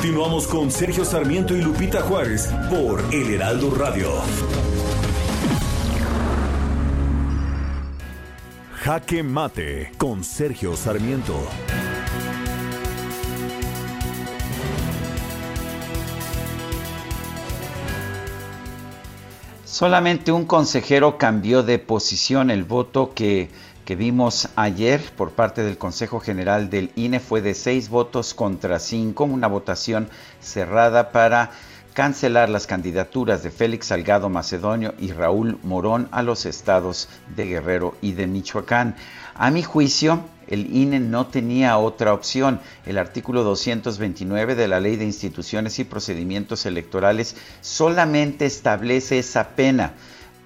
Continuamos con Sergio Sarmiento y Lupita Juárez por El Heraldo Radio. Jaque Mate con Sergio Sarmiento. Solamente un consejero cambió de posición. El voto que, que, vimos ayer por parte del Consejo General del INE fue de seis votos contra cinco, una votación cerrada para cancelar las candidaturas de Félix Salgado Macedonio y Raúl Morón a los estados de Guerrero y de Michoacán. A mi juicio, el INE no tenía otra opción. El artículo 229 de la Ley de Instituciones y Procedimientos Electorales solamente establece esa pena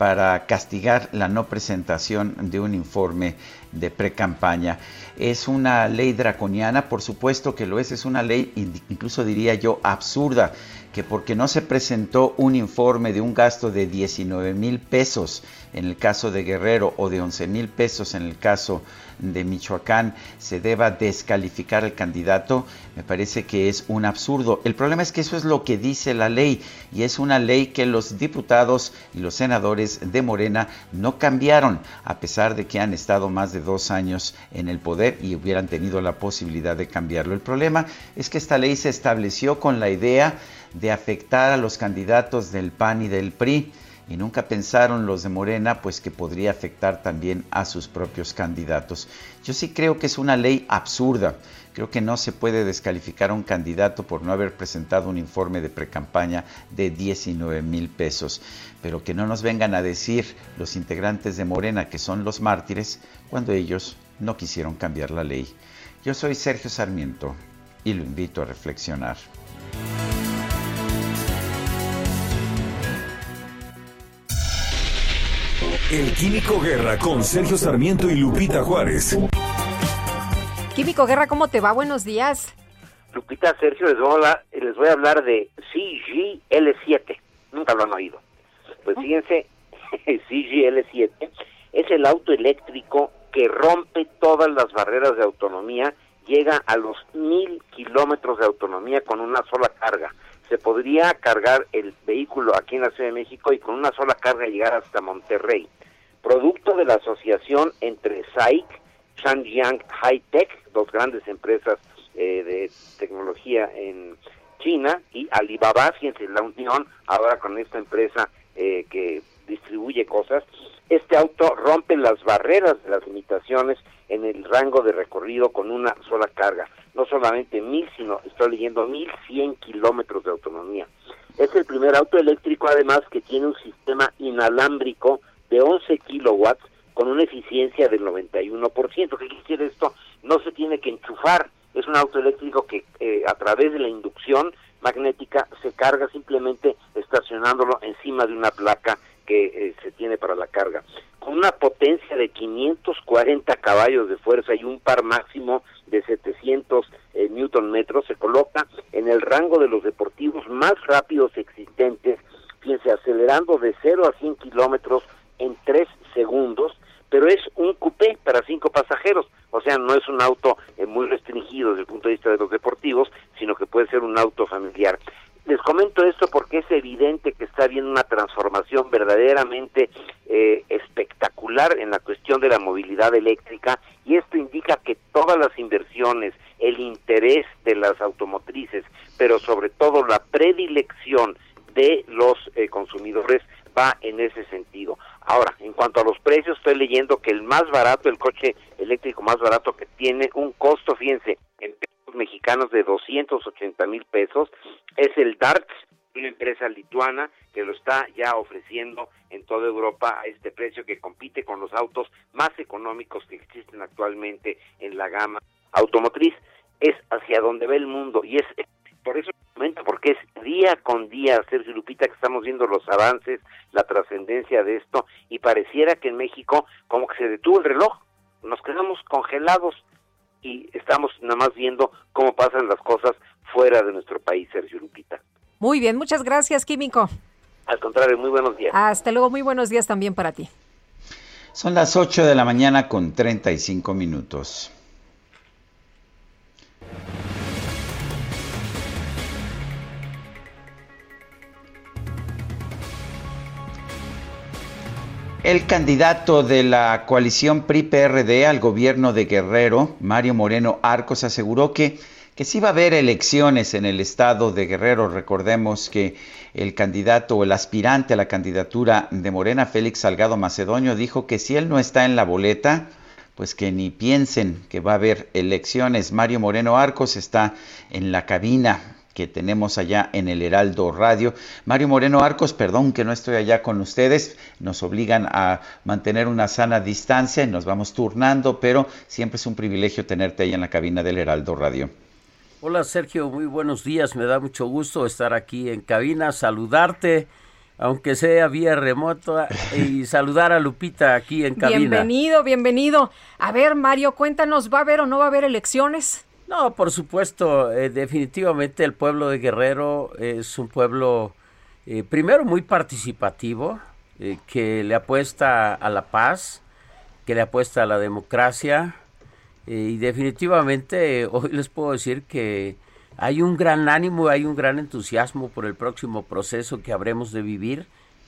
para castigar la no presentación de un informe de precampaña. Es una ley draconiana, por supuesto que lo es, es una ley incluso diría yo absurda, que porque no se presentó un informe de un gasto de 19 mil pesos en el caso de Guerrero o de 11 mil pesos en el caso de Michoacán se deba descalificar al candidato, me parece que es un absurdo. El problema es que eso es lo que dice la ley y es una ley que los diputados y los senadores de Morena no cambiaron, a pesar de que han estado más de dos años en el poder y hubieran tenido la posibilidad de cambiarlo. El problema es que esta ley se estableció con la idea de afectar a los candidatos del PAN y del PRI y nunca pensaron los de Morena pues que podría afectar también a sus propios candidatos. Yo sí creo que es una ley absurda. Creo que no se puede descalificar a un candidato por no haber presentado un informe de precampaña de 19 mil pesos. Pero que no nos vengan a decir los integrantes de Morena que son los mártires cuando ellos no quisieron cambiar la ley. Yo soy Sergio Sarmiento y lo invito a reflexionar. El Químico Guerra con Sergio Sarmiento y Lupita Juárez. Químico Guerra, ¿cómo te va? Buenos días. Lupita, Sergio, les voy a hablar, les voy a hablar de CGL7. Nunca lo han oído. Pues fíjense, CGL7 es el auto eléctrico que rompe todas las barreras de autonomía, llega a los mil kilómetros de autonomía con una sola carga se podría cargar el vehículo aquí en la Ciudad de México y con una sola carga llegar hasta Monterrey. Producto de la asociación entre SAIC, Shangjiang High Tech, dos grandes empresas eh, de tecnología en China, y Alibaba, fíjense, la unión ahora con esta empresa eh, que distribuye cosas, Este auto rompe las barreras de las limitaciones en el rango de recorrido con una sola carga. No solamente mil, sino estoy leyendo mil cien kilómetros de autonomía. Es el primer auto eléctrico, además, que tiene un sistema inalámbrico de 11 kilowatts con una eficiencia del 91%. ¿Qué quiere esto? No se tiene que enchufar. Es un auto eléctrico que eh, a través de la inducción magnética se carga simplemente estacionándolo encima de una placa que eh, se tiene para la carga. Con una potencia de 540 caballos de fuerza y un par máximo de 700 eh, newton metros, se coloca en el rango de los deportivos más rápidos existentes, fíjense, acelerando de 0 a 100 kilómetros en 3 segundos, pero es un coupé para cinco pasajeros, o sea, no es un auto eh, muy restringido desde el punto de vista de los deportivos, sino que puede ser un auto familiar. Les comento esto porque es evidente que está habiendo una transformación verdaderamente eh, espectacular en la cuestión de la movilidad eléctrica y esto indica que todas las inversiones, el interés de las automotrices, pero sobre todo la predilección de los eh, consumidores va en ese sentido. Ahora, en cuanto a los precios, estoy leyendo que el más barato, el coche eléctrico más barato que tiene un costo, fíjense, en mexicanos de 280 mil pesos, es el Darts, una empresa lituana que lo está ya ofreciendo en toda Europa a este precio que compite con los autos más económicos que existen actualmente en la gama automotriz. Es hacia donde ve el mundo y es por eso porque es día con día, Sergio Lupita, que estamos viendo los avances, la trascendencia de esto, y pareciera que en México como que se detuvo el reloj, nos quedamos congelados y estamos nada más viendo cómo pasan las cosas fuera de nuestro país, Sergio Lupita. Muy bien, muchas gracias, Químico. Al contrario, muy buenos días. Hasta luego, muy buenos días también para ti. Son las 8 de la mañana con 35 minutos. El candidato de la coalición PRI-PRD al gobierno de Guerrero, Mario Moreno Arcos, aseguró que, que sí va a haber elecciones en el estado de Guerrero. Recordemos que el candidato o el aspirante a la candidatura de Morena, Félix Salgado Macedonio, dijo que si él no está en la boleta, pues que ni piensen que va a haber elecciones. Mario Moreno Arcos está en la cabina que tenemos allá en el Heraldo Radio. Mario Moreno Arcos, perdón que no estoy allá con ustedes, nos obligan a mantener una sana distancia y nos vamos turnando, pero siempre es un privilegio tenerte ahí en la cabina del Heraldo Radio. Hola Sergio, muy buenos días, me da mucho gusto estar aquí en cabina, saludarte aunque sea vía remota, y saludar a Lupita aquí en cabina. Bienvenido, bienvenido. A ver, Mario, cuéntanos, ¿va a haber o no va a haber elecciones? No, por supuesto, eh, definitivamente el pueblo de Guerrero es un pueblo, eh, primero, muy participativo, eh, que le apuesta a la paz, que le apuesta a la democracia, y definitivamente hoy les puedo decir que hay un gran ánimo, hay un gran entusiasmo por el próximo proceso que habremos de vivir,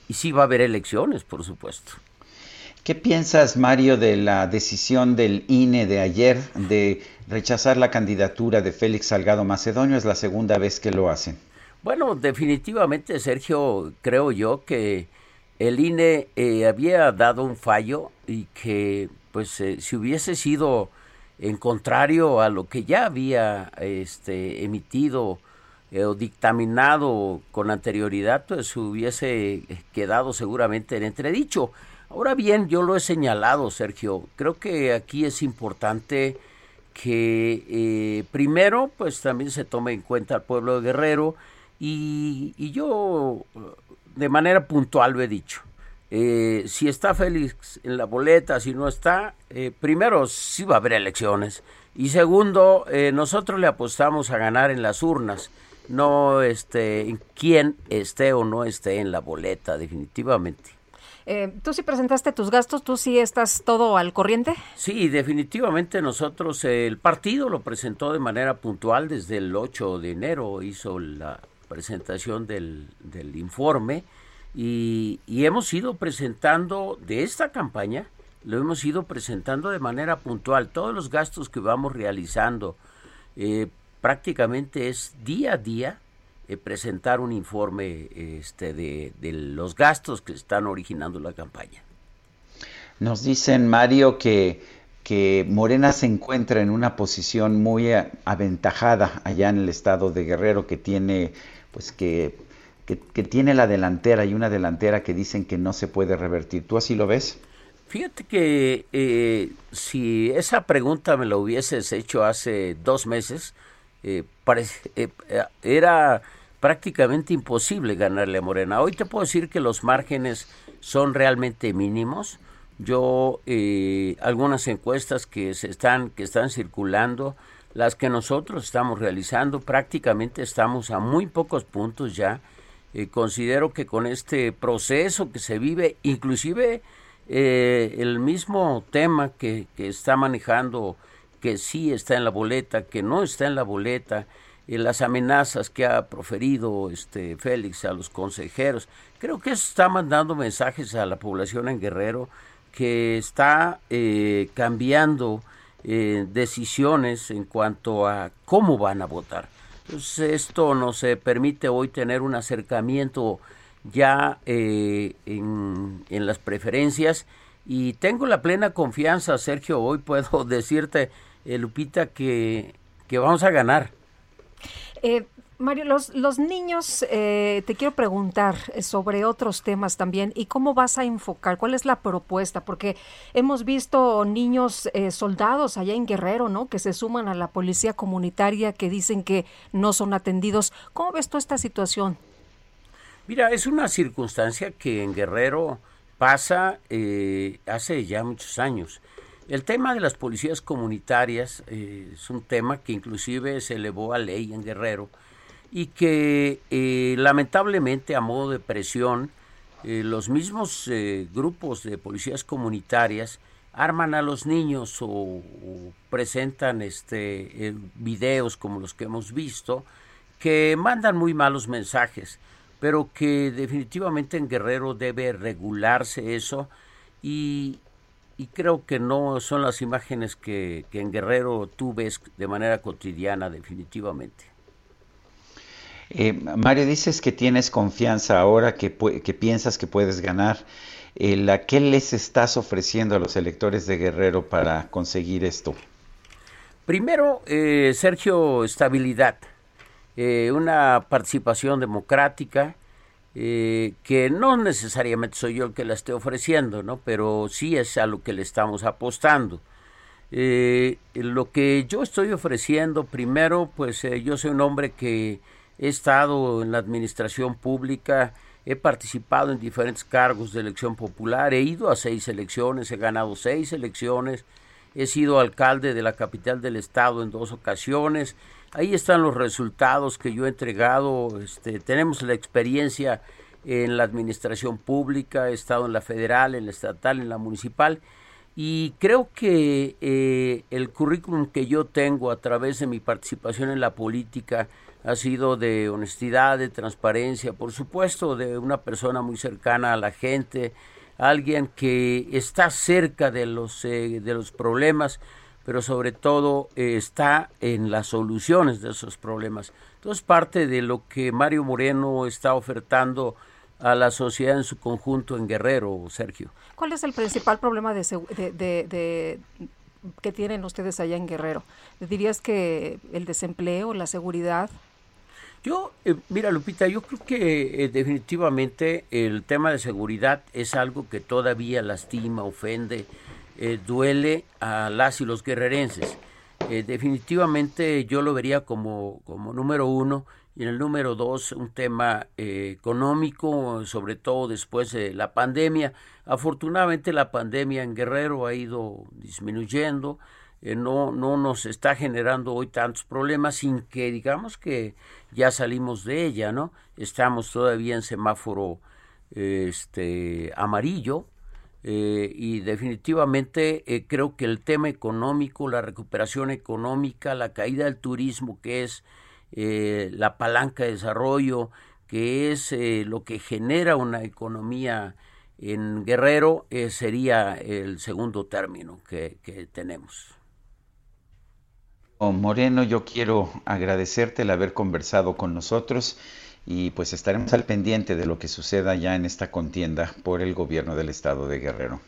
y sí va a haber elecciones, por supuesto. ¿Qué piensas, Mario, de la decisión del INE de ayer de rechazar la candidatura de Félix Salgado Macedonio? Es la segunda vez que lo hacen. Bueno, definitivamente, Sergio, creo yo que el INE eh, había dado un fallo y que, pues, eh, si hubiese sido en contrario a lo que ya había este, emitido eh, o dictaminado con anterioridad, pues hubiese quedado seguramente en entredicho. Ahora bien, yo lo he señalado, Sergio, creo que aquí es importante que eh, primero, pues también se tome en cuenta al pueblo de Guerrero y, yo de manera puntual lo he dicho. Eh, si está Félix en la boleta, si no está, eh, primero sí va a haber elecciones y segundo, nosotros le apostamos a ganar en las urnas, no este, en quién esté o no esté en la boleta, definitivamente. Eh, ¿Tú sí presentaste tus gastos? ¿Tú sí estás todo al corriente? Sí, definitivamente nosotros, el partido lo presentó de manera puntual desde el 8 de enero, hizo la presentación del, informe y, hemos ido presentando de esta campaña, lo hemos ido presentando de manera puntual, todos los gastos que vamos realizando. Eh, prácticamente es día a día eh, presentar un informe este, de, los gastos que están originando la campaña. Nos dicen, Mario, que, que Morena se encuentra en una posición muy aventajada allá en el estado de Guerrero, que tiene, pues que, que, que tiene la delantera y una delantera que dicen que no se puede revertir. ¿Tú así lo ves? Fíjate que eh, si esa pregunta me la hubieses hecho hace dos meses, eh, eh, era prácticamente imposible ganarle a Morena. Hoy te puedo decir que los márgenes son realmente mínimos. Yo algunas encuestas que se están que están circulando, las que nosotros estamos realizando, prácticamente estamos a muy pocos puntos ya. considero que con este proceso que se vive, inclusive eh, el mismo tema que, que, está manejando, que sí está en la boleta, que no está en la boleta, las amenazas que ha proferido este Félix a los consejeros, creo que eso está mandando mensajes a la población en Guerrero que está eh, cambiando eh, decisiones en cuanto a cómo van a votar. Entonces esto nos permite hoy tener un acercamiento ya eh, en, las preferencias y tengo la plena confianza, Sergio, hoy puedo decirte, eh, Lupita, que, que, vamos a ganar. Eh, Mario, los, los niños, te quiero preguntar sobre otros temas también y cómo vas a enfocar, cuál es la propuesta, porque hemos visto niños soldados allá en Guerrero, ¿no? Que se suman a la policía comunitaria, que dicen que no son atendidos. ¿Cómo ves tú esta situación? Mira, es una circunstancia que en Guerrero pasa eh, hace ya muchos años. El tema de las policías comunitarias eh, es un tema que inclusive se elevó a ley en Guerrero y que eh, lamentablemente a modo de presión los mismos grupos de policías comunitarias arman a los niños o, o presentan este videos como los que hemos visto que mandan muy malos mensajes pero que definitivamente en Guerrero debe regularse eso y, creo que no son las imágenes que, en Guerrero tú ves de manera cotidiana definitivamente. Eh, Mario, dices que tienes confianza ahora, que, que piensas que puedes ganar. Eh, ¿Qué les estás ofreciendo a los electores de Guerrero para conseguir esto? Primero, eh, Sergio, estabilidad. Eh, una participación democrática eh, que no necesariamente soy yo el que la esté ofreciendo, ¿no? pero sí es a lo que le estamos apostando. Eh, lo que yo estoy ofreciendo, primero, pues yo soy un hombre que he estado en la administración pública, he participado en diferentes cargos de elección popular, he ido a seis elecciones, he ganado seis elecciones, he sido alcalde de la capital del estado en dos ocasiones, Ahí están los resultados que yo he entregado. Este, tenemos la experiencia en la administración pública, he estado en la federal, en la estatal, en la municipal. Y creo que eh, el currículum que yo tengo a través de mi participación en la política ha sido de honestidad, de transparencia, por supuesto, de una persona muy cercana a la gente, alguien que está cerca de los, eh, de los problemas, pero sobre todo eh, está en las soluciones de esos problemas. Entonces, parte de lo que Mario Moreno está ofertando a la sociedad en su conjunto en Guerrero, Sergio. ¿Cuál es el principal problema de, de, que tienen ustedes allá en Guerrero? ¿Dirías que el desempleo, la seguridad? Yo, eh, mira Lupita, yo creo que eh, definitivamente el tema de seguridad es algo que todavía lastima, ofende, eh, duele a las y los guerrerenses. Eh, definitivamente yo lo vería como, como número uno y en el número dos un tema eh, económico, sobre todo después de la pandemia. Afortunadamente la pandemia en Guerrero ha ido disminuyendo, no, no nos está generando hoy tantos problemas sin que digamos que ya salimos de ella, ¿no? Estamos todavía en semáforo este amarillo, eh, y definitivamente eh, creo que el tema económico, la recuperación económica, la caída del turismo, que es eh, la palanca de desarrollo, que es lo que genera una economía en Guerrero, sería el segundo término que, que tenemos. Oh, Moreno, yo quiero agradecerte el haber conversado con nosotros y pues estaremos al pendiente de lo que suceda ya en esta contienda por el gobierno del estado de Guerrero.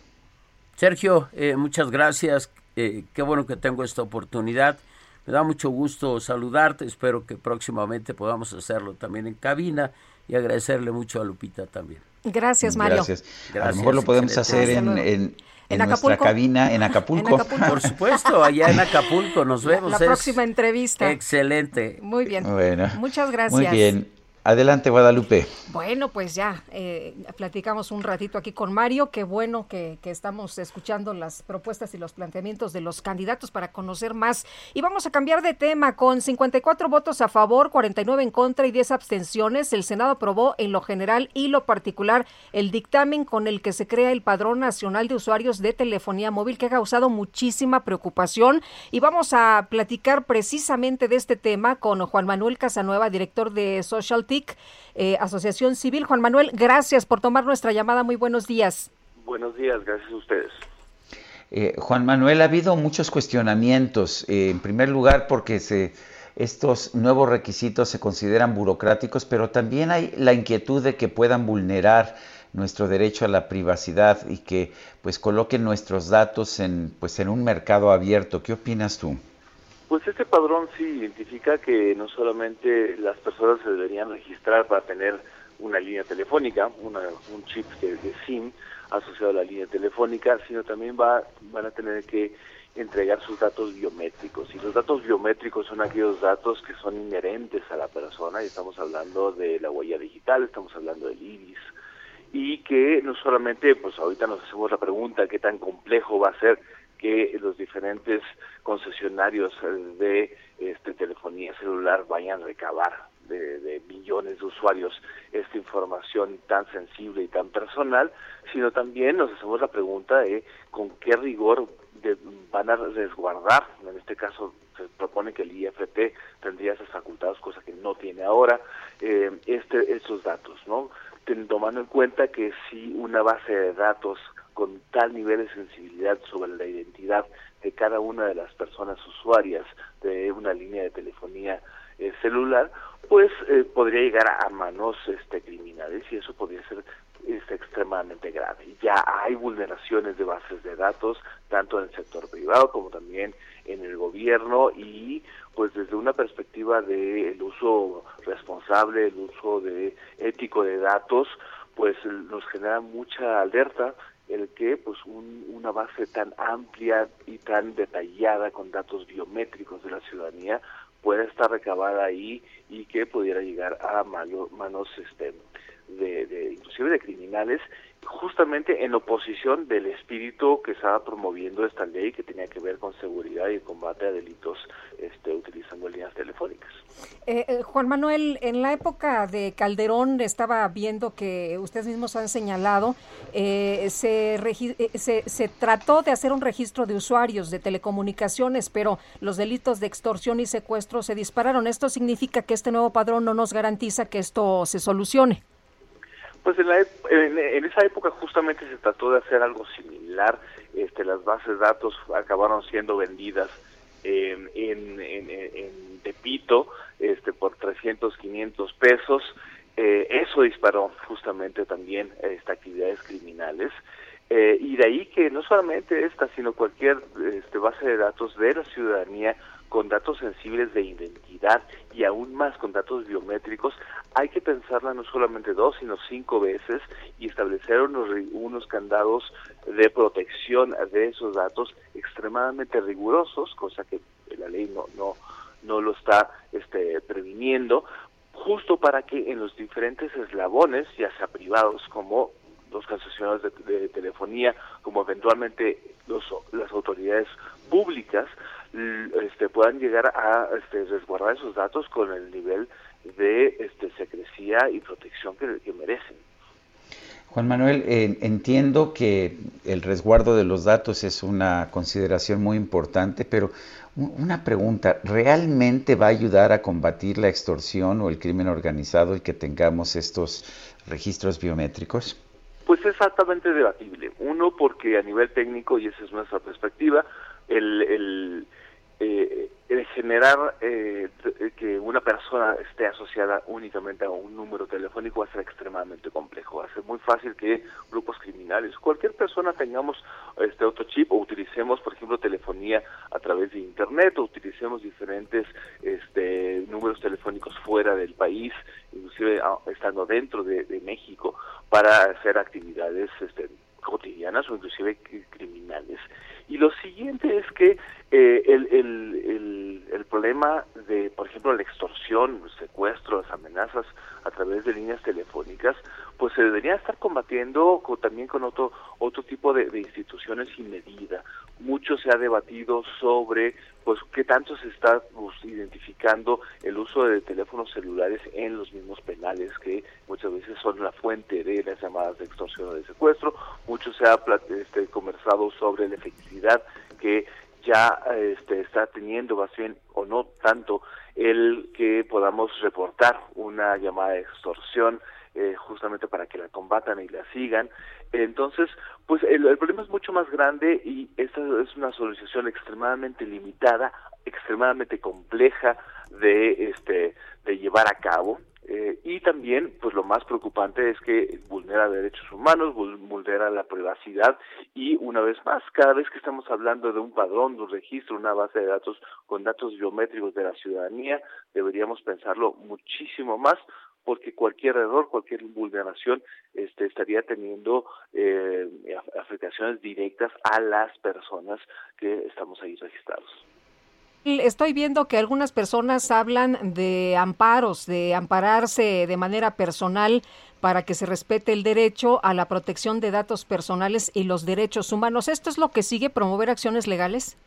Sergio, eh, muchas gracias. Eh, qué bueno que tengo esta oportunidad. Me da mucho gusto saludarte. Espero que próximamente podamos hacerlo también en cabina y agradecerle mucho a Lupita también. Gracias, Mario. Gracias. a lo mejor lo podemos hacer en, en, en, nuestra cabina en Acapulco. En Acapulco. Por supuesto, allá en Acapulco nos vemos. La, la próxima entrevista. Excelente. Muy bien. Bueno. Muchas gracias. Muy bien. Adelante, Guadalupe. Bueno, pues ya eh, platicamos un ratito aquí con Mario. Qué bueno que, que, estamos escuchando las propuestas y los planteamientos de los candidatos para conocer más. Y vamos a cambiar de tema. Con 54 votos a favor, 49 en contra y 10 abstenciones, el Senado aprobó en lo general y lo particular el dictamen con el que se crea el Padrón Nacional de Usuarios de Telefonía Móvil, que ha causado muchísima preocupación. Y vamos a platicar precisamente de este tema con Juan Manuel Casanueva, director de Social eh, Asociación Civil. Juan Manuel, gracias por tomar nuestra llamada. Muy buenos días. Buenos días, gracias a ustedes. Eh, Juan Manuel, ha habido muchos cuestionamientos. Eh, en primer lugar, porque se, estos nuevos requisitos se consideran burocráticos, pero también hay la inquietud de que puedan vulnerar nuestro derecho a la privacidad y que pues coloquen nuestros datos en pues en un mercado abierto. ¿Qué opinas tú? Pues este padrón sí identifica que no solamente las personas se deberían registrar para tener una línea telefónica, una, un chip de, SIM asociado a la línea telefónica, sino también va, van a tener que entregar sus datos biométricos. Y los datos biométricos son aquellos datos que son inherentes a la persona, y estamos hablando de la huella digital, estamos hablando del iris, y que no solamente, pues ahorita nos hacemos la pregunta, qué tan complejo va a ser que los diferentes concesionarios de este, telefonía celular vayan a recabar de, de, millones de usuarios esta información tan sensible y tan personal, sino también nos hacemos la pregunta de con qué rigor de, van a resguardar, en este caso se propone que el IFT tendría esas facultades, cosa que no tiene ahora, eh, este, estos datos, ¿no? tomando en cuenta que si una base de datos con tal nivel de sensibilidad sobre la identidad de cada una de las personas usuarias de una línea de telefonía eh, celular, pues eh, podría llegar a manos este, criminales y eso podría ser este, extremadamente grave. Ya hay vulneraciones de bases de datos, tanto en el sector privado como también en el gobierno y pues desde una perspectiva del de uso responsable, el uso de ético de datos, pues nos genera mucha alerta el que pues un, una base tan amplia y tan detallada con datos biométricos de la ciudadanía pueda estar recabada ahí y que pudiera llegar a manos, este, de, de, inclusive de criminales justamente en oposición del espíritu que estaba promoviendo esta ley que tenía que ver con seguridad y combate a delitos este, utilizando líneas telefónicas. Eh, eh, Juan Manuel, en la época de Calderón estaba viendo que ustedes mismos han señalado, eh, se, eh, se, se trató de hacer un registro de usuarios de telecomunicaciones, pero los delitos de extorsión y secuestro se dispararon. ¿Esto significa que este nuevo padrón no nos garantiza que esto se solucione? Pues en, la, en, en, esa época justamente se trató de hacer algo similar. Este, las bases de datos acabaron siendo vendidas eh, en, en, en, Tepito este, por 300, 500 pesos. Eh, eso disparó justamente también este, actividades criminales. Eh, y de ahí que no solamente esta, sino cualquier este, base de datos de la ciudadanía con datos sensibles de identidad y aún más con datos biométricos, hay que pensarla no solamente dos, sino cinco veces y establecer unos, unos candados de protección de esos datos extremadamente rigurosos, cosa que la ley no, no, no lo está este, previniendo, justo para que en los diferentes eslabones, ya sea privados como los concesionarios de, de, telefonía, como eventualmente los, las autoridades públicas, este, puedan llegar a este, resguardar esos datos con el nivel de este, secrecía y protección que, que merecen. Juan Manuel, eh, entiendo que el resguardo de los datos es una consideración muy importante, pero una pregunta, ¿realmente va a ayudar a combatir la extorsión o el crimen organizado y que tengamos estos registros biométricos? Pues es altamente debatible. Uno, porque a nivel técnico, y esa es nuestra perspectiva, el, el eh, el generar eh, que una persona esté asociada únicamente a un número telefónico va a ser extremadamente complejo. Va a ser muy fácil que grupos criminales, cualquier persona tengamos este otro chip o utilicemos, por ejemplo, telefonía a través de internet o utilicemos diferentes este, números telefónicos fuera del país, inclusive ah, estando dentro de, de México, para hacer actividades este, cotidianas o inclusive criminales. Y lo siguiente es que eh, el, el, el, el, problema de, por ejemplo, la extorsión, el secuestro, las amenazas a través de líneas telefónicas, pues se debería estar combatiendo también con otro otro tipo de, instituciones sin medida. Mucho se ha debatido sobre pues qué tanto se está pues, identificando el uso de teléfonos celulares en los mismos penales que muchas veces son la fuente de las llamadas de extorsión o de secuestro. Mucho se ha este, conversado sobre la que ya este, está teniendo más bien o no tanto el que podamos reportar una llamada de extorsión eh, justamente para que la combatan y la sigan. Entonces, pues el, el, problema es mucho más grande y esta es una solución extremadamente limitada, extremadamente compleja de este de llevar a cabo. Eh, y también, pues lo más preocupante es que vulnera derechos humanos, vulnera la privacidad y una vez más, cada vez que estamos hablando de un padrón, de un registro, una base de datos con datos biométricos de la ciudadanía, deberíamos pensarlo muchísimo más porque cualquier error, cualquier vulneración este, estaría teniendo eh, afectaciones directas a las personas que estamos ahí registrados. Estoy viendo que algunas personas hablan de amparos, de ampararse de manera personal para que se respete el derecho a la protección de datos personales y los derechos humanos. ¿Esto es lo que sigue promover acciones legales?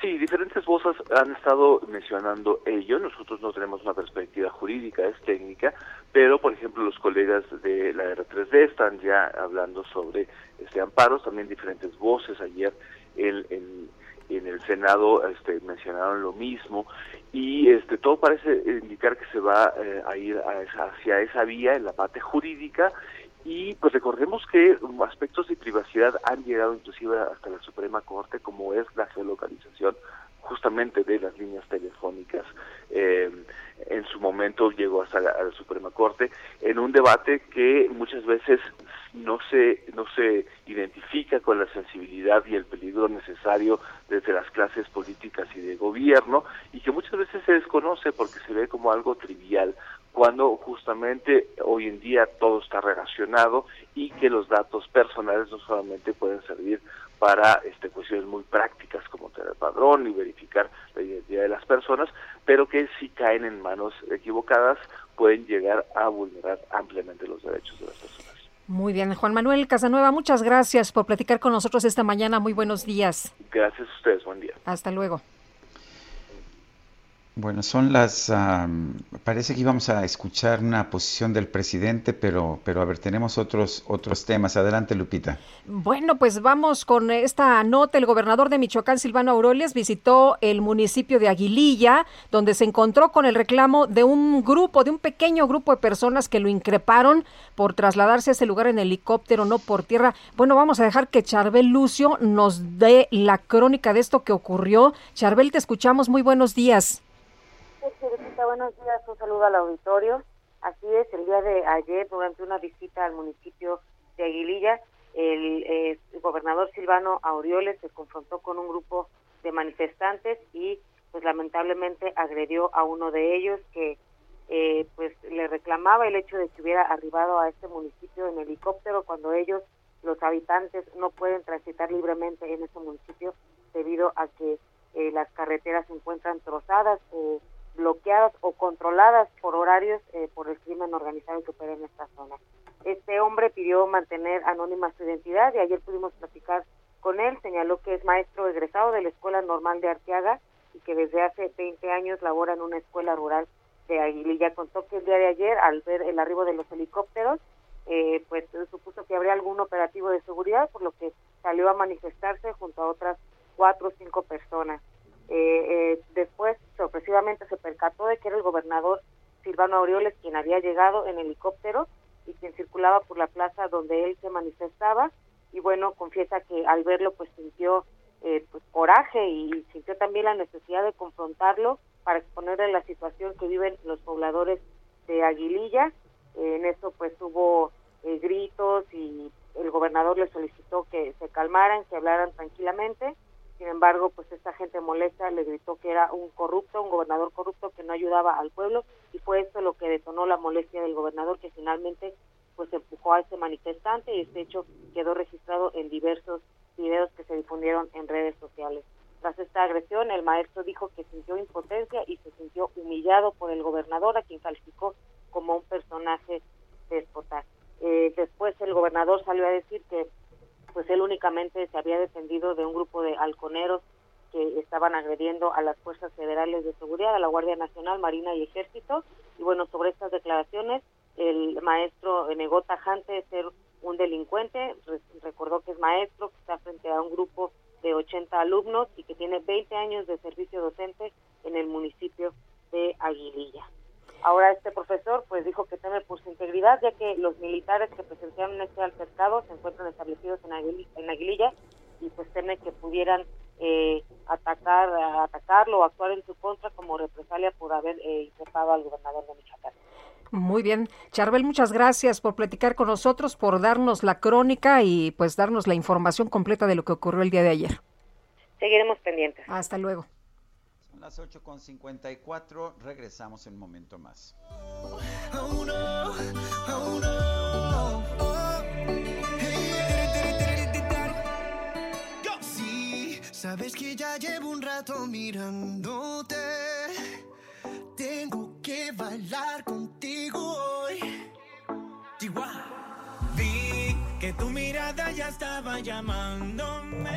Sí, diferentes voces han estado mencionando ello. Nosotros no tenemos una perspectiva jurídica, es técnica, pero por ejemplo los colegas de la R3D están ya hablando sobre este amparos, también diferentes voces ayer en, en en el Senado este, mencionaron lo mismo y este todo parece indicar que se va eh, a ir hacia esa vía en la parte jurídica y pues recordemos que aspectos de privacidad han llegado inclusive hasta la Suprema Corte como es la geolocalización justamente de las líneas telefónicas. Eh, en su momento llegó hasta la, la, Suprema Corte en un debate que muchas veces no se no se identifica con la sensibilidad y el peligro necesario desde las clases políticas y de gobierno y que muchas veces se desconoce porque se ve como algo trivial cuando justamente hoy en día todo está relacionado y que los datos personales no solamente pueden servir para este, cuestiones muy prácticas como tener padrón y verificar la identidad de las personas, pero que si caen en manos equivocadas pueden llegar a vulnerar ampliamente los derechos de las personas. Muy bien, Juan Manuel Casanueva, muchas gracias por platicar con nosotros esta mañana. Muy buenos días. Gracias a ustedes, buen día. Hasta luego. Bueno, son las. Um, parece que íbamos a escuchar una posición del presidente, pero, pero a ver, tenemos otros otros temas. Adelante, Lupita. Bueno, pues vamos con esta nota. El gobernador de Michoacán, Silvano Aureoles, visitó el municipio de Aguililla, donde se encontró con el reclamo de un grupo, de un pequeño grupo de personas que lo increparon por trasladarse a ese lugar en helicóptero, no por tierra. Bueno, vamos a dejar que Charbel Lucio nos dé la crónica de esto que ocurrió. Charbel, te escuchamos. Muy buenos días buenos días, un saludo al auditorio. Así es, el día de ayer, durante una visita al municipio de Aguililla, el, eh, gobernador Silvano Aureoles se confrontó con un grupo de manifestantes y pues lamentablemente agredió a uno de ellos que eh, pues le reclamaba el hecho de que hubiera arribado a este municipio en helicóptero cuando ellos, los habitantes, no pueden transitar libremente en ese municipio debido a que eh, las carreteras se encuentran trozadas o bloqueadas o controladas por horarios eh, por el crimen organizado que opera en esta zona. Este hombre pidió mantener anónima su identidad y ayer pudimos platicar con él. Señaló que es maestro egresado de la Escuela Normal de Arteaga y que desde hace 20 años labora en una escuela rural de Aguililla. Contó que el día de ayer, al ver el arribo de los helicópteros, eh, pues supuso que habría algún operativo de seguridad, por lo que salió a manifestarse junto a otras cuatro o cinco personas. Eh, eh, después, sorpresivamente, se percató de que era el gobernador Silvano Aureoles quien había llegado en helicóptero y quien circulaba por la plaza donde él se manifestaba. Y bueno, confiesa que al verlo, pues sintió eh, pues, coraje y sintió también la necesidad de confrontarlo para exponerle la situación que viven los pobladores de Aguililla. en eso pues hubo eh, gritos y el gobernador le solicitó que se calmaran, que hablaran tranquilamente. Sin embargo, pues esta gente molesta le gritó que era un corrupto, un gobernador corrupto que no ayudaba al pueblo y fue esto lo que detonó la molestia del gobernador que finalmente pues empujó a ese manifestante y este hecho quedó registrado en diversos videos que se difundieron en redes sociales. Tras esta agresión, el maestro dijo que sintió impotencia y se sintió humillado por el gobernador, a quien calificó como un personaje déspota. Eh, después el gobernador salió a decir que pues él únicamente se había defendido de un grupo de halconeros que estaban agrediendo a las fuerzas federales de seguridad, a la Guardia Nacional, Marina y Ejército. Y bueno, sobre estas declaraciones, el maestro negó tajante ser un delincuente, recordó que es maestro, que está frente a un grupo de 80 alumnos y que tiene 20 años de servicio docente en el municipio de Aguililla. Ahora este profesor pues dijo que teme por su integridad ya que los militares que presenciaron este altercado se encuentran establecidos en, Aguililla, y pues teme que pudieran eh, atacar, atacarlo o actuar en su contra como represalia por haber eh, al gobernador de Michoacán. Muy bien. Charbel, muchas gracias por platicar con nosotros, por darnos la crónica y pues darnos la información completa de lo que ocurrió el día de ayer. Seguiremos pendientes. Hasta luego. Son las 8.54, regresamos en un momento más. Sí, sabes que ya llevo un rato mirándote tengo que bailar contigo hoy. Vi que tu mirada ya estaba llamándome.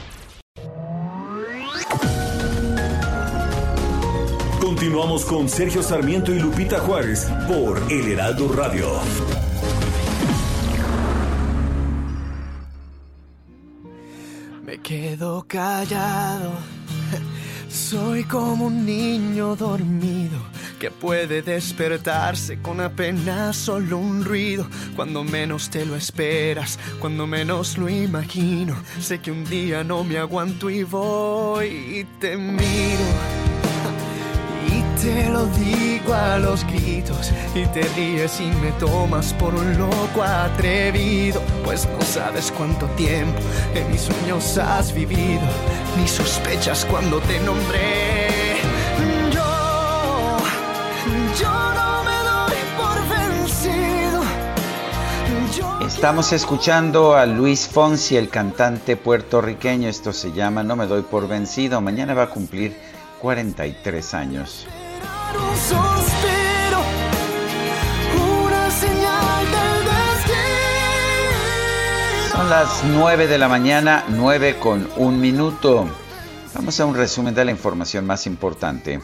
Continuamos con Sergio Sarmiento y Lupita Juárez por El Heraldo Radio. Me quedo callado. Soy como un niño dormido que puede despertarse con apenas solo un ruido. Cuando menos te lo esperas, cuando menos lo imagino. Sé que un día no me aguanto y voy y te miro. Te lo digo a los gritos y te ríes y me tomas por un loco atrevido. Pues no sabes cuánto tiempo en mis sueños has vivido, ni sospechas cuando te nombré. Estamos escuchando a Luis Fonsi, el cantante puertorriqueño. Esto se llama No me doy por vencido. Mañana va a cumplir 43 años. Son las 9 de la mañana, 9 con un minuto. Vamos a un resumen de la información más importante.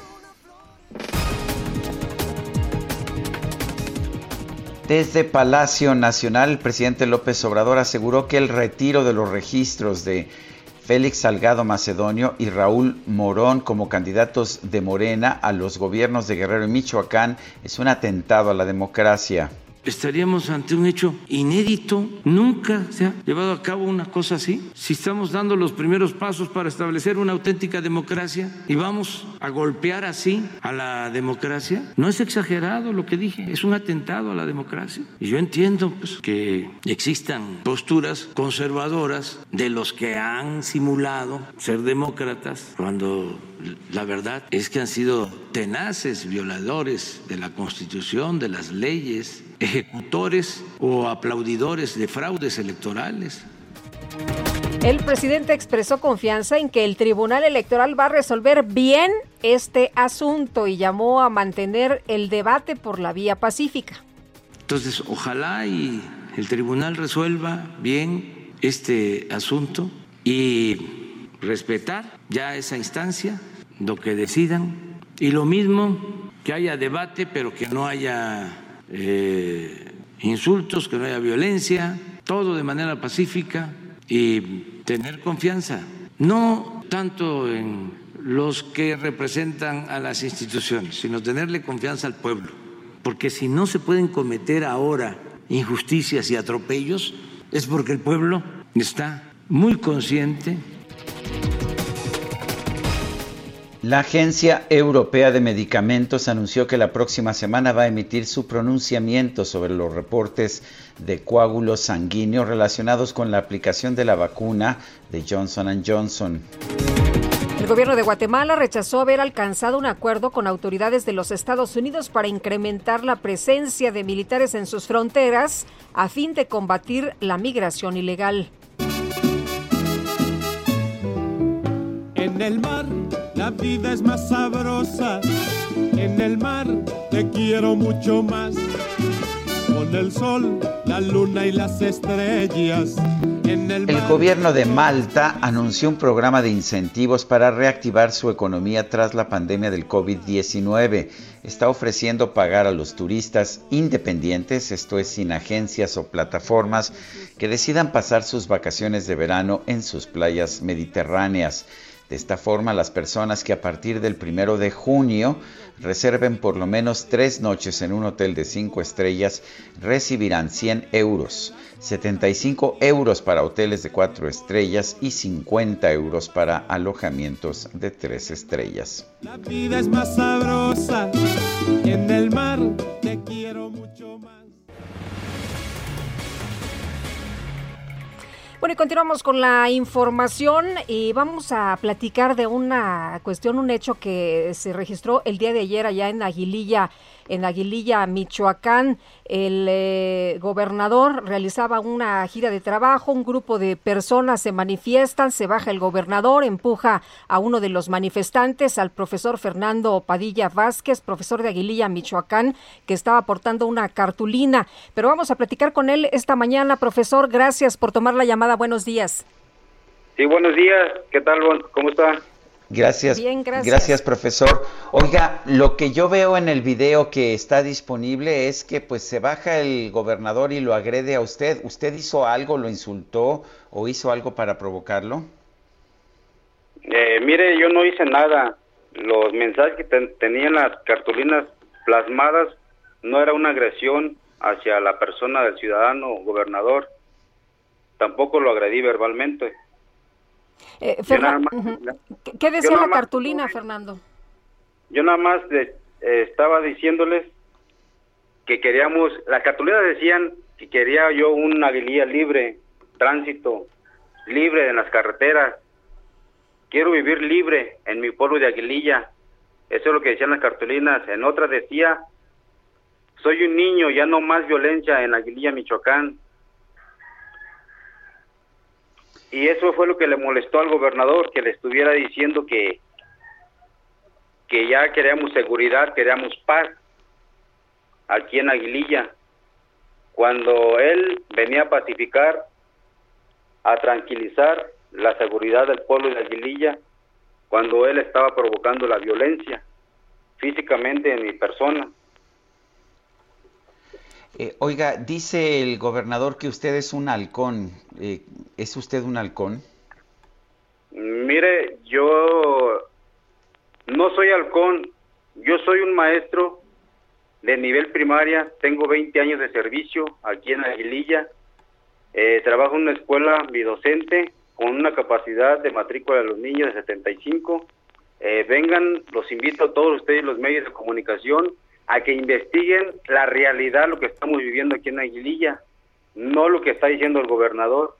Desde Palacio Nacional, el presidente López Obrador aseguró que el retiro de los registros de Félix Salgado Macedonio y Raúl Morón como candidatos de Morena a los gobiernos de Guerrero y Michoacán. Es un atentado a la democracia estaríamos ante un hecho inédito. Nunca se ha llevado a cabo una cosa así. Si estamos dando los primeros pasos para establecer una auténtica democracia y vamos a golpear así a la democracia, no es exagerado lo que dije, es un atentado a la democracia. Y yo entiendo pues, que existan posturas conservadoras de los que han simulado ser demócratas cuando la verdad es que han sido tenaces violadores de la Constitución, de las leyes, ejecutores o aplaudidores de fraudes electorales. El presidente expresó confianza en que el Tribunal Electoral va a resolver bien este asunto y llamó a mantener el debate por la vía pacífica. Entonces, ojalá y el tribunal resuelva bien este asunto y respetar ya esa instancia, lo que decidan, Y lo mismo, que haya debate, pero que no haya eh, insultos, que no haya violencia, todo de manera pacífica y tener confianza. No tanto en los que representan a las instituciones, sino tenerle confianza al pueblo. Porque si no se pueden cometer ahora injusticias y atropellos, es porque el pueblo está muy consciente La Agencia Europea de Medicamentos anunció que la próxima semana va a emitir su pronunciamiento sobre los reportes de coágulos sanguíneos relacionados con la aplicación de la vacuna de Johnson Johnson. El gobierno de Guatemala rechazó haber alcanzado un acuerdo con autoridades de los Estados Unidos para incrementar la presencia de militares en sus fronteras a fin de combatir la migración ilegal. En el mar la vida es más sabrosa. En el mar te quiero mucho más. Con el sol, la luna y las estrellas. En el, el gobierno de Malta anunció un programa de incentivos para reactivar su economía tras la pandemia del COVID-19. Está ofreciendo pagar a los turistas independientes, esto es sin agencias o plataformas, que decidan pasar sus vacaciones de verano en sus playas mediterráneas. De esta forma, las personas que a partir del primero de junio reserven por lo menos tres noches en un hotel de cinco estrellas recibirán 100 euros, 75 euros para hoteles de cuatro estrellas y 50 euros para alojamientos de tres estrellas. La vida es más sabrosa en el mar, te quiero mucho más. Bueno, y continuamos con la información y vamos a platicar de una cuestión, un hecho que se registró el día de ayer allá en Aguililla, en Aguililla, Michoacán. El eh, gobernador realizaba una gira de trabajo, un grupo de personas se manifiestan, se baja el gobernador, empuja a uno de los manifestantes, al profesor Fernando Padilla Vázquez, profesor de Aguililla, Michoacán, que estaba portando una cartulina. Pero vamos a platicar con él esta mañana. Profesor, gracias por tomar la llamada. Buenos días. Sí, buenos días. ¿Qué tal? ¿Cómo está? Gracias. Bien, gracias. Gracias, profesor. Oiga, lo que yo veo en el video que está disponible es que pues se baja el gobernador y lo agrede a usted. ¿Usted hizo algo, lo insultó o hizo algo para provocarlo? Eh, mire, yo no hice nada. Los mensajes que ten- tenían las cartulinas plasmadas no era una agresión hacia la persona del ciudadano gobernador. Tampoco lo agredí verbalmente. Eh, Fernan- más-. ¿Qué, qué decía la más- cartulina, Fernando? Yo nada más de- eh, estaba diciéndoles que queríamos, las cartulinas decían que quería yo una aguililla libre, tránsito libre en las carreteras. Quiero vivir libre en mi pueblo de Aguililla. Eso es lo que decían las cartulinas. En otra decía, soy un niño, ya no más violencia en Aguililla, Michoacán. Y eso fue lo que le molestó al gobernador, que le estuviera diciendo que, que ya queríamos seguridad, queríamos paz aquí en Aguililla. Cuando él venía a pacificar, a tranquilizar la seguridad del pueblo de Aguililla, cuando él estaba provocando la violencia físicamente en mi persona. Eh, oiga, dice el gobernador que usted es un halcón. Eh, ¿Es usted un halcón? Mire, yo no soy halcón, yo soy un maestro de nivel primaria, tengo 20 años de servicio aquí en Aguililla, eh, trabajo en una escuela bidocente con una capacidad de matrícula de los niños de 75. Eh, vengan, los invito a todos ustedes, los medios de comunicación, a que investiguen la realidad, lo que estamos viviendo aquí en Aguililla, no lo que está diciendo el gobernador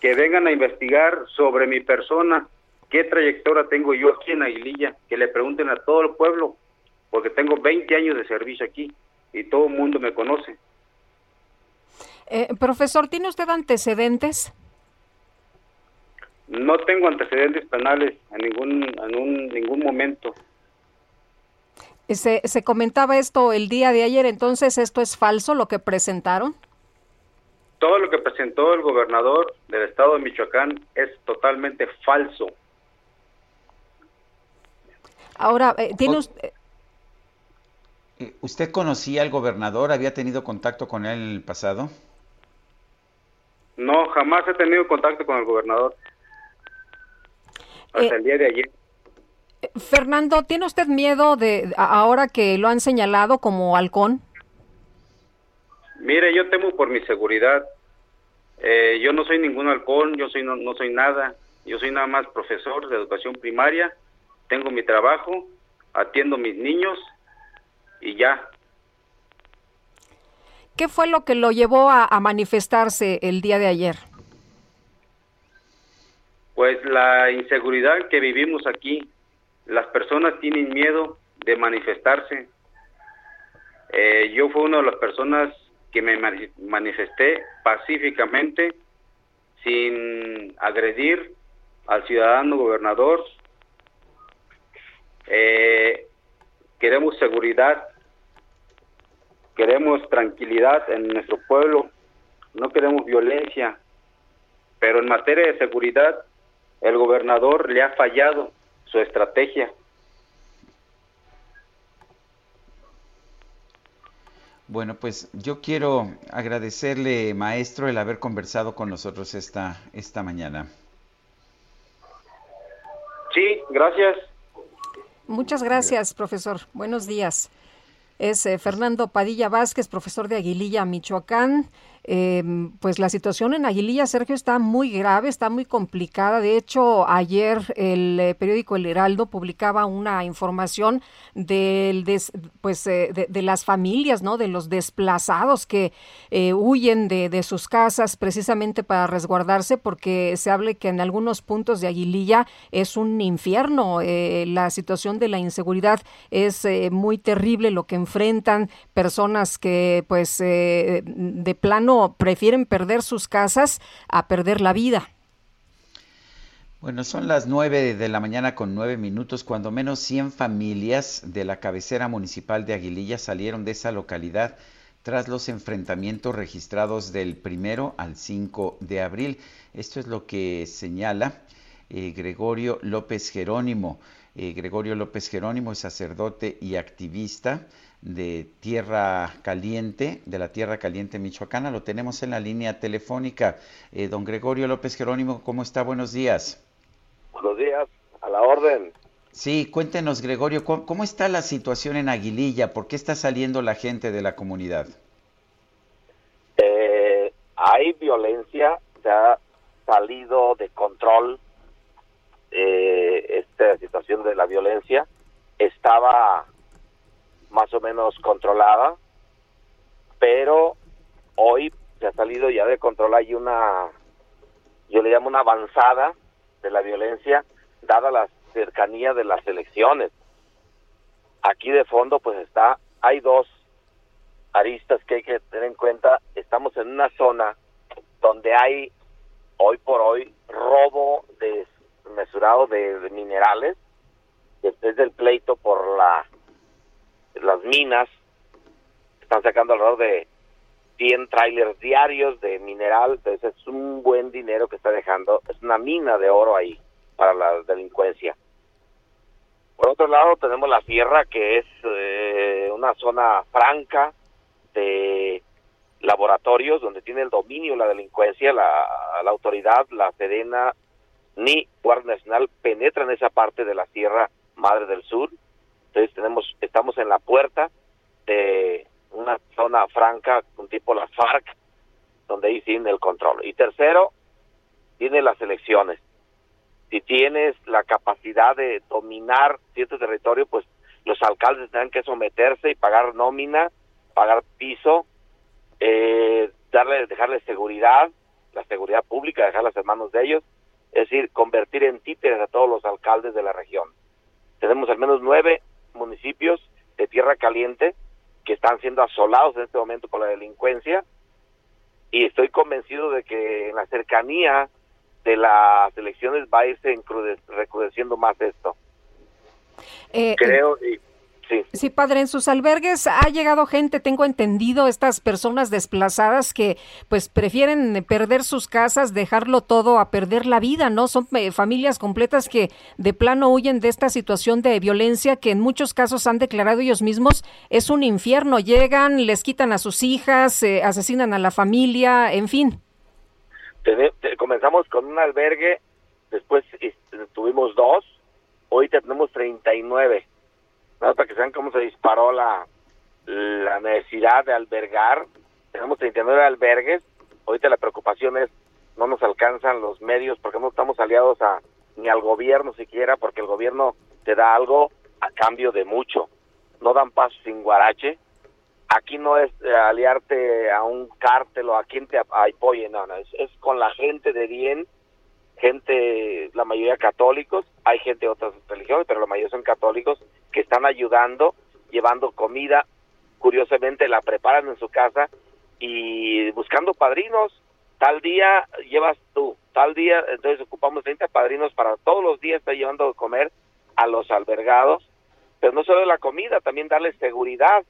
que vengan a investigar sobre mi persona, qué trayectoria tengo yo aquí en Aguililla, que le pregunten a todo el pueblo, porque tengo 20 años de servicio aquí y todo el mundo me conoce. Eh, profesor, ¿tiene usted antecedentes? No tengo antecedentes penales en ningún, en un, ningún momento. Eh, Se, se comentaba esto el día de ayer, entonces esto es falso lo que presentaron. Todo lo que presentó el gobernador del estado de Michoacán es totalmente falso. Ahora, eh, ¿tiene usted... Eh, ¿Usted conocía al gobernador? ¿Había tenido contacto con él en el pasado? No, jamás he tenido contacto con el gobernador. Hasta Eh, el día de ayer. Fernando, ¿tiene usted miedo de a- ahora que lo han señalado como halcón? Mire, yo temo por mi seguridad. Eh, yo no soy ningún halcón, yo soy no, no soy nada. Yo soy nada más profesor de educación primaria. Tengo mi trabajo, atiendo mis niños y ya. ¿Qué fue lo que lo llevó a, a manifestarse el día de ayer? Pues la inseguridad que vivimos aquí, las personas tienen miedo de manifestarse. Eh, yo fui una de las personas que me mani- manifesté pacíficamente, sin agredir al ciudadano gobernador. Eh, queremos seguridad, queremos tranquilidad en nuestro pueblo, no queremos violencia, pero en materia de seguridad el gobernador le ha fallado su estrategia. Bueno, pues yo quiero agradecerle, maestro, el haber conversado con nosotros esta, esta mañana. Sí, gracias. Muchas gracias, profesor. Buenos días. Es eh, Fernando Padilla Vázquez, profesor de Aguililla, Michoacán. Eh, pues la situación en Aguililla, Sergio, está muy grave, está muy complicada. De hecho, ayer el eh, periódico El Heraldo publicaba una información del pues, eh, de, las familias, ¿no? De los desplazados que eh, huyen de, sus casas precisamente para resguardarse, porque se hable que en algunos puntos de Aguililla es un infierno. la situación de la inseguridad es muy terrible lo que enfrentan personas que, pues, de plano prefieren perder sus casas a perder la vida. Bueno, son las nueve de la mañana con nueve minutos. Cuando menos 100 familias de la cabecera municipal de Aguililla salieron de esa localidad tras los enfrentamientos registrados del primero al 5 de abril. Esto es lo que señala eh, Gregorio López Jerónimo. Eh, Gregorio López Jerónimo es sacerdote y activista de Tierra Caliente, de la Tierra Caliente Michoacana. Lo tenemos en la línea telefónica. Eh, don Gregorio López Jerónimo, ¿cómo está? Buenos días. Buenos días, a la orden. Sí, cuéntenos, Gregorio, ¿cómo, cómo está la situación en Aguililla? ¿Por qué está saliendo la gente de la comunidad? Eh, hay violencia, se ha salido de control eh, esta situación de la violencia. Estaba más o menos controlada, pero hoy se ha salido ya de control. Hay una, yo le llamo una avanzada de la violencia, dada la cercanía de las elecciones. Aquí de fondo, pues está, hay dos aristas que hay que tener en cuenta. Estamos en una zona donde hay hoy por hoy robo desmesurado de, de minerales después del pleito por la las minas están sacando alrededor de 100 trailers diarios de mineral entonces es un buen dinero que está dejando es una mina de oro ahí para la delincuencia por otro lado tenemos la sierra que es eh, una zona franca de laboratorios donde tiene el dominio la delincuencia, la, autoridad, la Sedena ni Guardia Nacional penetra en esa parte de la Sierra Madre del Sur. Entonces tenemos, estamos en la puerta de una zona franca, un tipo las FARC, donde ahí tiene el control. Y tercero, tiene las elecciones. Si tienes la capacidad de dominar cierto territorio, pues los alcaldes tendrán que someterse y pagar nómina, pagar piso, eh, darle, dejarle seguridad, la seguridad pública, dejarlas en manos de ellos, es decir, convertir en títeres a todos los alcaldes de la región. Tenemos al menos nueve municipios de tierra caliente que están siendo asolados en este momento por la delincuencia y estoy convencido de que en la cercanía de las elecciones va a irse recrudeciendo más esto. Eh, Creo, y sí. Sí, padre, en sus albergues ha llegado gente, tengo entendido, estas personas desplazadas que pues prefieren perder sus casas, dejarlo todo a perder la vida, ¿no? Son eh, familias completas que de plano huyen de esta situación de violencia que en muchos casos han declarado ellos mismos es un infierno. Llegan, les quitan a sus hijas, eh, asesinan a la familia, en fin. Te- comenzamos con un albergue, después eh, tuvimos dos, ahorita tenemos 39. Para que sean cómo se disparó la, la necesidad de albergar. Tenemos 39 albergues. Ahorita la preocupación es no nos alcanzan los medios porque no estamos aliados a ni al gobierno siquiera porque el gobierno te da algo a cambio de mucho. No dan paso sin guarache. Aquí no es eh, aliarte a un cártel o a quien te ap- apoye, no, no, es, es con la gente de bien, gente, la mayoría católicos, hay gente de otras religiones, pero la mayoría son católicos, que están ayudando, llevando comida, curiosamente la preparan en su casa y buscando padrinos. Tal día llevas tú, tal día, entonces ocupamos 30 padrinos para todos los días estar llevando de comer a los albergados, pero no solo la comida, también darles seguridad,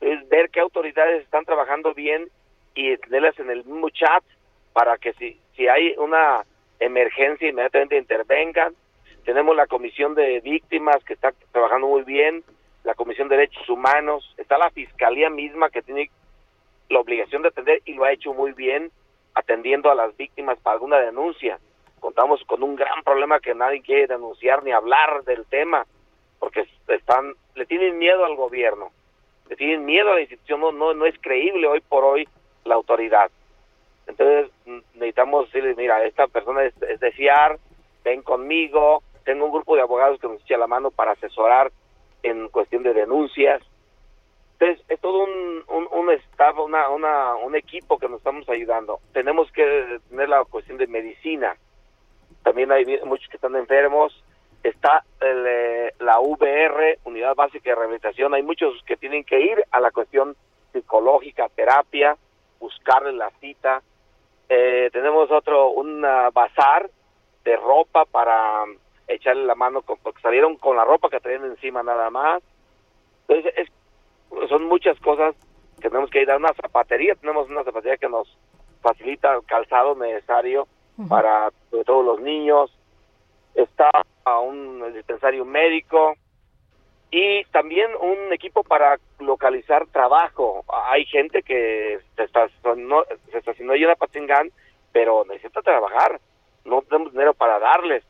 es ver qué autoridades están trabajando bien y tenerlas en el mismo chat para que si, si hay una emergencia inmediatamente intervengan. Tenemos la comisión de víctimas que está trabajando muy bien, la comisión de derechos humanos, está la fiscalía misma que tiene la obligación de atender y lo ha hecho muy bien atendiendo a las víctimas para alguna denuncia. Contamos con un gran problema que nadie quiere denunciar ni hablar del tema porque están le tienen miedo al gobierno, le tienen miedo a la institución, no no, no es creíble hoy por hoy la autoridad. Entonces mm, necesitamos decirles, mira, esta persona es, es de fiar, ven conmigo, tengo un grupo de abogados que nos echa la mano para asesorar en cuestión de denuncias. Entonces, es todo un, un, un una, una, un equipo que nos estamos ayudando. Tenemos que tener la cuestión de medicina. También hay muchos que están enfermos. Está el, eh, la VR, Unidad Básica de Rehabilitación. Hay muchos que tienen que ir a la cuestión psicológica, terapia, buscarle la cita. Eh, tenemos otro, un bazar de ropa para echarle la mano, con, porque salieron con la ropa que traían encima nada más. Entonces, es, son muchas cosas que tenemos que ir a una zapatería. Tenemos una zapatería que nos facilita el calzado necesario para sobre todo los niños. Está a un dispensario médico y también un equipo para localizar trabajo. Hay gente que se estacionó, se estacionó ahí en pero necesita trabajar. No tenemos dinero para darles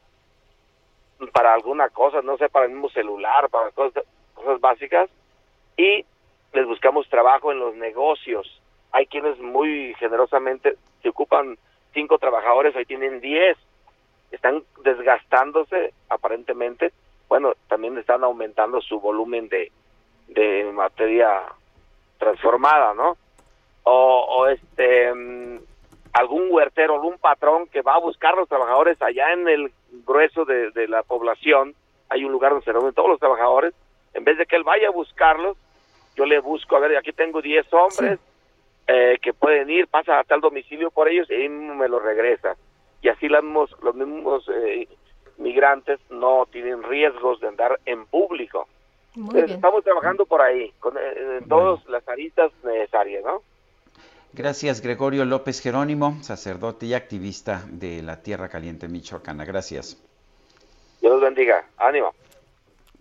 para alguna cosa, no sé, para el mismo celular, para cosas, cosas básicas. Y les buscamos trabajo en los negocios. Hay quienes muy generosamente se ocupan cinco trabajadores, ahí tienen diez. Están desgastándose aparentemente. Bueno, también están aumentando su volumen de, de materia transformada, ¿no? O, o este mm, algún huertero, algún patrón que va a buscar los trabajadores allá en el grueso de, de la población, hay un lugar donde se reúnen todos los trabajadores, en vez de que él vaya a buscarlos, yo le busco, a ver, aquí tengo 10 hombres eh, que pueden ir, pasa a tal domicilio por ellos y me lo regresa. Y así los mismos, los mismos eh, migrantes no tienen riesgos de andar en público. Entonces, estamos trabajando por ahí, con eh, todas las aristas necesarias, ¿no? Gracias, Gregorio López Jerónimo, sacerdote y activista de la Tierra Caliente Michoacana. Gracias. Dios los bendiga. Ánimo.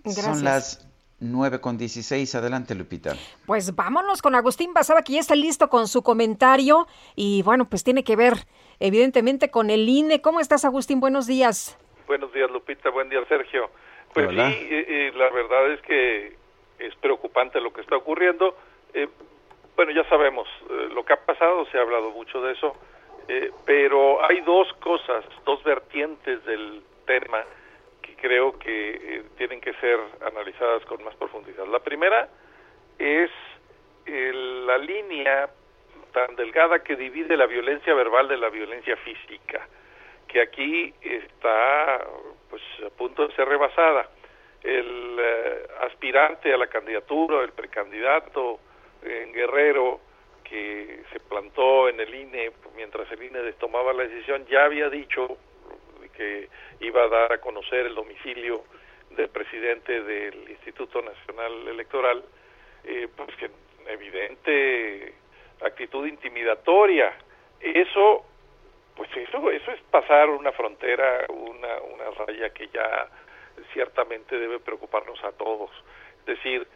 Son las 9 con 16. Adelante, Lupita. Pues vámonos con Agustín Basaba, que ya está listo con su comentario y bueno, pues tiene que ver evidentemente con el INE. ¿Cómo estás, Agustín? Buenos días. Buenos días, Lupita. Buen día, Sergio. Pues Hola. sí, eh, eh, la verdad es que es preocupante lo que está ocurriendo. Eh, bueno, ya sabemos eh, lo que ha pasado, se ha hablado mucho de eso, eh, pero hay dos cosas, dos vertientes del tema que creo que eh, tienen que ser analizadas con más profundidad. La primera es la línea tan delgada que divide la violencia verbal de la violencia física, que aquí está pues a punto de ser rebasada. El aspirante a la candidatura, el precandidato en Guerrero que se plantó en el INE mientras el INE tomaba la decisión ya había dicho que iba a dar a conocer el domicilio del presidente del Instituto Nacional Electoral, eh, pues que evidente actitud intimidatoria. Eso, pues eso, eso es pasar una frontera, una, una raya que ya ciertamente debe preocuparnos a todos. Es decir,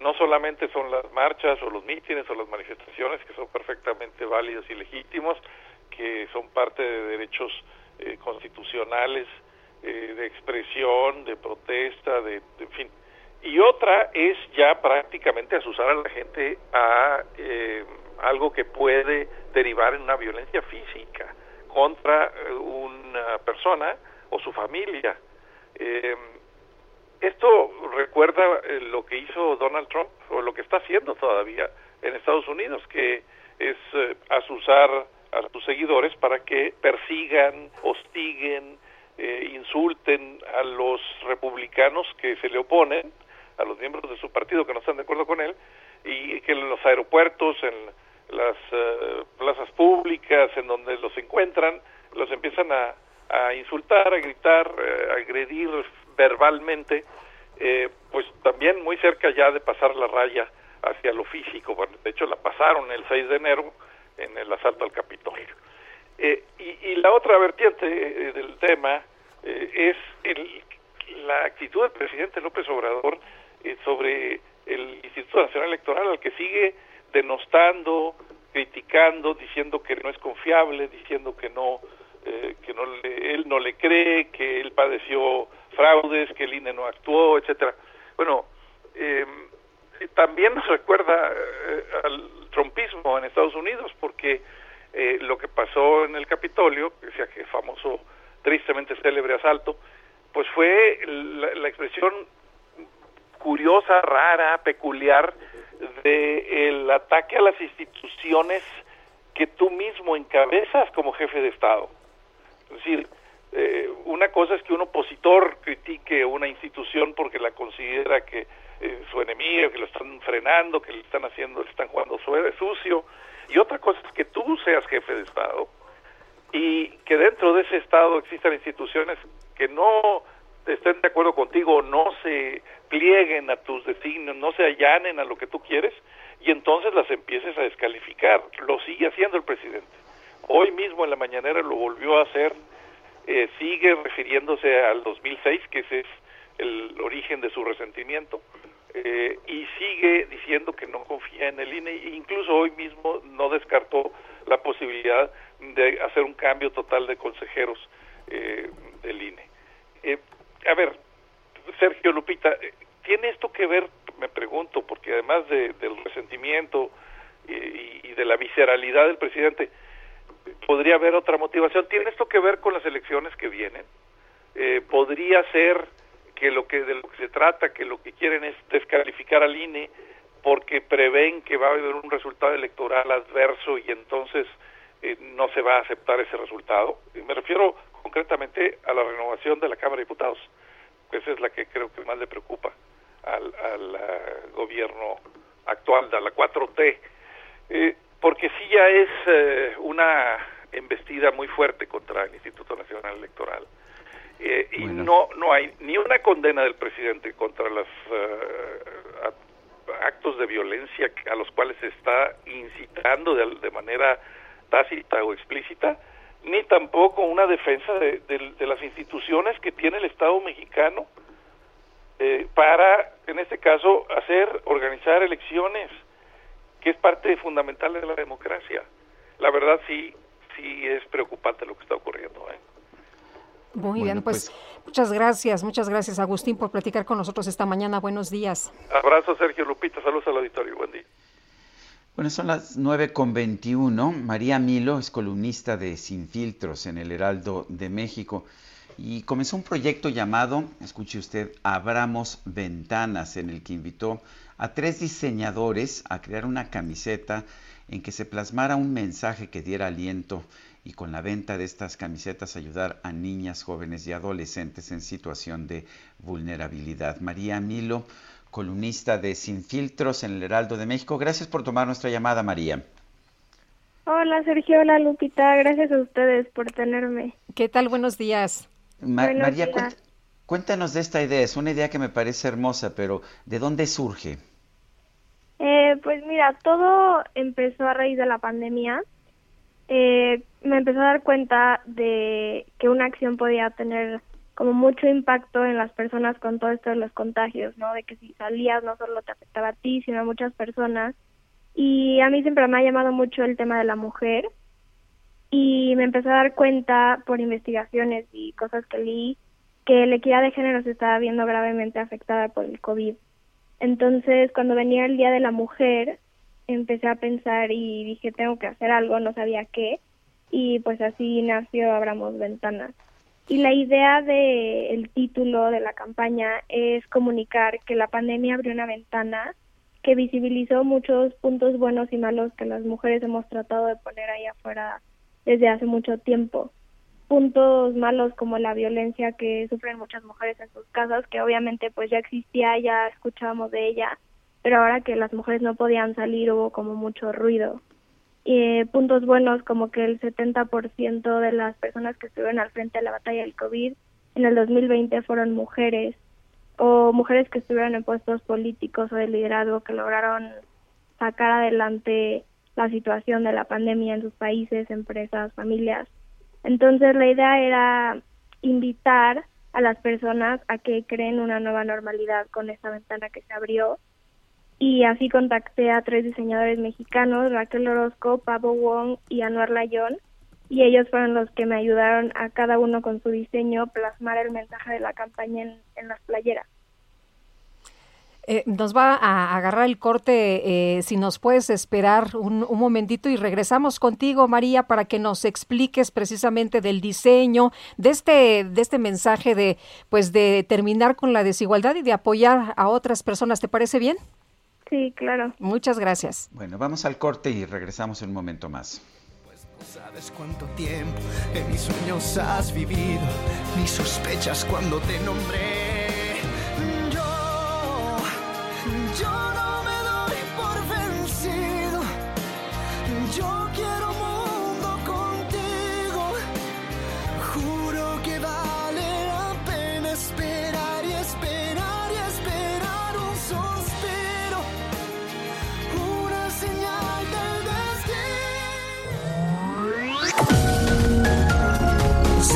no solamente son las marchas o los mítines o las manifestaciones que son perfectamente válidos y legítimos, que son parte de derechos eh, constitucionales, eh, de expresión, de protesta, de, en fin. Y otra es ya prácticamente asusar a la gente a eh, algo que puede derivar en una violencia física contra una persona o su familia. Eh, esto recuerda eh, lo que hizo Donald Trump o lo que está haciendo todavía en Estados Unidos, que es eh, asusar a sus seguidores para que persigan, hostiguen, eh, insulten a los republicanos que se le oponen, a los miembros de su partido que no están de acuerdo con él, y que en los aeropuertos, en las plazas públicas, en donde los encuentran, los empiezan a, a insultar, a gritar, a agredir verbalmente, eh, pues también muy cerca ya de pasar la raya hacia lo físico. Bueno, de hecho, la pasaron el 6 de enero en el asalto al Capitolio. Eh, y, y, la otra vertiente eh, del tema es el, la actitud del presidente López Obrador sobre el Instituto Nacional Electoral, al que sigue denostando, criticando, diciendo que no es confiable, diciendo que no, que no le, él no le cree, que él padeció fraudes, que el INE no actuó, etcétera. Bueno, eh, también nos recuerda eh, al trompismo en Estados Unidos, porque eh, lo que pasó en el Capitolio, decía que famoso, tristemente célebre asalto, pues fue la, expresión curiosa, rara, peculiar de el ataque a las instituciones que tú mismo encabezas como jefe de Estado. Es decir, eh, una cosa es que un opositor critique una institución porque la considera que eh, su enemigo, que lo están frenando, que le están haciendo, le están jugando sucio, y otra cosa es que tú seas jefe de Estado y que dentro de ese Estado existan instituciones que no estén de acuerdo contigo, no se plieguen a tus designios, no se allanen a lo que tú quieres, y entonces las empieces a descalificar. Lo sigue haciendo el presidente. Hoy mismo en la mañanera lo volvió a hacer eh, sigue refiriéndose al 2006, que ese es el origen de su resentimiento, eh, y sigue diciendo que no confía en el INE, e incluso hoy mismo no descartó la posibilidad de hacer un cambio total de consejeros eh, del INE. a ver, Sergio Lupita, ¿tiene esto que ver, me pregunto, porque además de, del resentimiento y, y de la visceralidad del presidente, podría haber otra motivación. ¿Tiene esto que ver con las elecciones que vienen? Eh, podría ser que lo que de lo que se trata, que lo que quieren es descalificar al INE porque prevén que va a haber un resultado electoral adverso y entonces eh, no se va a aceptar ese resultado. me refiero concretamente a la renovación de la Cámara de Diputados, esa es la que creo que más le preocupa al, gobierno actual, de la 4T. Eh, porque sí ya es eh, una embestida muy fuerte contra el Instituto Nacional Electoral. Eh, y no no hay ni una condena del presidente contra los uh, actos de violencia a los cuales se está incitando de, de, manera tácita o explícita, ni tampoco una defensa de, de, de las instituciones que tiene el Estado mexicano eh, para, en este caso, hacer, organizar elecciones que es parte fundamental de la democracia. La verdad sí, sí es preocupante lo que está ocurriendo. ¿eh? Muy bien, pues, pues, muchas gracias, muchas gracias Agustín por platicar con nosotros esta mañana. Buenos días. Abrazo Sergio Lupita, saludos al auditorio, buen día. Bueno, son las 9 con 21. María Milo es columnista de Sin Filtros en el Heraldo de México y comenzó un proyecto llamado, escuche usted, Abramos Ventanas, en el que invitó a tres diseñadores a crear una camiseta en que se plasmara un mensaje que diera aliento y con la venta de estas camisetas ayudar a niñas, jóvenes y adolescentes en situación de vulnerabilidad. María Milo, columnista de Sin Filtros en el Heraldo de México. Gracias por tomar nuestra llamada, María. Hola, Sergio. Hola, Lupita. Gracias a ustedes por tenerme. ¿Qué tal? Buenos días. Ma María, Cuéntanos de esta idea, es una idea que me parece hermosa, pero ¿de dónde surge? Eh, pues mira, todo empezó a raíz de la pandemia. Eh, me empezó a dar cuenta de que una acción podía tener como mucho impacto en las personas con todo esto de los contagios, ¿no? De que si salías no solo te afectaba a ti, sino a muchas personas. Y a mí siempre me ha llamado mucho el tema de la mujer y me empecé a dar cuenta por investigaciones y cosas que leí que la equidad de género se estaba viendo gravemente afectada por el COVID. Entonces, cuando venía el Día de la Mujer, empecé a pensar y dije, tengo que hacer algo, no sabía qué, y pues así nació Abramos Ventanas. Y la idea del el título de la campaña es comunicar que la pandemia abrió una ventana que visibilizó muchos puntos buenos y malos que las mujeres hemos tratado de poner ahí afuera desde hace mucho tiempo. Puntos malos como la violencia que sufren muchas mujeres en sus casas, que obviamente pues ya existía, ya escuchábamos de ella, pero ahora que las mujeres no podían salir hubo como mucho ruido eh, puntos buenos como que el 70% de las personas que estuvieron al frente de la batalla del COVID en el 2020 fueron mujeres o mujeres que estuvieron en puestos políticos o de liderazgo que lograron sacar adelante la situación de la pandemia en sus países, empresas, familias. Entonces la idea era invitar a las personas a que creen una nueva normalidad con esta ventana que se abrió y así contacté a tres diseñadores mexicanos, Raquel Orozco, Pablo Wong y Anuar Layón, y ellos fueron los que me ayudaron a cada uno con su diseño plasmar el mensaje de la campaña en, las playeras. Eh, nos va a agarrar el corte, eh, si nos puedes esperar un, un, momentito y regresamos contigo, María, para que nos expliques precisamente del diseño, de este, de este mensaje de, pues, de terminar con la desigualdad y de apoyar a otras personas. ¿Te parece bien? Sí, claro. Muchas gracias. Bueno, vamos al corte y regresamos en un momento más. Pues no sabes cuánto tiempo en mis sueños has vivido, ni sospechas cuando te nombré.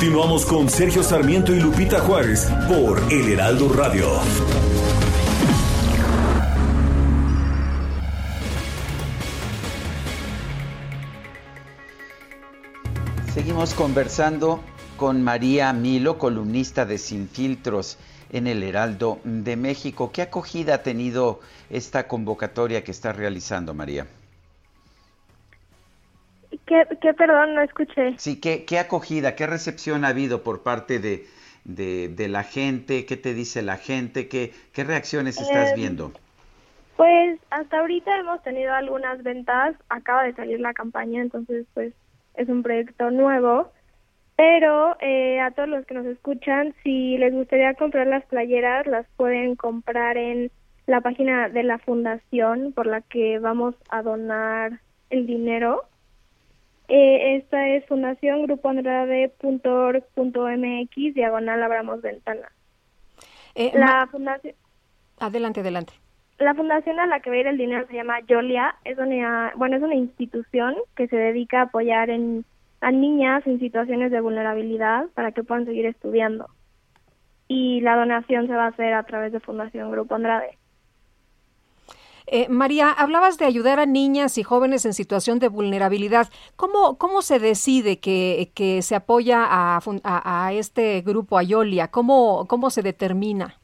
Continuamos con Sergio Sarmiento y Lupita Juárez por El Heraldo Radio. Seguimos conversando con María Milo, columnista de Sin Filtros en el Heraldo de México. ¿Qué acogida ha tenido esta convocatoria que está realizando, María? ¿Qué, qué perdón, no escuché? Sí, ¿qué, qué acogida, qué recepción ha habido por parte de, de, de la gente? ¿Qué te dice la gente? ¿Qué, qué reacciones estás Eh, viendo? Pues hasta ahorita hemos tenido algunas ventas, acaba de salir la campaña, entonces pues es un proyecto nuevo, pero eh, a todos los que nos escuchan, si les gustaría comprar las playeras, las pueden comprar en la página de la fundación por la que vamos a donar el dinero. Eh, esta es fundaciongrupoandrade.org.mx, diagonal abramos ventana. Eh, la fundación... Adelante, adelante. La fundación a la que va a ir el dinero se llama Yolia, es una, bueno, es una institución que se dedica a apoyar en, a niñas en situaciones de vulnerabilidad para que puedan seguir estudiando. Y la donación se va a hacer a través de Fundación Grupo Andrade. Eh, María, hablabas de ayudar a niñas y jóvenes en situación de vulnerabilidad. ¿Cómo, cómo se decide que, que se apoya a, a, a este grupo, a Yolia? ¿Cómo, cómo se determina?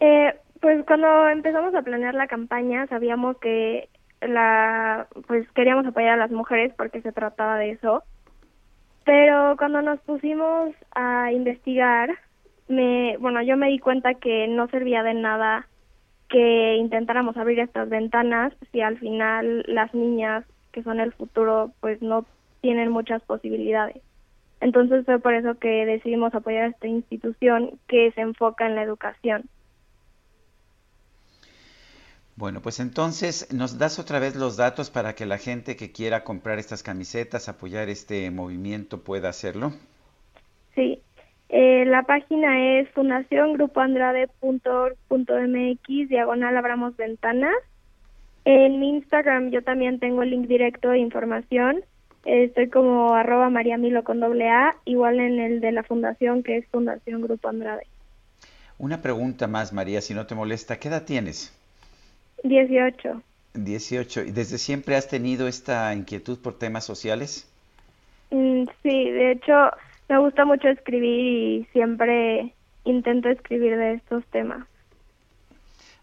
Eh, pues cuando empezamos a planear la campaña sabíamos que la pues queríamos apoyar a las mujeres porque se trataba de eso. Pero cuando nos pusimos a investigar me, bueno, yo me di cuenta que no servía de nada que intentáramos abrir estas ventanas si al final las niñas que son el futuro pues no tienen muchas posibilidades. Entonces fue por eso que decidimos apoyar a esta institución que se enfoca en la educación. Bueno, pues entonces nos das otra vez los datos para que la gente que quiera comprar estas camisetas, apoyar este movimiento pueda hacerlo. Sí, eh, la página es fundaciongrupoandrade.org.mx, diagonal abramos ventanas. En mi Instagram yo también tengo el link directo de información. Estoy como arroba mariamilo con doble A, igual en el de la fundación que es Fundación Grupo Andrade. Una pregunta más, María, si no te molesta. ¿Qué edad tienes? 18. 18. ¿Y desde siempre has tenido esta inquietud por temas sociales? Mm, sí, de hecho me gusta mucho escribir y siempre intento escribir de estos temas.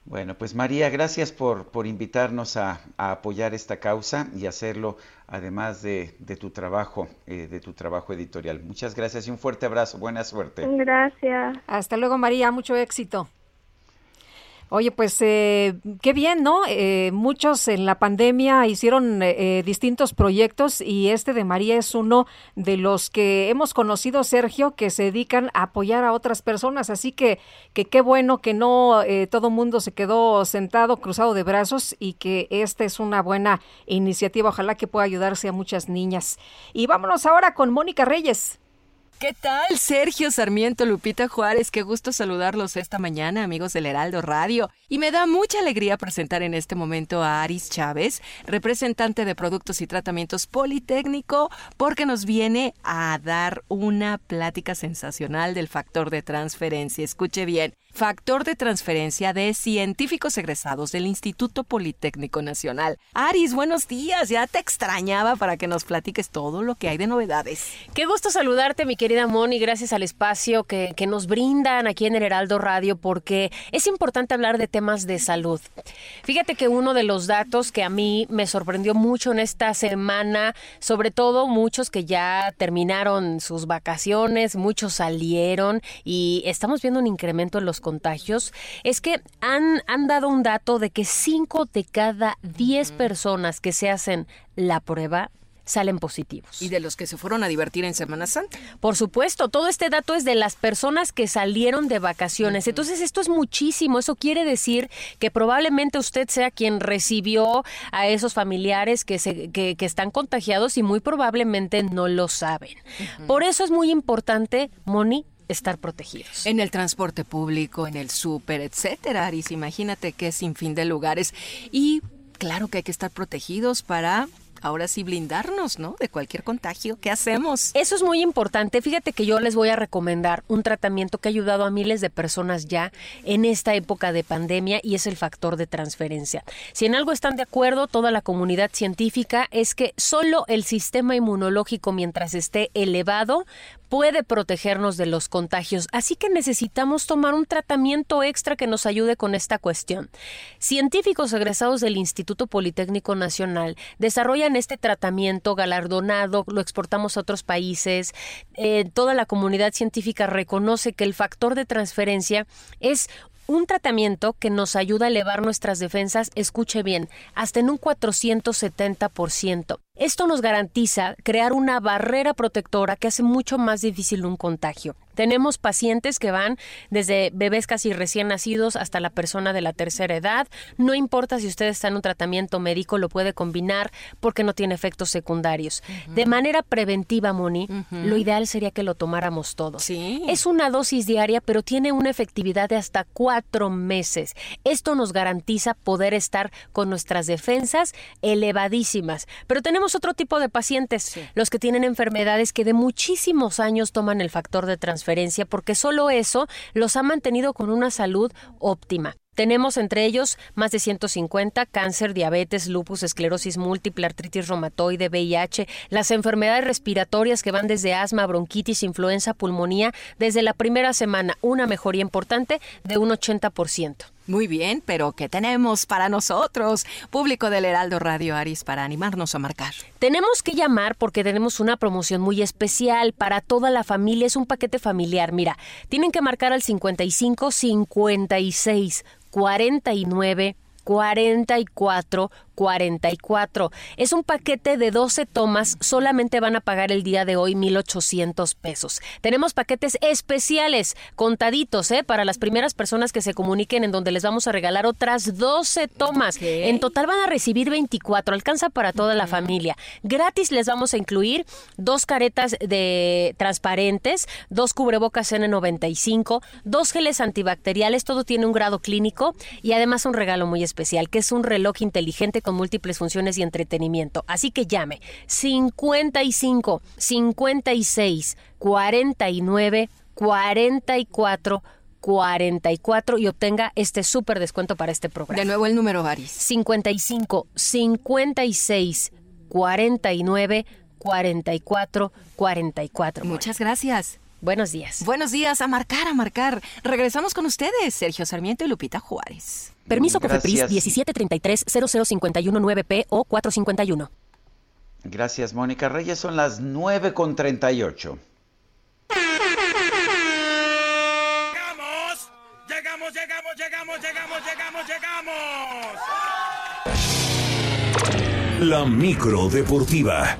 Bueno, pues María, gracias por, por invitarnos a, apoyar esta causa y hacerlo además de, de tu trabajo, eh, de tu trabajo editorial. Muchas gracias y un fuerte abrazo. Buena suerte. Gracias. Hasta luego, María. Mucho éxito. Oye, pues eh, qué bien, ¿no? Eh, muchos en la pandemia hicieron eh, distintos proyectos y este de María es uno de los que hemos conocido, Sergio, que se dedican a apoyar a otras personas. Así que, que qué bueno que no todo mundo se quedó sentado, cruzado de brazos y que esta es una buena iniciativa. Ojalá que pueda ayudarse a muchas niñas. Y vámonos ahora con Mónica Reyes. ¿Qué tal? Sergio Sarmiento, Lupita Juárez, qué gusto saludarlos esta mañana, amigos del Heraldo Radio. Y me da mucha alegría presentar en este momento a Aris Chávez, representante de Productos y Tratamientos Politécnico, porque nos viene a dar una plática sensacional del factor de transferencia. Escuche bien, factor de transferencia de científicos egresados del Instituto Politécnico Nacional. Aris, buenos días, ya te extrañaba para que nos platiques todo lo que hay de novedades. Qué gusto saludarte, mi querida Moni, gracias al espacio que, que nos brindan aquí en el Heraldo Radio, porque es importante hablar de temas de salud. Fíjate que uno de los datos que a mí me sorprendió mucho en esta semana, sobre todo muchos que ya terminaron sus vacaciones, muchos salieron y estamos viendo un incremento en los contagios es que han, han dado un dato de que 5 de cada 10 personas que se hacen la prueba salen positivos. ¿Y de los que se fueron a divertir en Semana Santa? Por supuesto, todo este dato es de las personas que salieron de vacaciones. Entonces, esto es muchísimo. Eso quiere decir que probablemente usted sea quien recibió a esos familiares que, se, que, están contagiados y muy probablemente no lo saben. Por eso es muy importante, Moni, estar protegidos. En el transporte público, en el súper, etcétera, Aris. Imagínate que es sin fin de lugares. Y claro que hay que estar protegidos para ahora sí blindarnos, ¿no? De cualquier contagio. ¿Qué hacemos? Eso es muy importante. Fíjate que yo les voy a recomendar un tratamiento que ha ayudado a miles de personas ya en esta época de pandemia y es el factor de transferencia. Si en algo están de acuerdo toda la comunidad científica es que solo el sistema inmunológico mientras esté elevado puede protegernos de los contagios, así que necesitamos tomar un tratamiento extra que nos ayude con esta cuestión. Científicos egresados del Instituto Politécnico Nacional desarrollan este tratamiento galardonado, lo exportamos a otros países, eh, toda la comunidad científica reconoce que el factor de transferencia es un tratamiento que nos ayuda a elevar nuestras defensas, escuche bien, hasta en un 470%. Esto nos garantiza crear una barrera protectora que hace mucho más difícil un contagio. Tenemos pacientes que van desde bebés casi recién nacidos hasta la persona de la tercera edad. No importa si usted está en un tratamiento médico, lo puede combinar porque no tiene efectos secundarios. De manera preventiva, Moni, lo ideal sería que lo tomáramos todos. Es una dosis diaria, pero tiene una efectividad de hasta cuatro meses. Esto nos garantiza poder estar con nuestras defensas elevadísimas. Pero tenemos otro tipo de pacientes, los que tienen enfermedades que de muchísimos años toman el factor de transferencia porque solo eso los ha mantenido con una salud óptima. Tenemos entre ellos más de 150, cáncer, diabetes, lupus, esclerosis múltiple, artritis reumatoide, VIH, las enfermedades respiratorias que van desde asma, bronquitis, influenza, pulmonía, desde la primera semana, una mejoría importante de un 80%. Muy bien, pero ¿qué tenemos para nosotros, público del Heraldo Radio Aris, para animarnos a marcar? Tenemos que llamar porque tenemos una promoción muy especial para toda la familia. Es un paquete familiar. Mira, tienen que marcar al 55 56 49 44 44. Es un paquete de 12 tomas, solamente van a pagar el día de hoy 1.800 pesos. Tenemos paquetes especiales, contaditos, ¿eh? Para las primeras personas que se comuniquen en donde les vamos a regalar otras 12 tomas. En total van a recibir 24, alcanza para toda la familia. Gratis les vamos a incluir dos caretas de transparentes, dos cubrebocas N95, dos geles antibacteriales, todo tiene un grado clínico y además un regalo muy especial, que es un reloj inteligente con múltiples funciones y entretenimiento. Así que llame 55 56 49 44 44 y obtenga este súper descuento para este programa. De nuevo el número, Varis. 55 56 49 44 44. Muchas gracias. Buenos días. Buenos días, a marcar, a marcar. Regresamos con ustedes, Sergio Sarmiento y Lupita Juárez. Permiso COFEPRIS 1733 9 p o 451. Gracias, Mónica Reyes. Son las 9 con 38. Llegamos, llegamos, llegamos, llegamos, llegamos, llegamos, llegamos. La micro deportiva.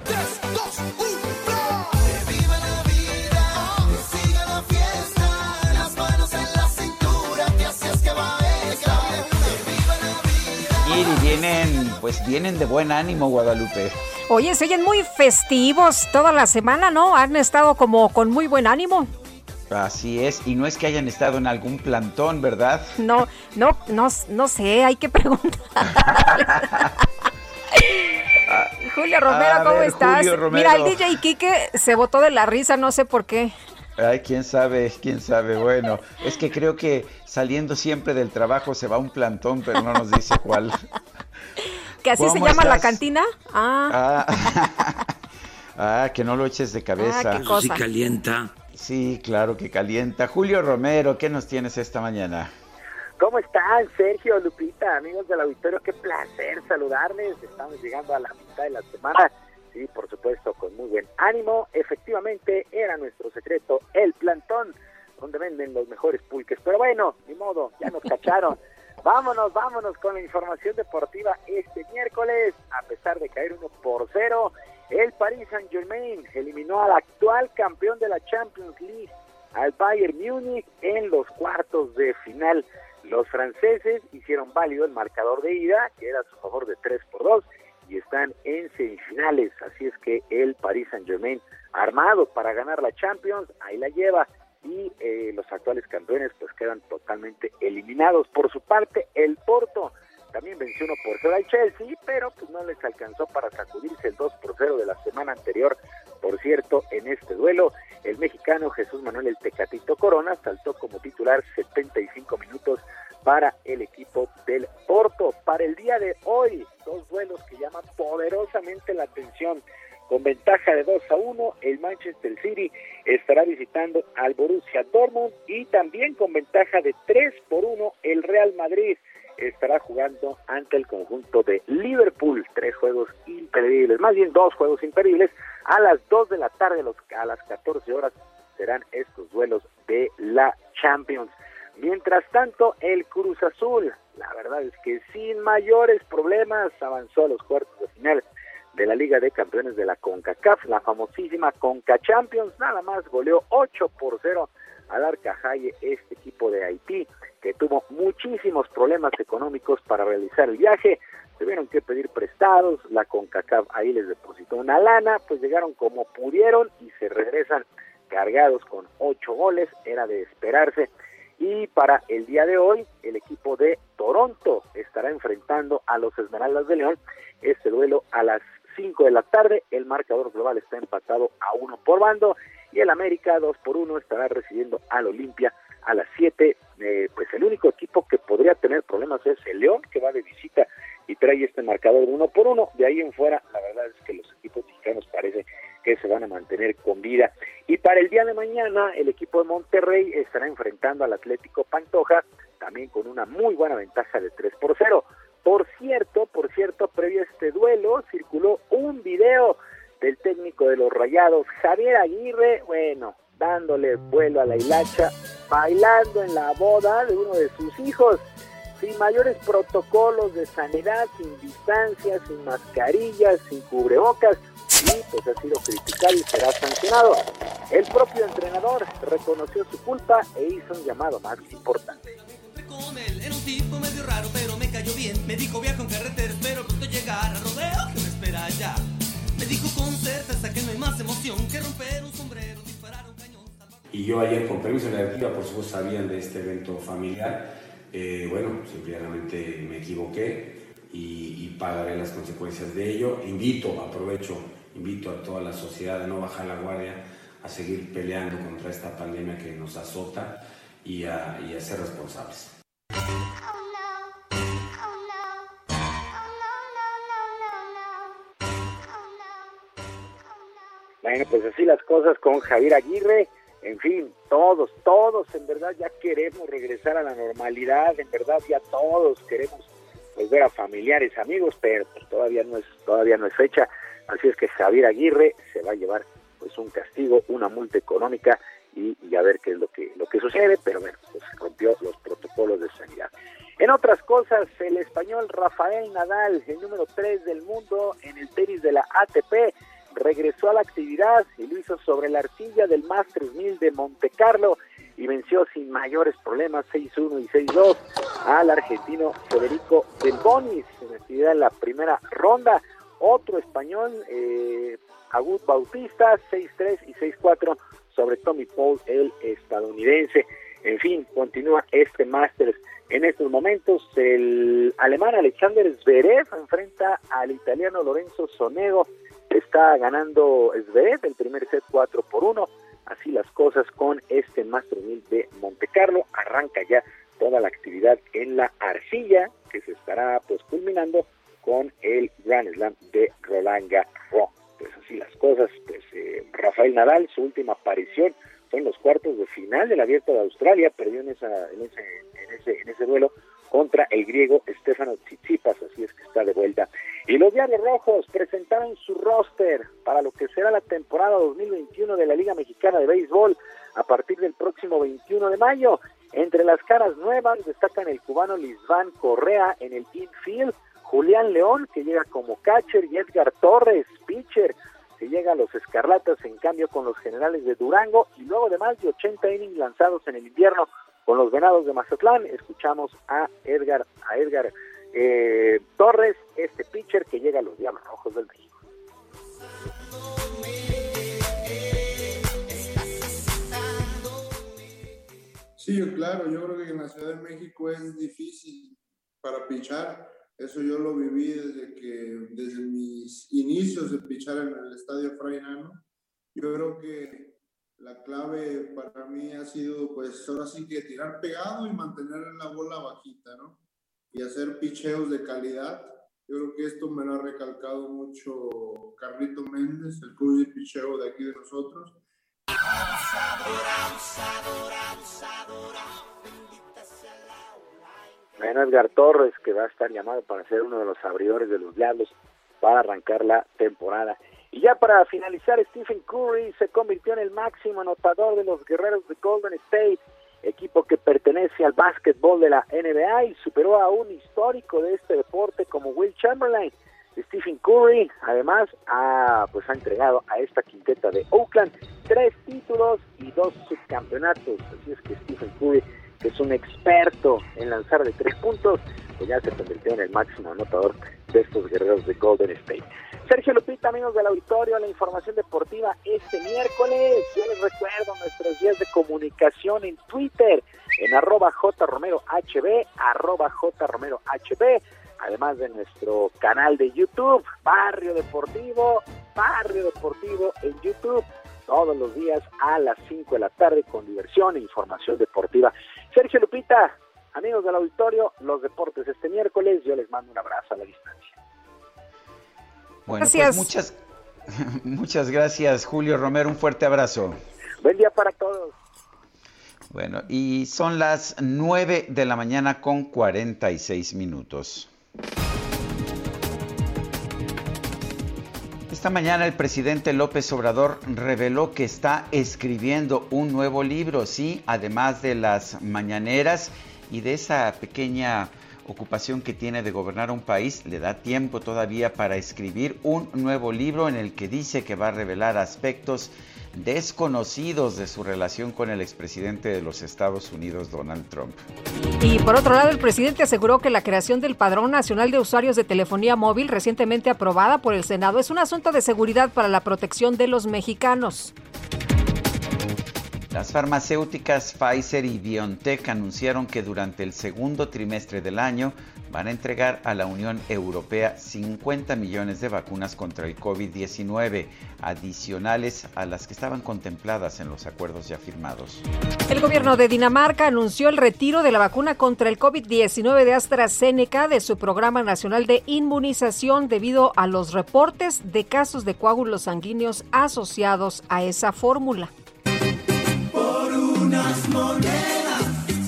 Y vienen, pues vienen de buen ánimo, Guadalupe. Oye, se oyen muy festivos toda la semana, ¿no? Han estado como con muy buen ánimo. Así es, y no es que hayan estado en algún plantón, ¿verdad? No, no, no, no sé, hay que preguntar. Julio Romero, ¿cómo estás? Mira, el DJ Kike se botó de la risa, no sé por qué. Ay, quién sabe, quién sabe. Bueno, es que creo que saliendo siempre del trabajo se va un plantón, pero no nos dice cuál. ¿Que así se llama la cantina? Ah. ah. ah. que no lo eches de cabeza. Ah, Sí calienta. Sí, claro que calienta. Julio Romero, ¿qué nos tienes esta mañana? ¿Cómo están, Sergio, Lupita, amigos del auditorio? Qué placer saludarles. Estamos llegando a la mitad de la semana sí, por supuesto, con muy buen ánimo. Efectivamente, era nuestro secreto, el plantón, donde venden los mejores pulques. Pero bueno, ni modo, ya nos cacharon. vámonos, vámonos con la información deportiva este miércoles. A pesar de caer uno por cero, el Paris Saint Germain eliminó al actual campeón de la Champions League, al Bayern Múnich, en los cuartos de final. Los franceses hicieron válido el marcador de ida, que era a su favor de 3 por 2, están en semifinales. Así es que el Paris Saint Germain, armado para ganar la Champions, ahí la lleva. Y eh, los actuales campeones pues quedan totalmente eliminados. Por su parte, el Porto también venció uno por 0 al Chelsea, pero pues no les alcanzó para sacudirse el 2 por 0 de la semana anterior. Por cierto, en este duelo, el mexicano Jesús Manuel El Tecatito Corona saltó como titular 75 minutos para el equipo del Porto. Para el día de hoy, dos duelos que llaman poderosamente la atención. Con ventaja de 2 a 1, el Manchester City estará visitando al Borussia Dortmund y también con ventaja de 3 por 1, el Real Madrid estará jugando ante el conjunto de Liverpool. Tres juegos imperdibles, más bien dos juegos imperdibles. A las 2 de la tarde, a las 14 horas, serán estos duelos de la Champions. Mientras tanto, el Cruz Azul, la verdad es que sin mayores problemas avanzó a los cuartos de final de la Liga de Campeones de la CONCACAF, la famosísima CONCA Champions, nada más goleó 8 por 0 al Arcajaye, este equipo de Haití, que tuvo muchísimos problemas económicos para realizar el viaje, tuvieron que pedir prestados, la CONCACAF ahí les depositó una lana, pues llegaron como pudieron y se regresan cargados con ocho goles, era de esperarse y para el día de hoy, el equipo de Toronto estará enfrentando a los Esmeraldas de León. Este duelo a las 5 de la tarde. El marcador global está empatado a uno por bando. Y el América 2 por 1 estará recibiendo al Olimpia a las 7. Eh, pues el único equipo que podría tener problemas es el León, que va de visita y trae este marcador uno por uno. De ahí en fuera, la verdad es que los equipos mexicanos parece que se van a mantener con vida. Y para el día de mañana, el equipo de Monterrey estará enfrentando al Atlético Pantoja, también con una muy buena ventaja de 3 por 0. Por cierto, por cierto, previo a este duelo, circuló un video del técnico de los Rayados, Javier Aguirre, bueno, dándole vuelo a la hilacha, bailando en la boda de uno de sus hijos, sin mayores protocolos de sanidad, sin distancia, sin mascarillas, sin cubrebocas, y pues ha sido criticado y será sancionado. El propio entrenador reconoció su culpa e hizo un llamado más importante. Era un tipo medio raro, pero me cayó bien. Espero dijo con certeza que no hay más emoción que romper un sombrero, disparar un cañón. Y yo ayer con permiso de por supuesto, sabían de este evento familiar. Eh, bueno, simplemente me equivoqué y, y pagaré las consecuencias de ello. Invito, aprovecho, invito a toda la sociedad a no bajar la guardia, a seguir peleando contra esta pandemia que nos azota y a, y a ser responsables. Bueno, pues así las cosas con Javier Aguirre. En fin, todos, todos en verdad ya queremos regresar a la normalidad, en verdad ya todos queremos pues, ver a familiares, amigos, pero pues, todavía no es todavía no es fecha. Así es que Javier Aguirre se va a llevar pues un castigo, una multa económica y, y, a ver qué es lo que lo que sucede, pero bueno, pues rompió los protocolos de sanidad. En otras cosas, el español Rafael Nadal, el número 3 del mundo en el tenis de la ATP, regresó a la actividad y lo hizo sobre la arcilla del Masters 1000 de Monte Carlo y venció sin mayores problemas 6-1 y 6-2 al argentino Federico Bonis en actividad en la primera ronda. Otro español, eh, Agud Bautista, 6-3 y 6-4 sobre Tommy Paul, el estadounidense. En fin, continúa este Masters. En estos momentos, el alemán Alexander Zverev enfrenta al italiano Lorenzo Sonego está ganando Zverev el primer set 4 por 1. Así las cosas con este Master 1000 de Monte Carlo. Arranca ya toda la actividad en la arcilla que se estará pues culminando con el Grand Slam de Roland Garros. Pues así las cosas, pues eh, Rafael Nadal, su última aparición fue en los cuartos de final del Abierto de Australia, perdió en, esa, en, ese, en, ese, en ese duelo contra el griego Stefano Tsitsipas, así es que está de vuelta. Y los Diablos Rojos presentaron su roster para lo que será la temporada 2021 de la Liga Mexicana de Béisbol a partir del próximo 21 de mayo. Entre las caras nuevas destacan el cubano Lisván Correa en el infield, Julián León, que llega como catcher, y Edgar Torres, pitcher, que llega a los Escarlatas en cambio con los generales de Durango, y luego de más de 80 innings lanzados en el invierno con los Venados de Mazatlán, escuchamos a Edgar, a Edgar eh, Torres, este pitcher que llega a los Diablos Rojos del México. Sí, claro, yo creo que en la Ciudad de México es difícil para pichar. Eso yo lo viví desde que, desde mis inicios de pichar en el Estadio Frainano. Yo creo que la clave para mí ha sido, pues, ahora sí que tirar pegado y mantener la bola bajita, ¿no? Y hacer picheos de calidad. Yo creo que esto me lo ha recalcado mucho Carlito Méndez, el coach de picheo de aquí de nosotros. Bueno, Edgar Torres, que va a estar llamado para ser uno de los abridores de los Diablos para arrancar la temporada. Y ya para finalizar, Stephen Curry se convirtió en el máximo anotador de los guerreros de Golden State, equipo que pertenece al básquetbol de la NBA y superó a un histórico de este deporte como Will Chamberlain. Stephen Curry, además, ha, pues, ha entregado a esta quinteta de Oakland tres títulos y dos subcampeonatos. Así es que Stephen Curry, que es un experto en lanzar de tres puntos, pues ya se convirtió en el máximo anotador de estos guerreros de Golden State. Sergio Lupita, amigos del auditorio, la información deportiva este miércoles. Yo les recuerdo nuestros días de comunicación en Twitter, en arroba jromerohb, arroba jromerohb, además de nuestro canal de YouTube, Barrio Deportivo, Barrio Deportivo en YouTube. todos los días a las 5 de la tarde con diversión e información deportiva. Sergio Lupita, amigos del auditorio, los deportes este miércoles, yo les mando un abrazo a la distancia. Bueno, pues muchas, muchas gracias Julio Romero, un fuerte abrazo. Buen día para todos. Bueno, y son las 9 de la mañana con 46 minutos. Esta mañana el presidente López Obrador reveló que está escribiendo un nuevo libro, sí, además de las mañaneras y de esa pequeña ocupación que tiene de gobernar un país, le da tiempo todavía para escribir un nuevo libro en el que dice que va a revelar aspectos desconocidos de su relación con el expresidente de los Estados Unidos, Donald Trump. Y por otro lado, el presidente aseguró que la creación del Padrón Nacional de Usuarios de Telefonía Móvil, recientemente aprobada por el Senado, es un asunto de seguridad para la protección de los mexicanos. Las farmacéuticas Pfizer y BioNTech anunciaron que durante el segundo trimestre del año van a entregar a la Unión Europea 50 millones de vacunas contra el COVID-19, adicionales a las que estaban contempladas en los acuerdos ya firmados. El gobierno de Dinamarca anunció el retiro de la vacuna contra el COVID-19 de AstraZeneca de su programa nacional de inmunización debido a los reportes de casos de coágulos sanguíneos asociados a esa fórmula. Unas monedas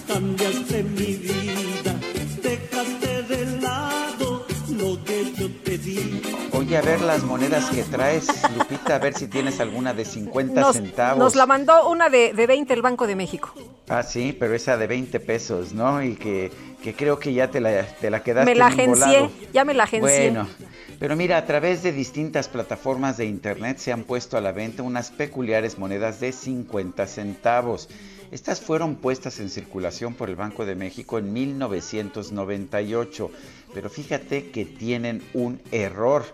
cambiaste mi vida Oye, a ver las monedas que traes, Lupita, a ver si tienes alguna de 50 centavos. Nos la mandó una de, de 20 el Banco de México. Ah, sí, pero esa de 20 pesos, ¿no? Y que, que creo que ya te la, te la quedaste Me la agencié, ya me la agencié. Bueno, pero mira, a través de distintas plataformas de internet se han puesto a la venta unas peculiares monedas de 50 centavos. Estas fueron puestas en circulación por el Banco de México en 1998, pero fíjate que tienen un error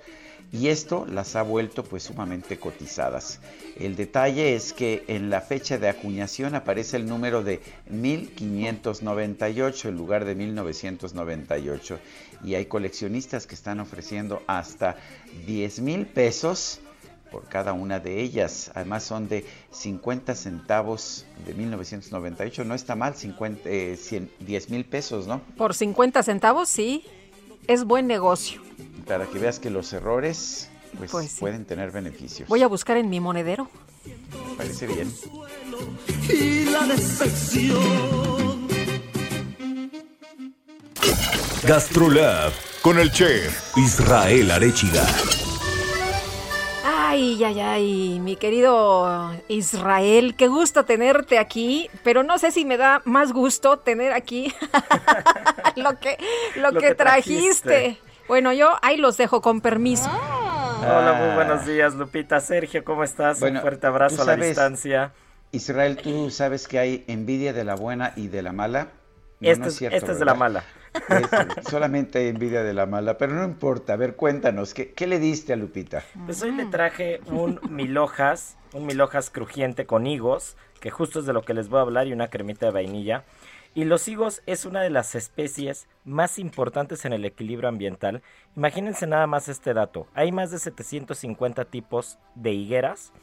y esto las ha vuelto pues sumamente cotizadas. El detalle es que en la fecha de acuñación aparece el número de 1598 en lugar de 1998 y hay coleccionistas que están ofreciendo hasta 10 mil pesos por cada una de ellas. Además son de 50 centavos de 1998. No está mal, 50, 10 mil pesos, ¿no? Por 50 centavos, sí. Es buen negocio. Para que veas que los errores pues, pues pueden tener beneficios. Voy a buscar en mi monedero. Me parece bien. Y la decepción. Gastrolab con el chef Israel Arechiga. Ay, ay, ay, mi querido Israel, qué gusto tenerte aquí, pero no sé si me da más gusto tener aquí lo que lo, que, trajiste. Bueno, yo ahí los dejo con permiso. Hola, muy buenos días, Lupita, Sergio, ¿cómo estás? Un fuerte abrazo a la distancia. Israel, tú sabes que hay envidia de la buena y de la mala. esta es, esta es de la mala. Es, solamente envidia de la mala, pero no importa. A ver, cuéntanos, ¿qué, qué le diste a Lupita? Pues hoy le traje un milhojas, un milhojas crujiente con higos, que justo es de lo que les voy a hablar, y una cremita de vainilla. Y los higos es una de las especies más importantes en el equilibrio ambiental. Imagínense nada más este dato. Hay más de 750 tipos de higueras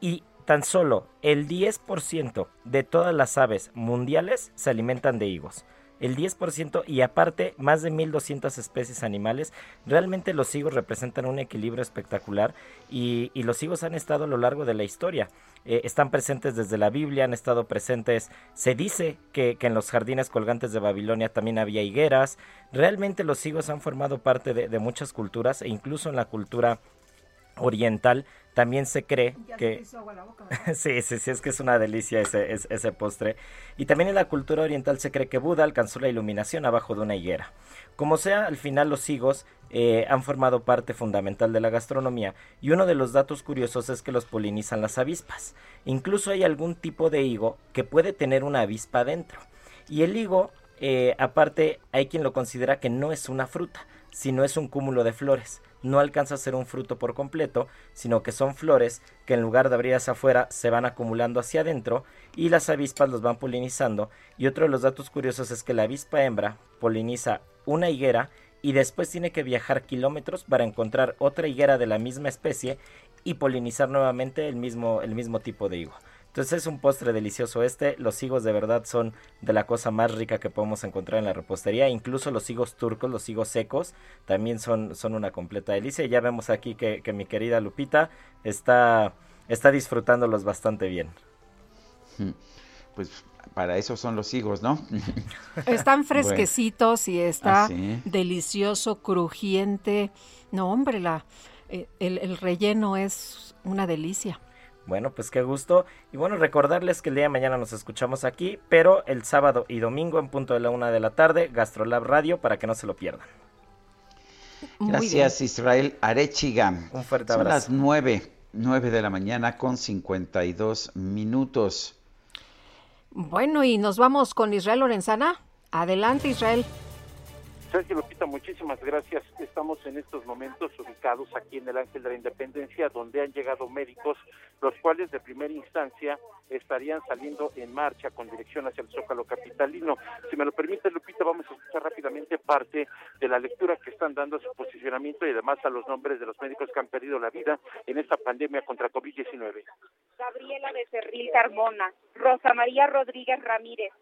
y tan solo el 10% de todas las aves mundiales se alimentan de higos el 10% y aparte más de 1200 especies animales. Realmente los higos representan un equilibrio espectacular y, los higos han estado a lo largo de la historia. Eh, están presentes desde la Biblia, han estado presentes, se dice que, en los jardines colgantes de Babilonia también había higueras. Realmente los higos han formado parte de, de muchas culturas e incluso en la cultura oriental también se cree que... sí, sí, sí, es que es una delicia ese, ese, postre. Y también en la cultura oriental se cree que Buda alcanzó la iluminación abajo de una higuera. Como sea, al final los higos eh, han formado parte fundamental de la gastronomía y uno de los datos curiosos es que los polinizan las avispas. Incluso hay algún tipo de higo que puede tener una avispa dentro. Y el higo, eh, aparte, hay quien lo considera que no es una fruta, sino es un cúmulo de flores no alcanza a ser un fruto por completo, sino que son flores que en lugar de abrir hacia afuera se van acumulando hacia adentro y las avispas los van polinizando. Y otro de los datos curiosos es que la avispa hembra poliniza una higuera y después tiene que viajar kilómetros para encontrar otra higuera de la misma especie y polinizar nuevamente el mismo, el mismo tipo de higo. Entonces es un postre delicioso este. Los higos de verdad son de la cosa más rica que podemos encontrar en la repostería. Incluso los higos turcos, los higos secos, también son, son una completa delicia. Y ya vemos aquí que, que mi querida Lupita está, está disfrutándolos bastante bien. Pues para eso son los higos, ¿no? Están fresquecitos y está ah, delicioso, crujiente. No, hombre, la, eh, el, el relleno es una delicia. Bueno, pues qué gusto. Y bueno, recordarles que el día de mañana nos escuchamos aquí, pero el sábado y domingo en punto de la una de la tarde, Gastrolab Radio, para que no se lo pierdan. Gracias, Israel Arechiga. Un fuerte abrazo. Son las nueve, nueve de la mañana con 52 minutos. Bueno, y nos vamos con Israel Lorenzana. Adelante, Israel. Sergio Lupita, muchísimas gracias. Estamos en estos momentos ubicados aquí en el Ángel de la Independencia, donde han llegado médicos, los cuales de primera instancia estarían saliendo en marcha con dirección hacia el Zócalo Capitalino. Si me lo permite, Lupita, vamos a escuchar rápidamente parte de la lectura que están dando a su posicionamiento y además a los nombres de los médicos que han perdido la vida en esta pandemia contra COVID-19. Gabriela de Cerril Carmona, Rosa María Rodríguez Ramírez,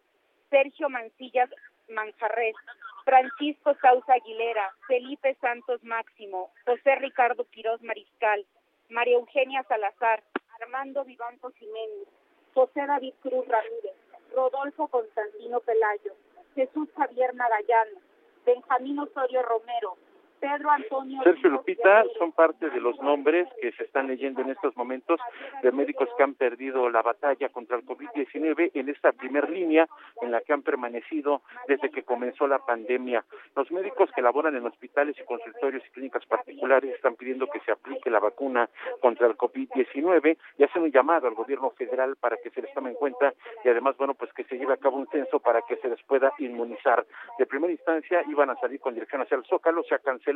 Sergio Mancillas Manjarres, Francisco Sauza Aguilera, Felipe Santos Máximo, José Ricardo Quiroz Mariscal, María Eugenia Salazar, Armando Vivanco Jiménez, José David Cruz Ramírez, Rodolfo Constantino Pelayo, Jesús Javier Magallano, Benjamín Osorio Romero, Pedro Antonio. Sergio Lupita son parte de los nombres que se están leyendo en estos momentos de médicos que han perdido la batalla contra el COVID-19 en esta primer línea en la que han permanecido desde que comenzó la pandemia. Los médicos que laboran en hospitales y consultorios y clínicas particulares están pidiendo que se aplique la vacuna contra el COVID-19 y hacen un llamado al gobierno federal para que se les tome en cuenta y además, bueno, pues que se lleve a cabo un censo para que se les pueda inmunizar. De primera instancia iban a salir con dirección hacia el Zócalo, se ha cancelado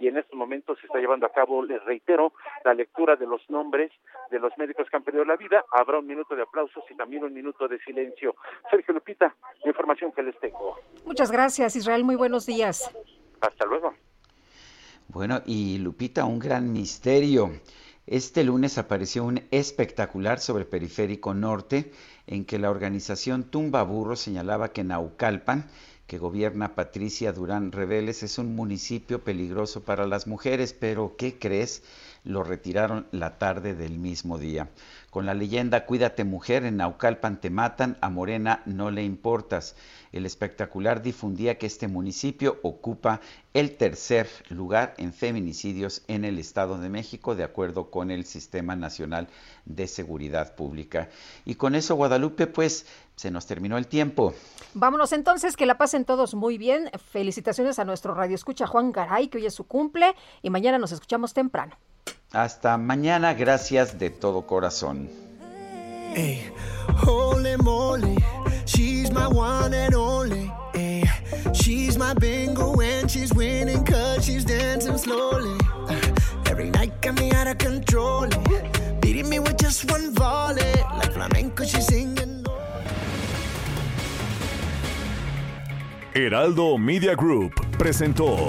y en estos momentos se está llevando a cabo, les reitero, la lectura de los nombres de los médicos que han perdido la vida. Habrá un minuto de aplausos y también un minuto de silencio. Sergio Lupita, la información que les tengo. Muchas gracias, Israel. Muy buenos días. Hasta luego. Bueno, y Lupita, un gran misterio. Este lunes apareció un espectacular sobre Periférico Norte en que la organización Tumba Burro señalaba que Naucalpan que gobierna Patricia Durán Reveles es un municipio peligroso para las mujeres, pero ¿qué crees? Lo retiraron la tarde del mismo día. Con la leyenda Cuídate mujer, en Naucalpan te matan, a Morena no le importas. El espectacular difundía que este municipio ocupa el tercer lugar en feminicidios en el Estado de México, de acuerdo con el Sistema Nacional de Seguridad Pública. Y con eso, Guadalupe, pues se nos terminó el tiempo. Vámonos entonces, que la pasen todos muy bien. Felicitaciones a nuestro radio escucha Juan Garay, que hoy es su cumple, y mañana nos escuchamos temprano. Hasta mañana, gracias de todo corazón. She's my one and only. Ay. She's my bingo when she's winning, cause she's dancing slowly. Uh, every night got me out of control. Beating me with just one volley. Like flamenco, she's singing. Heraldo Media Group presentó